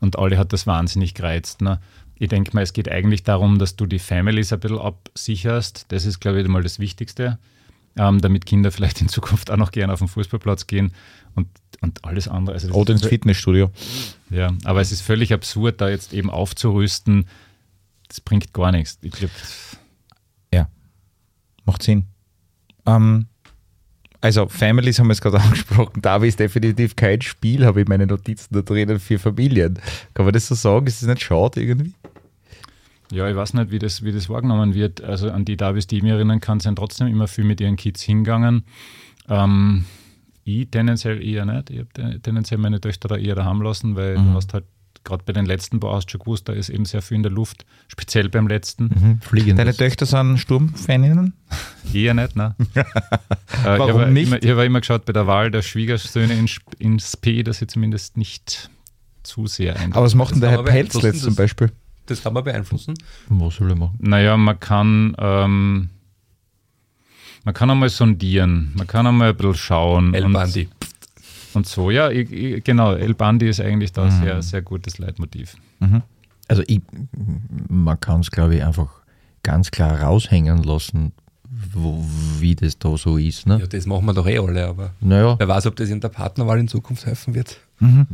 und alle hat das wahnsinnig gereizt. Ne? Ich denke mal, es geht eigentlich darum, dass du die Families ein bisschen absicherst. Das ist, glaube ich, mal das Wichtigste ähm, damit Kinder vielleicht in Zukunft auch noch gerne auf den Fußballplatz gehen und, und alles andere. Also Oder ins Fitnessstudio. Ja, aber es ist völlig absurd, da jetzt eben aufzurüsten. Das bringt gar nichts. Ich glaube. Ja, macht Sinn. Ähm, also Families haben wir es gerade angesprochen. Da ist definitiv kein Spiel, habe ich meine Notizen da drinnen für Familien. Kann man das so sagen? Ist das nicht schade irgendwie? Ja, ich weiß nicht, wie das, wie das wahrgenommen wird. Also an die Davis, die ich mich erinnern kann, sind trotzdem immer viel mit ihren Kids hingegangen. Ähm, ich tendenziell eher nicht. Ich habe tendenziell meine Töchter da eher daheim lassen, weil mhm. du hast halt gerade bei den letzten Bau hast schon gewusst, da ist eben sehr viel in der Luft, speziell beim letzten. Mhm, Deine Töchter sind Sturmfaninnen? Eher nicht, ne? äh, Warum ich nicht? Immer, ich habe immer geschaut, bei der Wahl der Schwiegersöhne ins, ins P, dass sie zumindest nicht zu sehr ein. Aber was macht denn der Herr Pelzlitz zum Beispiel? Das kann man beeinflussen. Was soll er machen? Naja, man kann, ähm, man kann einmal sondieren, man kann einmal ein bisschen schauen. El Bandi. Und, so, ja, ich, ich, genau. El Bandi ist eigentlich da ein mhm. sehr, sehr gutes Leitmotiv. Mhm. Also ich, man kann es, glaube ich, einfach ganz klar raushängen lassen, wo, wie das da so ist. Ne? Ja, das machen wir doch eh alle, aber naja. wer weiß, ob das in der Partnerwahl in Zukunft helfen wird. Mhm.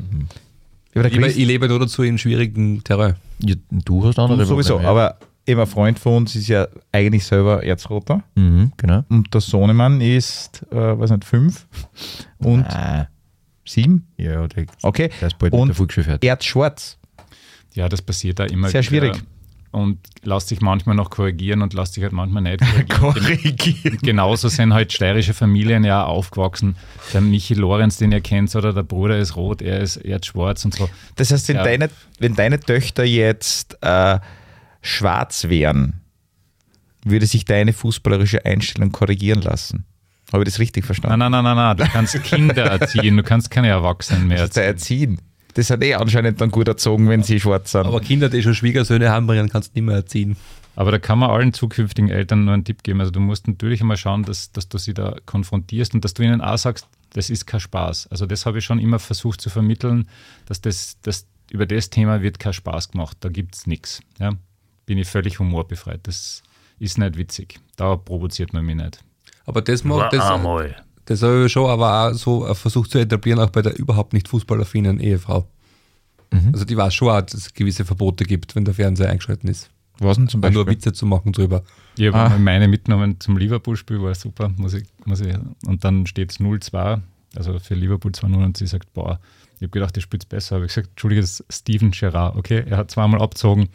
Mhm. Ich, lebe, ich lebe nur dazu in schwierigen Terrain. Ja, du hast andere du sowieso, Probleme, aber eben ein Freund von uns ist ja eigentlich selber Erzroter. Mhm, genau. Und der Sohnemann ist, äh, weiß nicht, fünf und ah. sieben. Ja, der, okay. Der ist bald und Erzschwarz. Ja, das passiert da immer Sehr schwierig. Und lässt sich manchmal noch korrigieren und lässt sich halt manchmal nicht korrigieren. korrigieren. genauso sind halt steirische Familien ja aufgewachsen. Der Michi Lorenz, den ihr kennt, oder der Bruder ist rot, er ist, er ist schwarz und so. Das heißt, wenn, ja. deine, wenn deine Töchter jetzt äh, schwarz wären, würde sich deine fußballerische Einstellung korrigieren lassen? Habe ich das richtig verstanden? Nein, nein, nein, nein, nein. Du kannst Kinder erziehen, du kannst keine Erwachsenen mehr erziehen. erziehen. Das hat eh anscheinend dann gut erzogen, wenn sie schwarz sind. Aber Kinder, die schon Schwiegersöhne haben, kannst du nicht mehr erziehen. Aber da kann man allen zukünftigen Eltern nur einen Tipp geben. Also du musst natürlich einmal schauen, dass, dass du sie da konfrontierst und dass du ihnen auch sagst, das ist kein Spaß. Also das habe ich schon immer versucht zu vermitteln, dass das, das über das Thema wird kein Spaß gemacht. Da gibt es nichts. Ja? Bin ich völlig humorbefreit. Das ist nicht witzig. Da provoziert man mich nicht. Aber das macht das, das habe ich schon aber auch so versucht zu etablieren, auch bei der überhaupt nicht fußballaffinen Ehefrau. Mhm. Also die weiß schon auch, dass es gewisse Verbote gibt, wenn der Fernseher eingeschalten ist. Was denn zum Beispiel? Nur Witze zu machen drüber. Ich habe ah. meine mitgenommen zum Liverpool-Spiel, war super. Muss ich, muss ich, und dann steht es 0-2, also für Liverpool 2-0 und sie sagt, boah, ich habe gedacht, der spielt besser. Habe ich gesagt, Entschuldige, das ist Steven Gerrard. Okay, er hat zweimal abgezogen.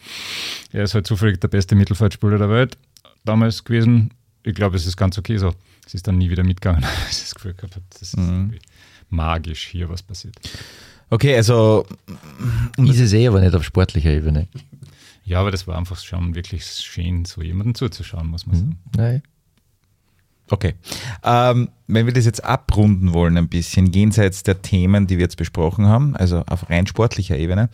Er ist halt zufällig der beste Mittelfeldspieler der Welt damals gewesen. Ich glaube, es ist ganz okay so. Es ist dann nie wieder mitgegangen. Ich das Gefühl gehabt, das ist mhm. magisch hier, was passiert. Okay, also. Ist es eh aber nicht auf sportlicher Ebene. Ja, aber das war einfach schon wirklich schön, so jemanden zuzuschauen, muss man mhm. sagen. Nein. Okay. Ähm, wenn wir das jetzt abrunden wollen, ein bisschen jenseits der Themen, die wir jetzt besprochen haben, also auf rein sportlicher Ebene,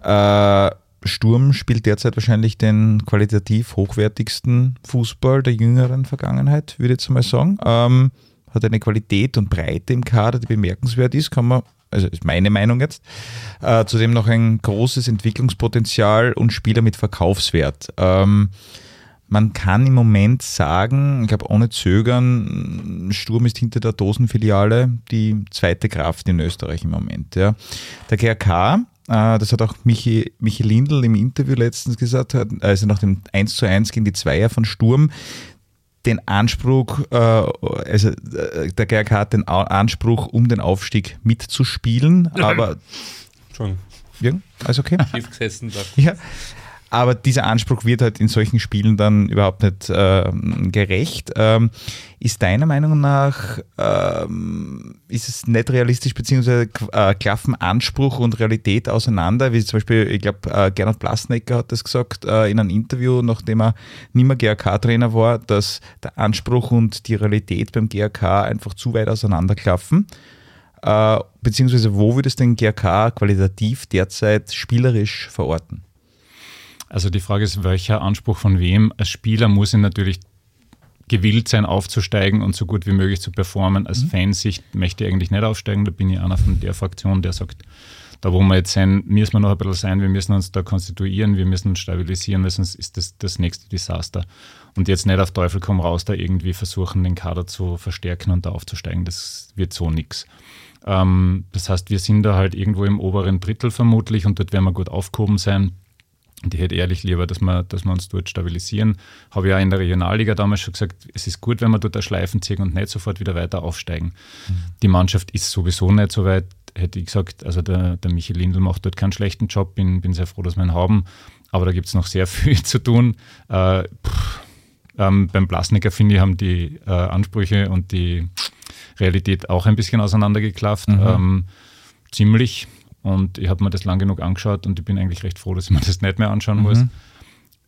äh, Sturm spielt derzeit wahrscheinlich den qualitativ hochwertigsten Fußball der jüngeren Vergangenheit, würde ich jetzt mal sagen. Ähm, hat eine Qualität und Breite im Kader, die bemerkenswert ist, kann man, also ist meine Meinung jetzt. Äh, zudem noch ein großes Entwicklungspotenzial und Spieler mit Verkaufswert. Ähm, man kann im Moment sagen, ich glaube ohne Zögern, Sturm ist hinter der Dosenfiliale die zweite Kraft in Österreich im Moment. Ja. Der GRK das hat auch Michi, Michi Lindl im Interview letztens gesagt, also nach dem 1 zu 1 gegen die Zweier von Sturm, den Anspruch, äh, also äh, der GRK hat den Anspruch, um den Aufstieg mitzuspielen, aber schon. Ja, alles okay? Schief gesessen. Ja, aber dieser Anspruch wird halt in solchen Spielen dann überhaupt nicht äh, gerecht. Ähm, ist deiner Meinung nach, ähm, ist es nicht realistisch, beziehungsweise äh, klaffen Anspruch und Realität auseinander? Wie zum Beispiel, ich glaube, äh, Gernot Blasnecker hat das gesagt äh, in einem Interview, nachdem er nicht mehr GRK-Trainer war, dass der Anspruch und die Realität beim GRK einfach zu weit auseinanderklaffen. Äh, beziehungsweise wo würde es den GRK qualitativ derzeit spielerisch verorten? Also die Frage ist, welcher Anspruch von wem? Als Spieler muss ich natürlich gewillt sein, aufzusteigen und so gut wie möglich zu performen. Als mhm. Fansicht möchte ich eigentlich nicht aufsteigen. Da bin ich einer von der Fraktion, der sagt, da wo wir jetzt sein, müssen wir noch ein bisschen sein, wir müssen uns da konstituieren, wir müssen uns stabilisieren, weil sonst ist das das nächste Desaster. Und jetzt nicht auf Teufel komm raus, da irgendwie versuchen, den Kader zu verstärken und da aufzusteigen. Das wird so nichts. Ähm, das heißt, wir sind da halt irgendwo im oberen Drittel vermutlich und dort werden wir gut aufgehoben sein. Und ich hätte ehrlich lieber, dass wir, dass wir uns dort stabilisieren. Habe ja in der Regionalliga damals schon gesagt, es ist gut, wenn wir dort Schleifen ziehen und nicht sofort wieder weiter aufsteigen. Mhm. Die Mannschaft ist sowieso nicht so weit, hätte ich gesagt. Also der, der Michi Lindl macht dort keinen schlechten Job, bin, bin sehr froh, dass wir ihn haben. Aber da gibt es noch sehr viel zu tun. Äh, ähm, beim Plasniker, finde ich, haben die äh, Ansprüche und die Realität auch ein bisschen auseinandergeklafft. Mhm. Ähm, ziemlich. Und ich habe mir das lang genug angeschaut und ich bin eigentlich recht froh, dass ich mir das nicht mehr anschauen mhm. muss.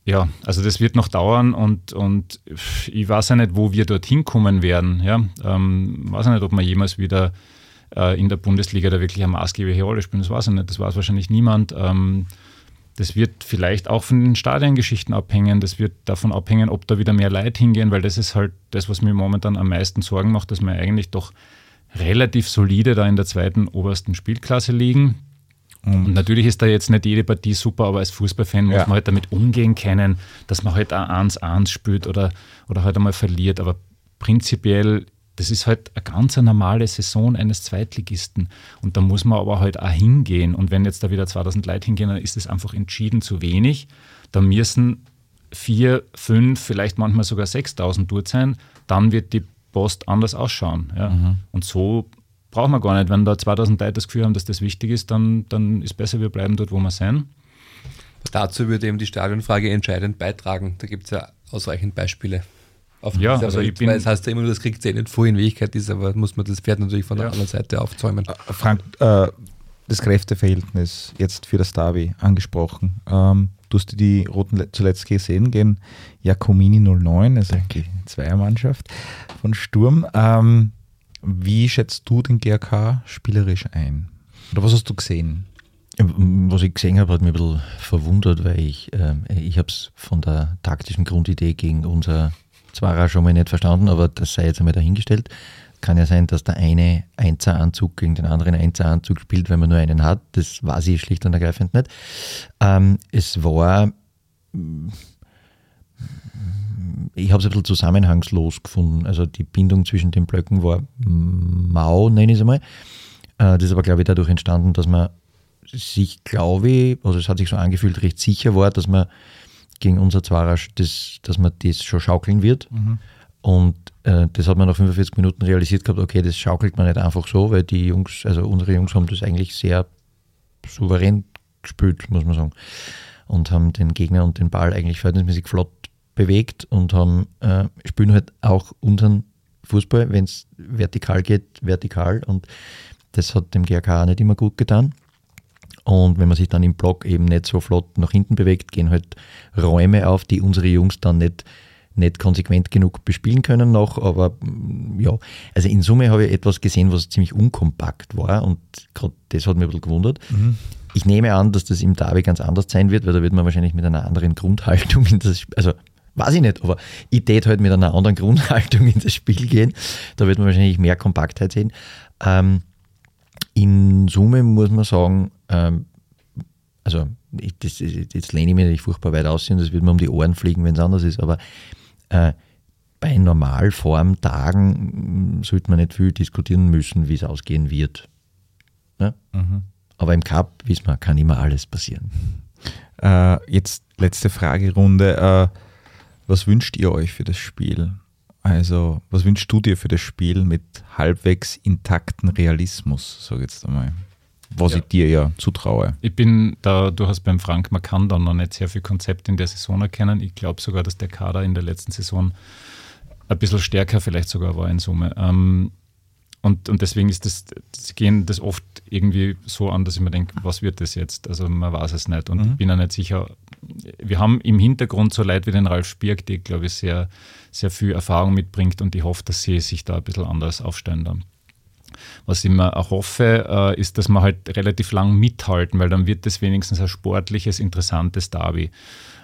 Ja, also das wird noch dauern und, und ich weiß ja nicht, wo wir dorthin kommen werden. Ja, ähm, weiß ja nicht, ob wir jemals wieder äh, in der Bundesliga da wirklich eine maßgebliche Rolle spielen. Das weiß ich nicht. Das weiß wahrscheinlich niemand. Ähm, das wird vielleicht auch von den Stadiongeschichten abhängen. Das wird davon abhängen, ob da wieder mehr Leute hingehen, weil das ist halt das, was mir momentan am meisten Sorgen macht, dass wir eigentlich doch relativ solide da in der zweiten obersten Spielklasse liegen. Und natürlich ist da jetzt nicht jede Partie super, aber als Fußballfan muss ja. man halt damit umgehen können, dass man halt auch 1-1 spielt oder, oder halt einmal verliert. Aber prinzipiell, das ist halt eine ganz normale Saison eines Zweitligisten. Und da muss man aber halt auch hingehen. Und wenn jetzt da wieder 2000 Leute hingehen, dann ist es einfach entschieden zu wenig. Da müssen vier, fünf, vielleicht manchmal sogar 6000 dort sein. Dann wird die Post anders ausschauen. Ja. Mhm. Und so brauchen wir gar nicht. Wenn da 2000 Leute das Gefühl haben, dass das wichtig ist, dann, dann ist besser, wir bleiben dort, wo wir sind. Dazu würde eben die Stadionfrage entscheidend beitragen. Da gibt es ja ausreichend Beispiele. Auf ja, also Welt, ich bin, weil es heißt ja immer nur, das kriegt es eh nicht vor in Wirklichkeit ist, aber muss man das Pferd natürlich von der anderen Seite aufzäumen. Äh, Frank, äh, das Kräfteverhältnis jetzt für das Derby angesprochen. Ähm, du hast die Roten zuletzt gesehen gegen Jacomini 09, also die Zweiermannschaft von Sturm. Ähm, wie schätzt du den GRK spielerisch ein? Oder was hast du gesehen? Was ich gesehen habe, hat mich ein bisschen verwundert, weil ich, äh, ich habe es von der taktischen Grundidee gegen unser Zwarer schon mal nicht verstanden, aber das sei jetzt einmal dahingestellt. Kann ja sein, dass der eine Einzeranzug gegen den anderen Einzeranzug spielt, wenn man nur einen hat. Das weiß ich schlicht und ergreifend nicht. Ähm, es war, ich habe es ein bisschen zusammenhangslos gefunden. Also die Bindung zwischen den Blöcken war mau, nenne ich es einmal. Äh, das ist aber, glaube ich, dadurch entstanden, dass man sich, glaube ich, also es hat sich so angefühlt, recht sicher war, dass man gegen unser Zwarer, das, dass man das schon schaukeln wird. Mhm. Und das hat man nach 45 Minuten realisiert gehabt, okay, das schaukelt man nicht einfach so, weil die Jungs, also unsere Jungs haben das eigentlich sehr souverän gespielt, muss man sagen. Und haben den Gegner und den Ball eigentlich verhältnismäßig flott bewegt und haben, äh, spielen halt auch unseren Fußball, wenn es vertikal geht, vertikal. Und das hat dem GRK auch nicht immer gut getan. Und wenn man sich dann im Block eben nicht so flott nach hinten bewegt, gehen halt Räume auf, die unsere Jungs dann nicht, nicht konsequent genug bespielen können noch. Aber mm, ja, also in Summe habe ich etwas gesehen, was ziemlich unkompakt war und gerade das hat mich ein bisschen gewundert. Mhm. Ich nehme an, dass das im Derby ganz anders sein wird, weil da wird man wahrscheinlich mit einer anderen Grundhaltung in das, also weiß ich nicht, aber ich tät halt mit einer anderen Grundhaltung in das Spiel gehen. Da wird man wahrscheinlich mehr Kompaktheit sehen. Ähm, in Summe muss man sagen, ähm, also ich, das, jetzt lehne ich mich nicht furchtbar weit aus und das wird mir um die Ohren fliegen, wenn es anders ist, aber bei Normalform Tagen mm, sollte man nicht viel diskutieren müssen, wie es ausgehen wird. Ne? Mhm. Aber im Cup, wissen wir, kann immer alles passieren. Äh, jetzt letzte Fragerunde. Äh, was wünscht ihr euch für das Spiel? Also, was wünschst du dir für das Spiel mit halbwegs intakten Realismus, ich jetzt einmal? Was ja. ich dir ja zutraue. Ich bin da, du hast beim Frank, man kann da noch nicht sehr viel Konzept in der Saison erkennen. Ich glaube sogar, dass der Kader in der letzten Saison ein bisschen stärker vielleicht sogar war in Summe. Ähm, und, und deswegen ist das, sie gehen das oft irgendwie so an, dass ich mir denke, was wird das jetzt? Also man weiß es nicht. Und mhm. ich bin ja nicht sicher. Wir haben im Hintergrund so Leute wie den Ralf Spierk, die, glaube ich, sehr, sehr viel Erfahrung mitbringt und ich hoffe, dass sie sich da ein bisschen anders aufstellen dann. Was ich mir auch hoffe, äh, ist, dass wir halt relativ lang mithalten, weil dann wird das wenigstens ein sportliches, interessantes Derby.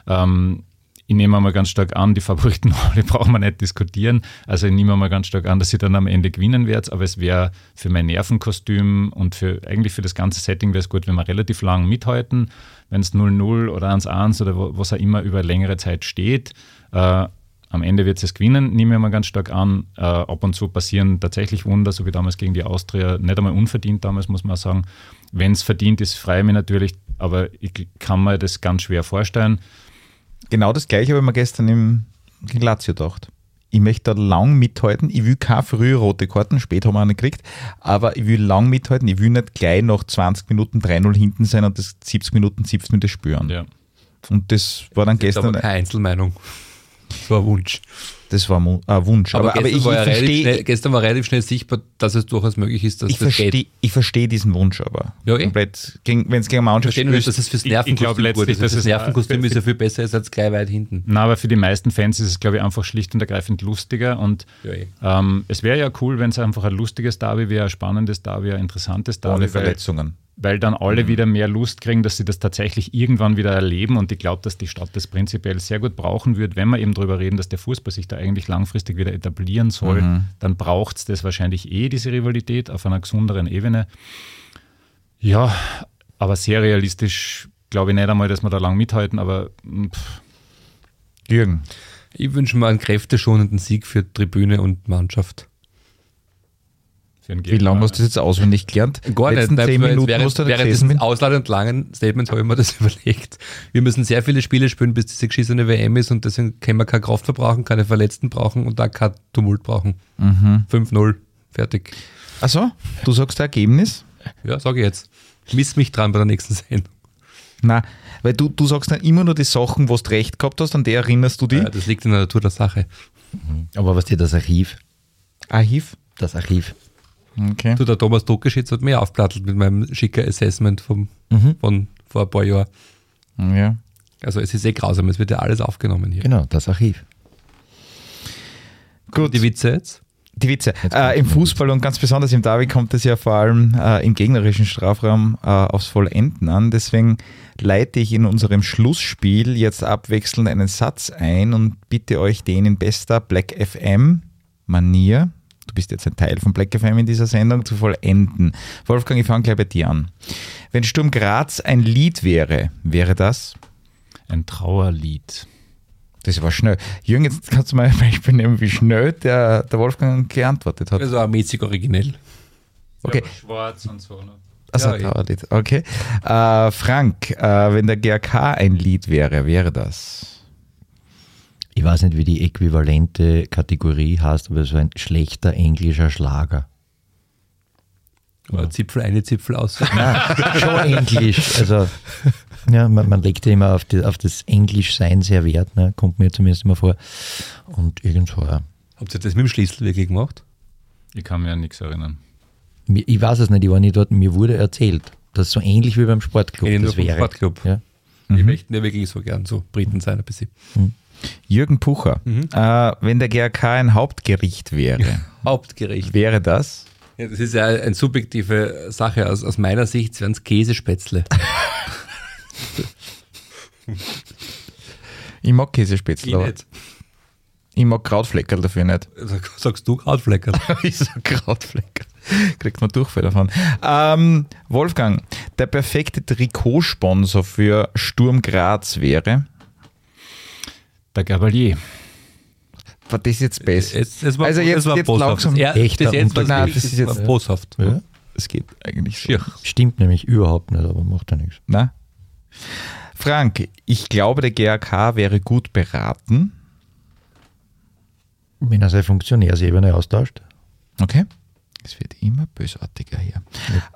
Ähm, ich nehme mal ganz stark an, die Favoriten die brauchen wir nicht diskutieren. Also ich nehme mal ganz stark an, dass sie dann am Ende gewinnen wird, aber es wäre für mein Nervenkostüm und für eigentlich für das ganze Setting wäre es gut, wenn wir relativ lang mithalten, wenn es 0-0 oder 1-1 oder was auch immer über längere Zeit steht. Äh, am Ende wird es gewinnen, nehme ich mal ganz stark an. Äh, ab und zu passieren tatsächlich Wunder, so wie damals gegen die Austria. Nicht einmal unverdient damals, muss man auch sagen. Wenn es verdient ist, freue ich mich natürlich, aber ich kann mir das ganz schwer vorstellen. Genau das gleiche habe ich mir gestern im gegen Lazio gedacht. Ich möchte da lang mithalten. Ich will keine frühe rote Karten, später haben wir eine gekriegt, aber ich will lang mithalten. Ich will nicht gleich nach 20 Minuten 3-0 hinten sein und das 70 Minuten 70 Minuten spüren. Ja. Und das war dann das gestern. Aber keine Einzelmeinung. Das war ein Wunsch. Das war ein äh, Wunsch. Aber, aber, aber ich, war ja verstehe, schnell, gestern war relativ schnell sichtbar, dass es durchaus möglich ist, dass ich das verstehe, geht. Ich verstehe diesen Wunsch aber. Ja, eh. Komplett, wenn es gegen Mannschaft spielt. dass es fürs Nervenkostüm ich, ich gut ist. Das, das Nervenkostüm ist ja viel besser als gleich weit hinten. Na, aber für die meisten Fans ist es, glaube ich, einfach schlicht und ergreifend lustiger. Und ja, eh. ähm, es wäre ja cool, wenn es einfach ein lustiges Derby wäre, ein spannendes Derby, ein interessantes Derby. Ohne Verletzungen weil dann alle mhm. wieder mehr Lust kriegen, dass sie das tatsächlich irgendwann wieder erleben. Und ich glaube, dass die Stadt das prinzipiell sehr gut brauchen wird, wenn wir eben darüber reden, dass der Fußball sich da eigentlich langfristig wieder etablieren soll. Mhm. Dann braucht es das wahrscheinlich eh, diese Rivalität auf einer gesunderen Ebene. Ja, aber sehr realistisch glaube ich nicht einmal, dass wir da lang mithalten, aber pff. Jürgen. Ich wünsche mir einen kräfteschonenden Sieg für Tribüne und Mannschaft. Wie lange hast du das jetzt auswendig gelernt? Gar Letzten nicht. Zehn Minuten während, während des ausladend langen Statements habe ich mir das überlegt. Wir müssen sehr viele Spiele spielen, bis diese geschissene WM ist und deswegen können wir keine Kraft verbrauchen, keine Verletzten brauchen und da kein Tumult brauchen. Mhm. 5-0, fertig. Achso, du sagst das Ergebnis? Ja, sage ich jetzt. Miss mich dran bei der nächsten Sendung. Na, weil du, du sagst dann immer nur die Sachen, wo du recht gehabt hast, an die erinnerst du dich. Ja, das liegt in der Natur der Sache. Mhm. Aber was dir das Archiv? Archiv? Das Archiv. Okay. Du, der Thomas Druckerschitz hat mir aufplattelt mit meinem schicker Assessment vom, mhm. von vor ein paar Jahren. Ja. Also es ist eh grausam, es wird ja alles aufgenommen hier. Genau, das Archiv. Gut. Die Witze jetzt? Die Witze. Äh, Im Fußball und ganz besonders im Derby kommt es ja vor allem äh, im gegnerischen Strafraum äh, aufs Vollenden an. Deswegen leite ich in unserem Schlussspiel jetzt abwechselnd einen Satz ein und bitte euch den in bester Black FM Manier, du bist jetzt ein Teil von Black FM in dieser Sendung, zu vollenden. Wolfgang, ich fange gleich bei dir an. Wenn Sturm Graz ein Lied wäre, wäre das? Ein Trauerlied. Das war schnell. Jürgen, jetzt kannst du mal ein Beispiel nehmen, wie schnell der, der Wolfgang geantwortet hat. Das war mäßig originell. Okay. Ja, schwarz und so. Ne? Also, ja, Trauerlied. Okay. Äh, Frank, äh, wenn der GRK ein Lied wäre, wäre das? Ich weiß nicht, wie die äquivalente Kategorie heißt, aber so ein schlechter englischer Schlager. Oder Zipfel eine, Zipfel aus. Nein, schon Englisch. Also ja, man, man legt ja immer auf, die, auf das Englischsein sehr Wert, ne? kommt mir zumindest immer vor. Und irgendwo, ja. Habt ihr das mit dem Schlüssel wirklich gemacht? Ich kann mir an nichts erinnern. Ich weiß es nicht, ich war nicht dort, mir wurde erzählt, dass es so ähnlich wie beim Sportclub ich das wäre. Sportclub. Ja. Mhm. Die möchten ja wirklich so gern so Briten sein ein bisschen. Mhm. Jürgen Pucher, mhm. äh, wenn der GRK ein Hauptgericht wäre, Hauptgericht wäre das? Ja, das ist ja eine subjektive Sache. Aus, aus meiner Sicht wären es Käsespätzle. ich mag Käsespätzle. Ich, nicht. ich mag Krautfleckerl dafür nicht. Sagst du Krautfleckerl? ich sag Krautfleckerl. Kriegt man Durchfall davon. Ähm, Wolfgang, der perfekte Trikotsponsor für Sturm Graz wäre? Der Gabalier. War das jetzt besser? Es, es war, also jetzt, jetzt langsam. Ja, echt, das, jetzt, nein, das ist jetzt boshaft. Ja. Es geht eigentlich so. Stimmt nämlich überhaupt nicht, aber macht ja nichts. Na? Frank, ich glaube, der GAK wäre gut beraten. Wenn er seine Funktionärsebene austauscht. Okay. Es wird immer bösartiger hier.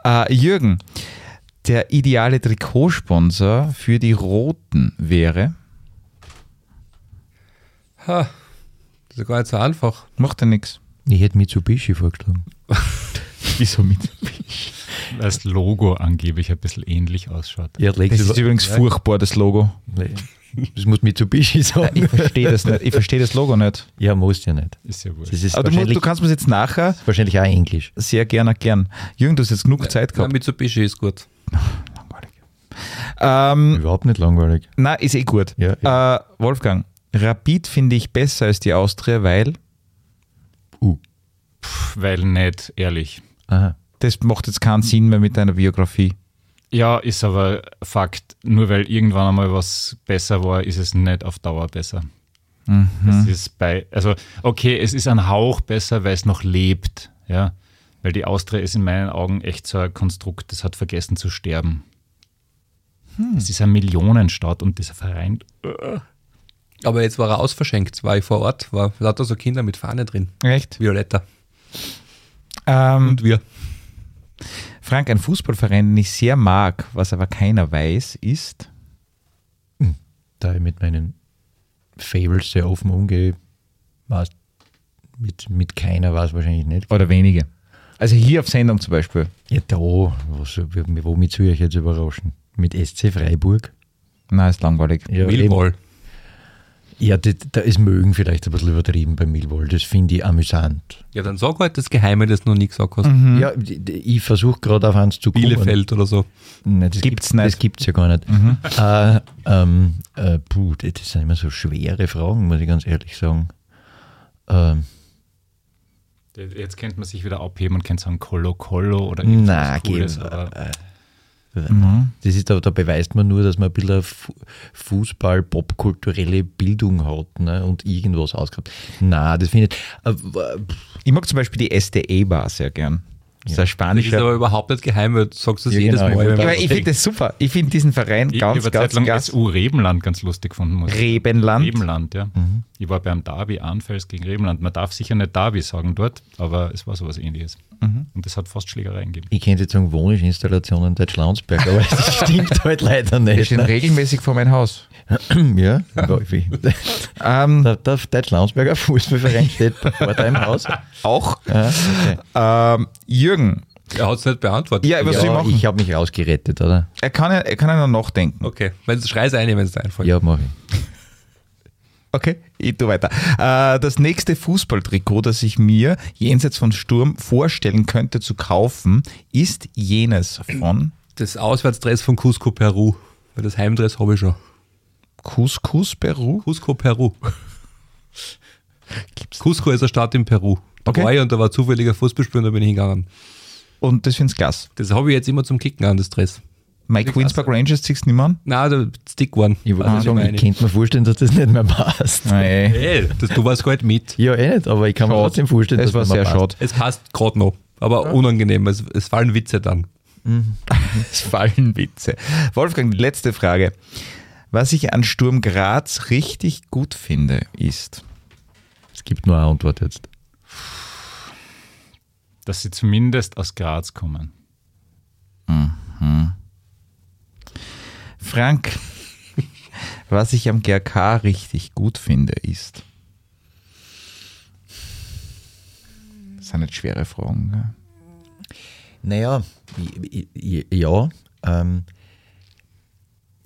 Ja. Äh, Jürgen, der ideale Trikotsponsor für die Roten wäre. Ha, das ist gar nicht so einfach. Macht ja nichts. Ich hätte Mitsubishi vorgeschlagen. Wieso Mitsubishi? Weil das Logo angeblich ein bisschen ähnlich ausschaut. Ja, das ist übrigens ja. furchtbar, das Logo. Das muss Mitsubishi sein. Ich verstehe das nicht. Ich verstehe das Logo nicht. Ja, muss ja nicht. Ist ja wurscht. Ist Aber du, du, kannst mir jetzt nachher. Wahrscheinlich auch Englisch. Sehr gerne gern. Jürgen, du hast jetzt genug ja, Zeit gehabt. Ja, Mitsubishi ist gut. Langweilig. Ähm, Überhaupt nicht langweilig. Nein, ist eh gut. Ja, ja. Äh, Wolfgang, Rapid finde ich besser als die Austria, weil. Uh. Pff, weil nicht, ehrlich. Aha. Das macht jetzt keinen Sinn mehr mit deiner Biografie. Ja, ist aber Fakt. Nur weil irgendwann einmal was besser war, ist es nicht auf Dauer besser. Mhm. Das ist bei, also okay, es ist ein Hauch besser, weil es noch lebt, ja. Weil die Austria ist in meinen Augen echt so ein Konstrukt, das hat vergessen zu sterben. Hm. Es ist eine Millionenstadt und dieser Verein. Uh. Aber jetzt war er ausverschenkt, war ich vor Ort, war lauter so Kinder mit Fahne drin. Echt? Violetta. Ähm, und wir. Frank, ein Fußballverein, den ich sehr mag, was aber keiner weiß, ist. Hm, da ich mit meinen Fables sehr offen umgehe, war mit, mit keiner war es wahrscheinlich nicht. Oder wenige. Also hier auf Sendung zum Beispiel. Ja, da, was, womit soll ich jetzt überraschen? Mit SC Freiburg? Nein, ist langweilig. Ja, Millwall. Ja, das, das mögen vielleicht ein bisschen übertrieben bei Millwall. Das finde ich amüsant. Ja, dann sag halt das Geheime, das du noch nie gesagt hast. Mhm. Ja, ich versuche gerade auf eins zu kommen. Bielefeld oder so. Nein, das gibt's gibt, nicht. Das gibt es ja gar nicht. Mhm. Äh, ähm, äh, puh, das sind immer so schwere Fragen, muss ich ganz ehrlich sagen. Ähm, Jetzt kennt man sich wieder abheben und kennt sagen Colo Colo oder irgendwas Cooles. Aber, äh, Mhm. Das ist, da, da, beweist man nur, dass man ein bisschen Fußball, popkulturelle Bildung hat ne, und irgendwas auskommt. Na, das finde ich. Äh, ich mag zum Beispiel die SDE-Bar sehr gern. Das ist, ja. Spanisch. das ist aber überhaupt nicht geheim, weil du sagst das ja, jedes genau. Mal. Aber ich finde das super. Ich finde diesen Verein ich, ganz, ich ganz, lang ganz... SU Rebenland ganz lustig gefunden. Rebenland? Rebenland, ja. Mhm. Ich war beim Derby Anfels gegen Rebenland. Man darf sicher nicht Derby sagen dort, aber es war sowas ähnliches. Mhm. Und es hat fast Schlägereien gegeben. Ich kenne jetzt sagen Wohniginstallationen Deutschlandsberg, aber das stimmt halt leider nicht. Die stehen ne? regelmäßig vor meinem Haus. ja, ähm, der, der Deutschlandsberger Fußballverein steht vor deinem Haus. Auch? Ja, okay. ähm, Jürgen, er hat es nicht beantwortet. Ja, was ja, soll ich machen? Ich habe mich rausgerettet, oder? Er kann ja, er kann ja noch nachdenken. Okay, wenn es schreis eine, wenn es einfällt. Ja, mache ich. Okay, ich tue weiter. Äh, das nächste Fußballtrikot, das ich mir jenseits von Sturm vorstellen könnte zu kaufen, ist jenes von. Das Auswärtsdress von Cusco Peru. Weil das Heimdress habe ich schon. Couscous Peru? Cusco Peru. Gibt's Cusco ist eine Stadt in Peru. Da okay. war ich und da war zufälliger Fußballspiel und da bin ich hingegangen. Und das findest du klasse? Das habe ich jetzt immer zum Kicken an, das Dress. Mike Queenspark Rangers ziehst du nicht mehr an? Nein, der Stick One. Ich ah, sagen, ich könnte mir vorstellen, dass das nicht mehr passt. Nein. Hey, das, du warst halt mit. Ja, eh nicht, aber ich kann mir trotzdem vorstellen, es dass war sehr schade. Es passt gerade noch, aber ja. unangenehm. Es, es, fallen Witze dann. Mhm. es fallen Witze. Wolfgang, die letzte Frage. Was ich an Sturm Graz richtig gut finde, ist. Es gibt nur eine Antwort jetzt. Dass sie zumindest aus Graz kommen. Mhm. Frank, was ich am GRK richtig gut finde, ist. Das sind nicht schwere Fragen. Gell? Naja, ja. Ähm,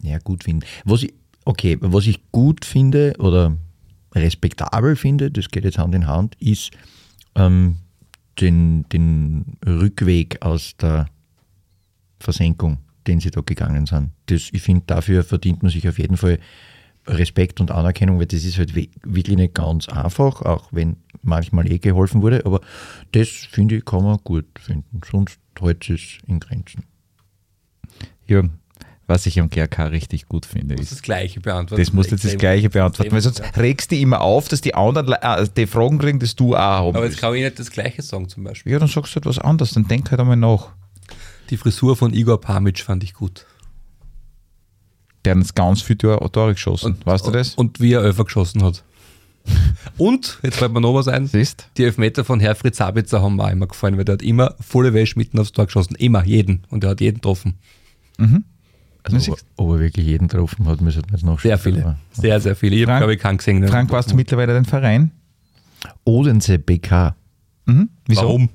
ja, gut finden. Was ich, okay, was ich gut finde oder respektabel finde, das geht jetzt Hand in Hand, ist ähm, den, den Rückweg aus der Versenkung den sie da gegangen sind. Das, ich finde, dafür verdient man sich auf jeden Fall Respekt und Anerkennung, weil das ist halt wirklich nicht ganz einfach, auch wenn manchmal eh geholfen wurde, aber das finde ich, kann man gut finden. Sonst hält es in Grenzen. Jürgen, was ich am GRK richtig gut finde, ist. Das Gleiche beantworten. Das musst du jetzt das Gleiche beantworten, weil sonst regst du immer auf, dass die anderen äh, die Fragen kriegen, dass du auch haben Aber jetzt kann ich nicht das Gleiche sagen zum Beispiel. Ja, dann sagst du etwas anderes, dann denk halt einmal nach. Die Frisur von Igor Pamitsch fand ich gut. Der hat ganz viel Tore geschossen. Und, weißt du das? Und wie er Elfer geschossen hat. Und, jetzt fällt mir noch was ein, Siehst? die Elfmeter von Herfried Sabitzer haben mir auch immer gefallen, weil der hat immer volle Wäsche mitten aufs Tor geschossen. Immer, jeden. Und er hat jeden getroffen. Mhm. Also, ob, er wirklich jeden getroffen hat, müssen wir jetzt noch Sehr viele. Sehr, sehr viele. Ich habe, glaube ich, keinen gesehen. Frank, warst du mittlerweile den Verein? Odense BK. Mhm. Wieso? Warum?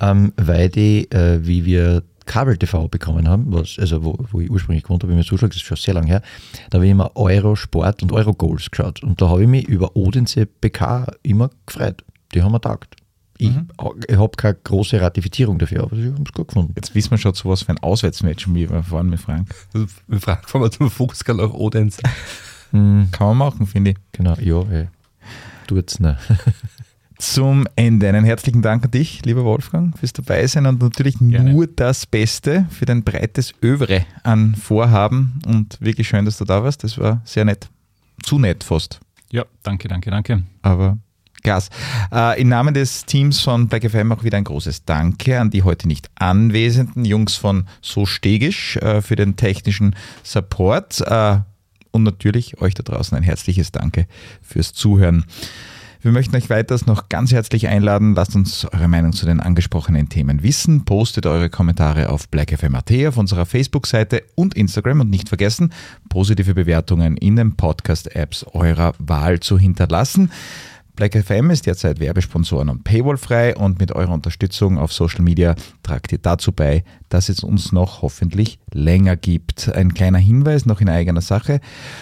Ähm, weil die, äh, wie wir Kabel-TV bekommen haben, was, also wo, wo ich ursprünglich gewohnt habe, ich mir zuschlag, das ist schon sehr lange her, da habe ich immer Eurosport und Eurogoals geschaut. Und da habe ich mich über Odense BK immer gefreut. Die haben mir taugt. Ich, mhm. ich habe keine große Ratifizierung dafür, aber ich habe es gut gefunden. Jetzt wissen wir schon, zu was für ein Auswärtsmatch wir fahren mit Frank. Also mit Frank fahren wir zum Fußball nach Odense. Mhm. Kann man machen, finde ich. Genau, ja, ey. tut's nicht. zum Ende. Einen herzlichen Dank an dich, lieber Wolfgang, fürs Dabeisein und natürlich Gerne. nur das Beste für dein breites Övre an Vorhaben und wirklich schön, dass du da warst. Das war sehr nett. Zu nett fast. Ja, danke, danke, danke. Aber Gas. Äh, Im Namen des Teams von Black FM auch wieder ein großes Danke an die heute nicht anwesenden Jungs von So Stegisch äh, für den technischen Support äh, und natürlich euch da draußen ein herzliches Danke fürs Zuhören. Wir möchten euch weiters noch ganz herzlich einladen. Lasst uns eure Meinung zu den angesprochenen Themen wissen. Postet eure Kommentare auf blackfm.at, auf unserer Facebook-Seite und Instagram und nicht vergessen, positive Bewertungen in den Podcast-Apps eurer Wahl zu hinterlassen. Black FM ist derzeit Werbesponsoren und Paywall-frei und mit eurer Unterstützung auf Social Media tragt ihr dazu bei, dass es uns noch hoffentlich länger gibt. Ein kleiner Hinweis noch in eigener Sache.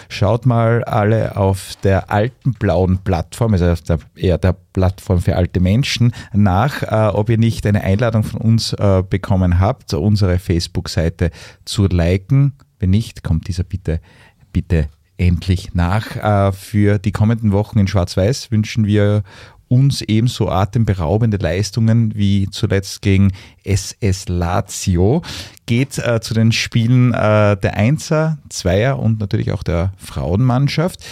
Schaut mal alle auf der alten blauen Plattform, also auf der, eher der Plattform für alte Menschen, nach, äh, ob ihr nicht eine Einladung von uns äh, bekommen habt, unsere Facebook-Seite zu liken. Wenn nicht, kommt dieser bitte, bitte endlich nach. Äh, für die kommenden Wochen in Schwarz-Weiß wünschen wir uns ebenso atemberaubende Leistungen wie zuletzt gegen SS Lazio. Geht äh, zu den Spielen äh, der Einser, Zweier und natürlich auch der Frauenmannschaft.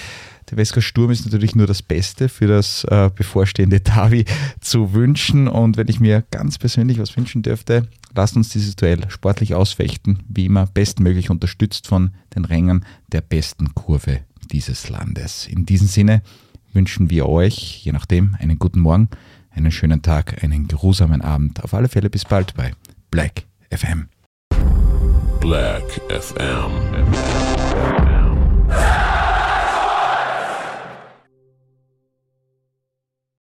Der Wesker Sturm ist natürlich nur das Beste für das äh, bevorstehende Davi zu wünschen. Und wenn ich mir ganz persönlich was wünschen dürfte, lasst uns dieses Duell sportlich ausfechten, wie immer bestmöglich unterstützt von den Rängern der besten Kurve dieses Landes. In diesem Sinne wünschen wir euch, je nachdem, einen guten Morgen, einen schönen Tag, einen geruhsamen Abend. Auf alle Fälle bis bald bei Black FM. Black FM.